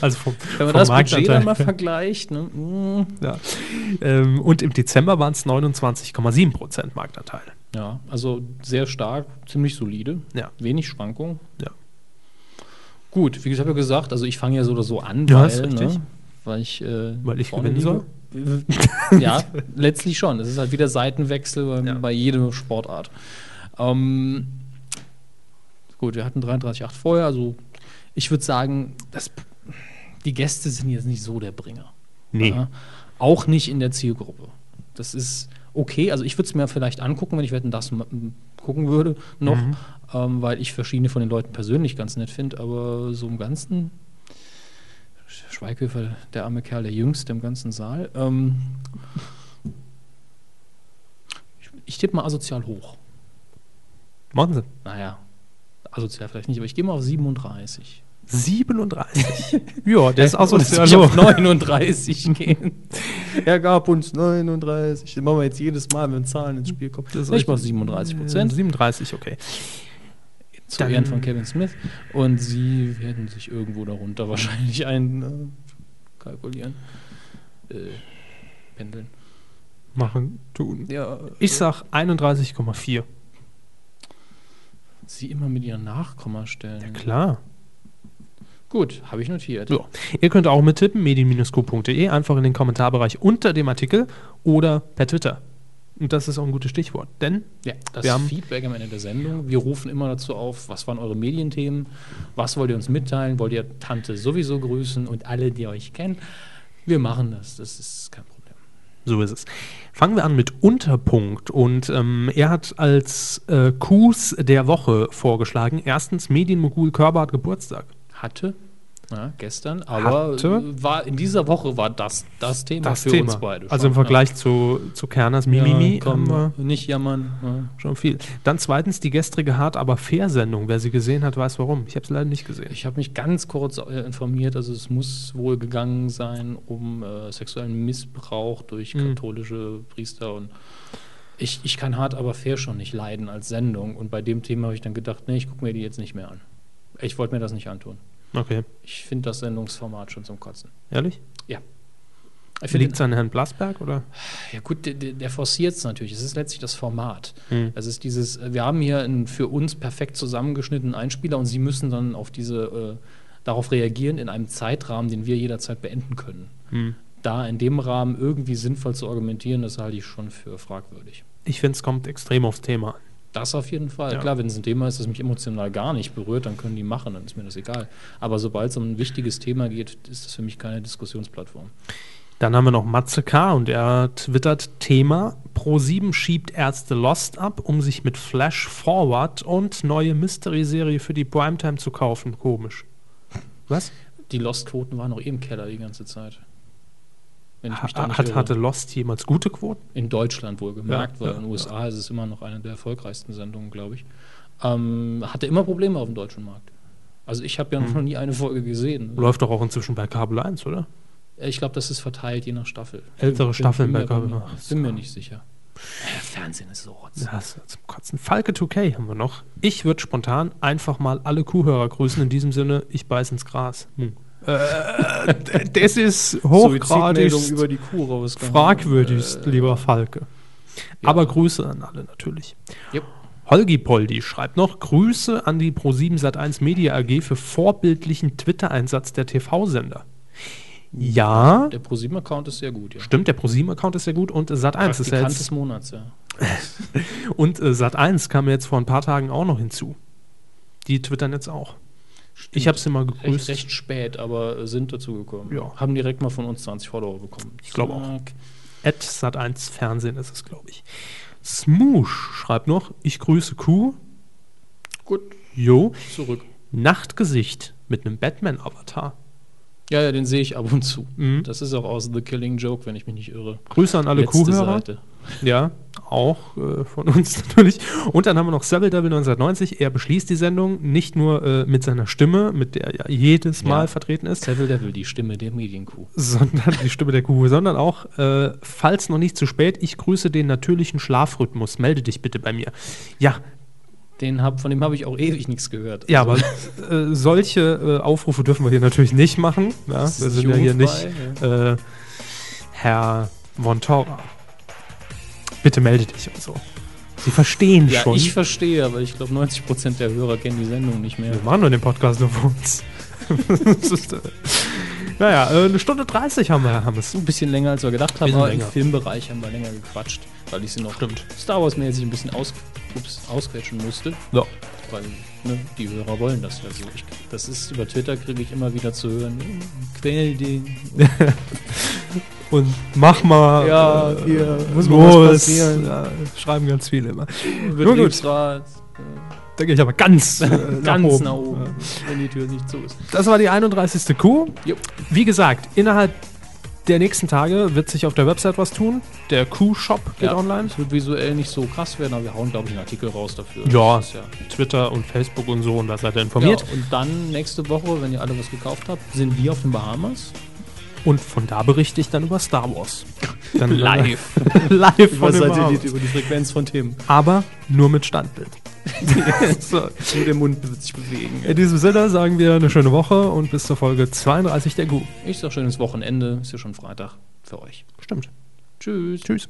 also vom, Wenn man vom das Budget Marktanteil. dann mal vergleicht, ne? mm, Ja. Ähm, und im Dezember waren es 29,7% Marktanteil. ja, also sehr stark, ziemlich solide. Ja. Wenig Schwankung. Ja. Gut, wie gesagt, ich habe ja gesagt, also ich fange ja so oder so an, Ja, weil. Ne, weil ich, äh, Weil ich gewinnen liege. [laughs] ja, letztlich schon. Es ist halt wieder Seitenwechsel bei, Ja. bei jeder Sportart. Ähm, gut, wir hatten 33,8 vorher, also ich würde sagen, das, die Gäste sind jetzt nicht so der Bringer. Nee. Ja, auch nicht in der Zielgruppe. Das ist okay. Also ich würde es mir vielleicht angucken, wenn ich Wetten das gucken würde noch, Mhm. ähm, weil ich verschiedene von den Leuten persönlich ganz nett finde, aber so im Ganzen Sch- Schweighöfer, der arme Kerl, der Jüngste im ganzen Saal. Ähm, ich, ich tippe mal asozial hoch. Machen Sie. Naja, asozial vielleicht nicht, aber ich gehe mal auf 37. 37. [laughs] ja, der ist Lass asozial. mich auf hoch. 39 gehen. [laughs] Er gab uns 39. Das machen wir jetzt jedes Mal, wenn Zahlen ins Spiel kommen. Das ich mache richtig. 37 Prozent 37, okay. zu Dann- Ehren von Kevin Smith. Und sie werden sich irgendwo darunter wahrscheinlich ein äh, kalkulieren. Äh, pendeln. Machen, tun. Ja, Ich sag 31,4. sie immer mit ihren Nachkommastellen. Klar. Gut, habe ich notiert. Ja. Ihr könnt auch mittippen, medien-q.de, einfach in den Kommentarbereich unter dem Artikel oder per Twitter. Und das ist auch ein gutes Stichwort, denn Ja, das Wir haben- Feedback am Ende der Sendung. Wir rufen immer dazu auf, was waren eure Medienthemen? Was wollt ihr uns mitteilen? Wollt ihr Tante sowieso grüßen und alle, die euch kennen? Wir machen das, das ist kein Problem. so ist es. Fangen wir an mit Unterpunkt und ähm, er hat als äh, Coups der Woche vorgeschlagen. Erstens, Medienmogul Körber hat Geburtstag. Hatte, ja, gestern, aber Hatte? war in dieser Woche war das das Thema Das für Thema. uns beide. also im schon, Vergleich zu, zu Kerners ja. Mimimi ja, komm, wir nicht jammern. Ja. schon viel. Dann zweitens die gestrige Hart aber fair Sendung. Wer sie gesehen hat, weiß warum. Ich habe es leider nicht gesehen. Ich habe mich ganz kurz äh, informiert, also es muss wohl gegangen sein um äh, sexuellen Missbrauch durch Mhm. katholische Priester und ich, ich kann hart aber fair schon nicht leiden als Sendung und bei dem Thema habe ich dann gedacht, nee, ich gucke mir die jetzt nicht mehr an. Ich wollte mir das nicht antun. Okay. Ich finde das Sendungsformat schon zum Kotzen. Ehrlich? Ja. Liegt es an Herrn Blasberg oder? ja gut, der, der forciert es natürlich. Es ist letztlich das Format. Hm. Es ist dieses, äh, wir haben hier einen für uns perfekt zusammengeschnittenen Einspieler und Sie müssen dann auf diese, äh, darauf reagieren in einem Zeitrahmen, den wir jederzeit beenden können. Hm. Da in dem Rahmen irgendwie sinnvoll zu argumentieren, das halte ich schon für fragwürdig. Ich finde, es kommt extrem aufs Thema an. Das auf jeden Fall. Ja. Klar, wenn es ein Thema ist, das mich emotional gar nicht berührt, dann können die machen, dann ist mir das egal. Aber sobald es um ein wichtiges Thema geht, ist das für mich keine Diskussionsplattform. Dann haben wir noch Matze K. und er twittert Thema Pro7 schiebt Ärzte Lost ab, um sich mit Flash Forward und neue Mystery-Serie für die Primetime zu kaufen. Komisch. Was? Die Lost-Quoten waren noch eh im Keller die ganze Zeit. Wenn ich mich da nicht Hat, hatte Lost jemals gute Quoten? In Deutschland wohl gemerkt, Ja, weil ja, in den USA ist es immer noch eine der erfolgreichsten Sendungen, glaube ich. Ähm, hatte immer Probleme auf dem deutschen Markt. Also ich habe ja Hm. noch nie eine Folge gesehen. Läuft doch auch inzwischen bei Kabel 1, oder? Ich glaube, das ist verteilt je nach Staffel. Ältere Bin- Staffeln bin bei Kabel. bin, Ach, bin mir nicht sicher. Fernsehen ist so rotz. Ja, ist zum Kotzen. Falke 2K haben wir noch. Ich würde spontan einfach mal alle Kuhhörer grüßen. In diesem Sinne, ich beiß ins Gras. Hm. Äh, das ist hochgradig fragwürdigst, lieber Falke. Aber Grüße an alle natürlich. Jupp. Holgi Poldi schreibt noch Grüße an die Pro7 Sat1 Media AG für vorbildlichen Twitter-Einsatz der TV-Sender. Ja, Der ProSieben-Account ist sehr gut, ja. stimmt, der ProSieben-Account ist sehr gut und Sat1 ist ja jetzt des Monats, ja. [laughs] Und äh, Sat1 kam jetzt vor ein paar Tagen auch noch hinzu. Die twittern jetzt auch. Ich habe sie mal Recht, gegrüßt. recht spät, aber sind dazu gekommen. Ja. Haben direkt mal von uns 20 Follower bekommen. Ich glaube auch. At Sat1 Fernsehen ist es, glaube ich. Smoosh schreibt noch, ich grüße Q. Gut, Jo. zurück. Nachtgesicht mit einem Batman-Avatar. Ja, ja, den sehe ich ab und zu. Mhm. Das ist auch aus The Killing Joke, wenn ich mich nicht irre. Grüße an alle Letzte Kuhhörer. Seite. Ja, auch äh, von uns [laughs] natürlich. Und dann haben wir noch Devil 1990. Er beschließt die Sendung nicht nur äh, mit seiner Stimme, mit der er jedes Mal Ja. vertreten ist, Seville Devil, die Stimme der Medienkuh. sondern die Stimme der Kuh, sondern auch, äh, falls noch nicht zu spät, ich grüße den natürlichen Schlafrhythmus. Melde dich bitte bei mir. Ja, Den hab, von dem habe ich auch ewig nichts gehört. ja, Also, aber äh, solche äh, Aufrufe dürfen wir hier natürlich nicht machen. Ja, wir sind ja hier nicht äh, Herr Von Tora. Bitte melde dich und so. Sie verstehen Ja, schon. ich verstehe, aber ich glaube, 90% der Hörer kennen die Sendung nicht mehr. wir machen nur den Podcast nur für uns. [laughs] ist, äh, naja, äh, eine Stunde 30 haben wir, haben es. Ein bisschen länger, als wir gedacht haben, aber im länger. Filmbereich haben wir länger gequatscht, weil ich sie noch Stimmt. Star Wars-mäßig ein bisschen aus, ups, ausquetschen musste. Ja. Weil ne, die Hörer wollen das ja so. Ich, das ist über Twitter kriege ich immer wieder zu hören, "Hm, quäl den. [laughs] Und mach mal. Ja, äh, hier muss mal was passieren. Ja, schreiben ganz viele immer. gut. Betriebsrat. Da gehe ich aber ganz, äh, [laughs] Ganz nach oben. nach oben, Ja. wenn die Tür nicht zu ist. Das war die 31. Kuh. Jupp. Wie gesagt, innerhalb der nächsten Tage wird sich auf der Website was tun. Der Q-Shop geht online. Es wird visuell nicht so krass werden, aber wir hauen, glaube ich, einen Artikel raus dafür. Ja, Das ja. Twitter und Facebook und so und da seid ihr informiert. Ja, und dann nächste Woche, wenn ihr alle was gekauft habt, sind wir auf den Bahamas. Und von da berichte ich dann über Star Wars. Dann [laughs] Live. [laughs] live über, von dem Haus. Satellit, über die Frequenz von Themen. Aber nur mit Standbild. [laughs] so. Nur der Mund wird sich bewegen. In diesem Sinne sagen wir eine schöne Woche und bis zur Folge 32 der Gu. Ich sag schönes Wochenende. Ist ja schon Freitag für euch. Stimmt. Tschüss. Tschüss.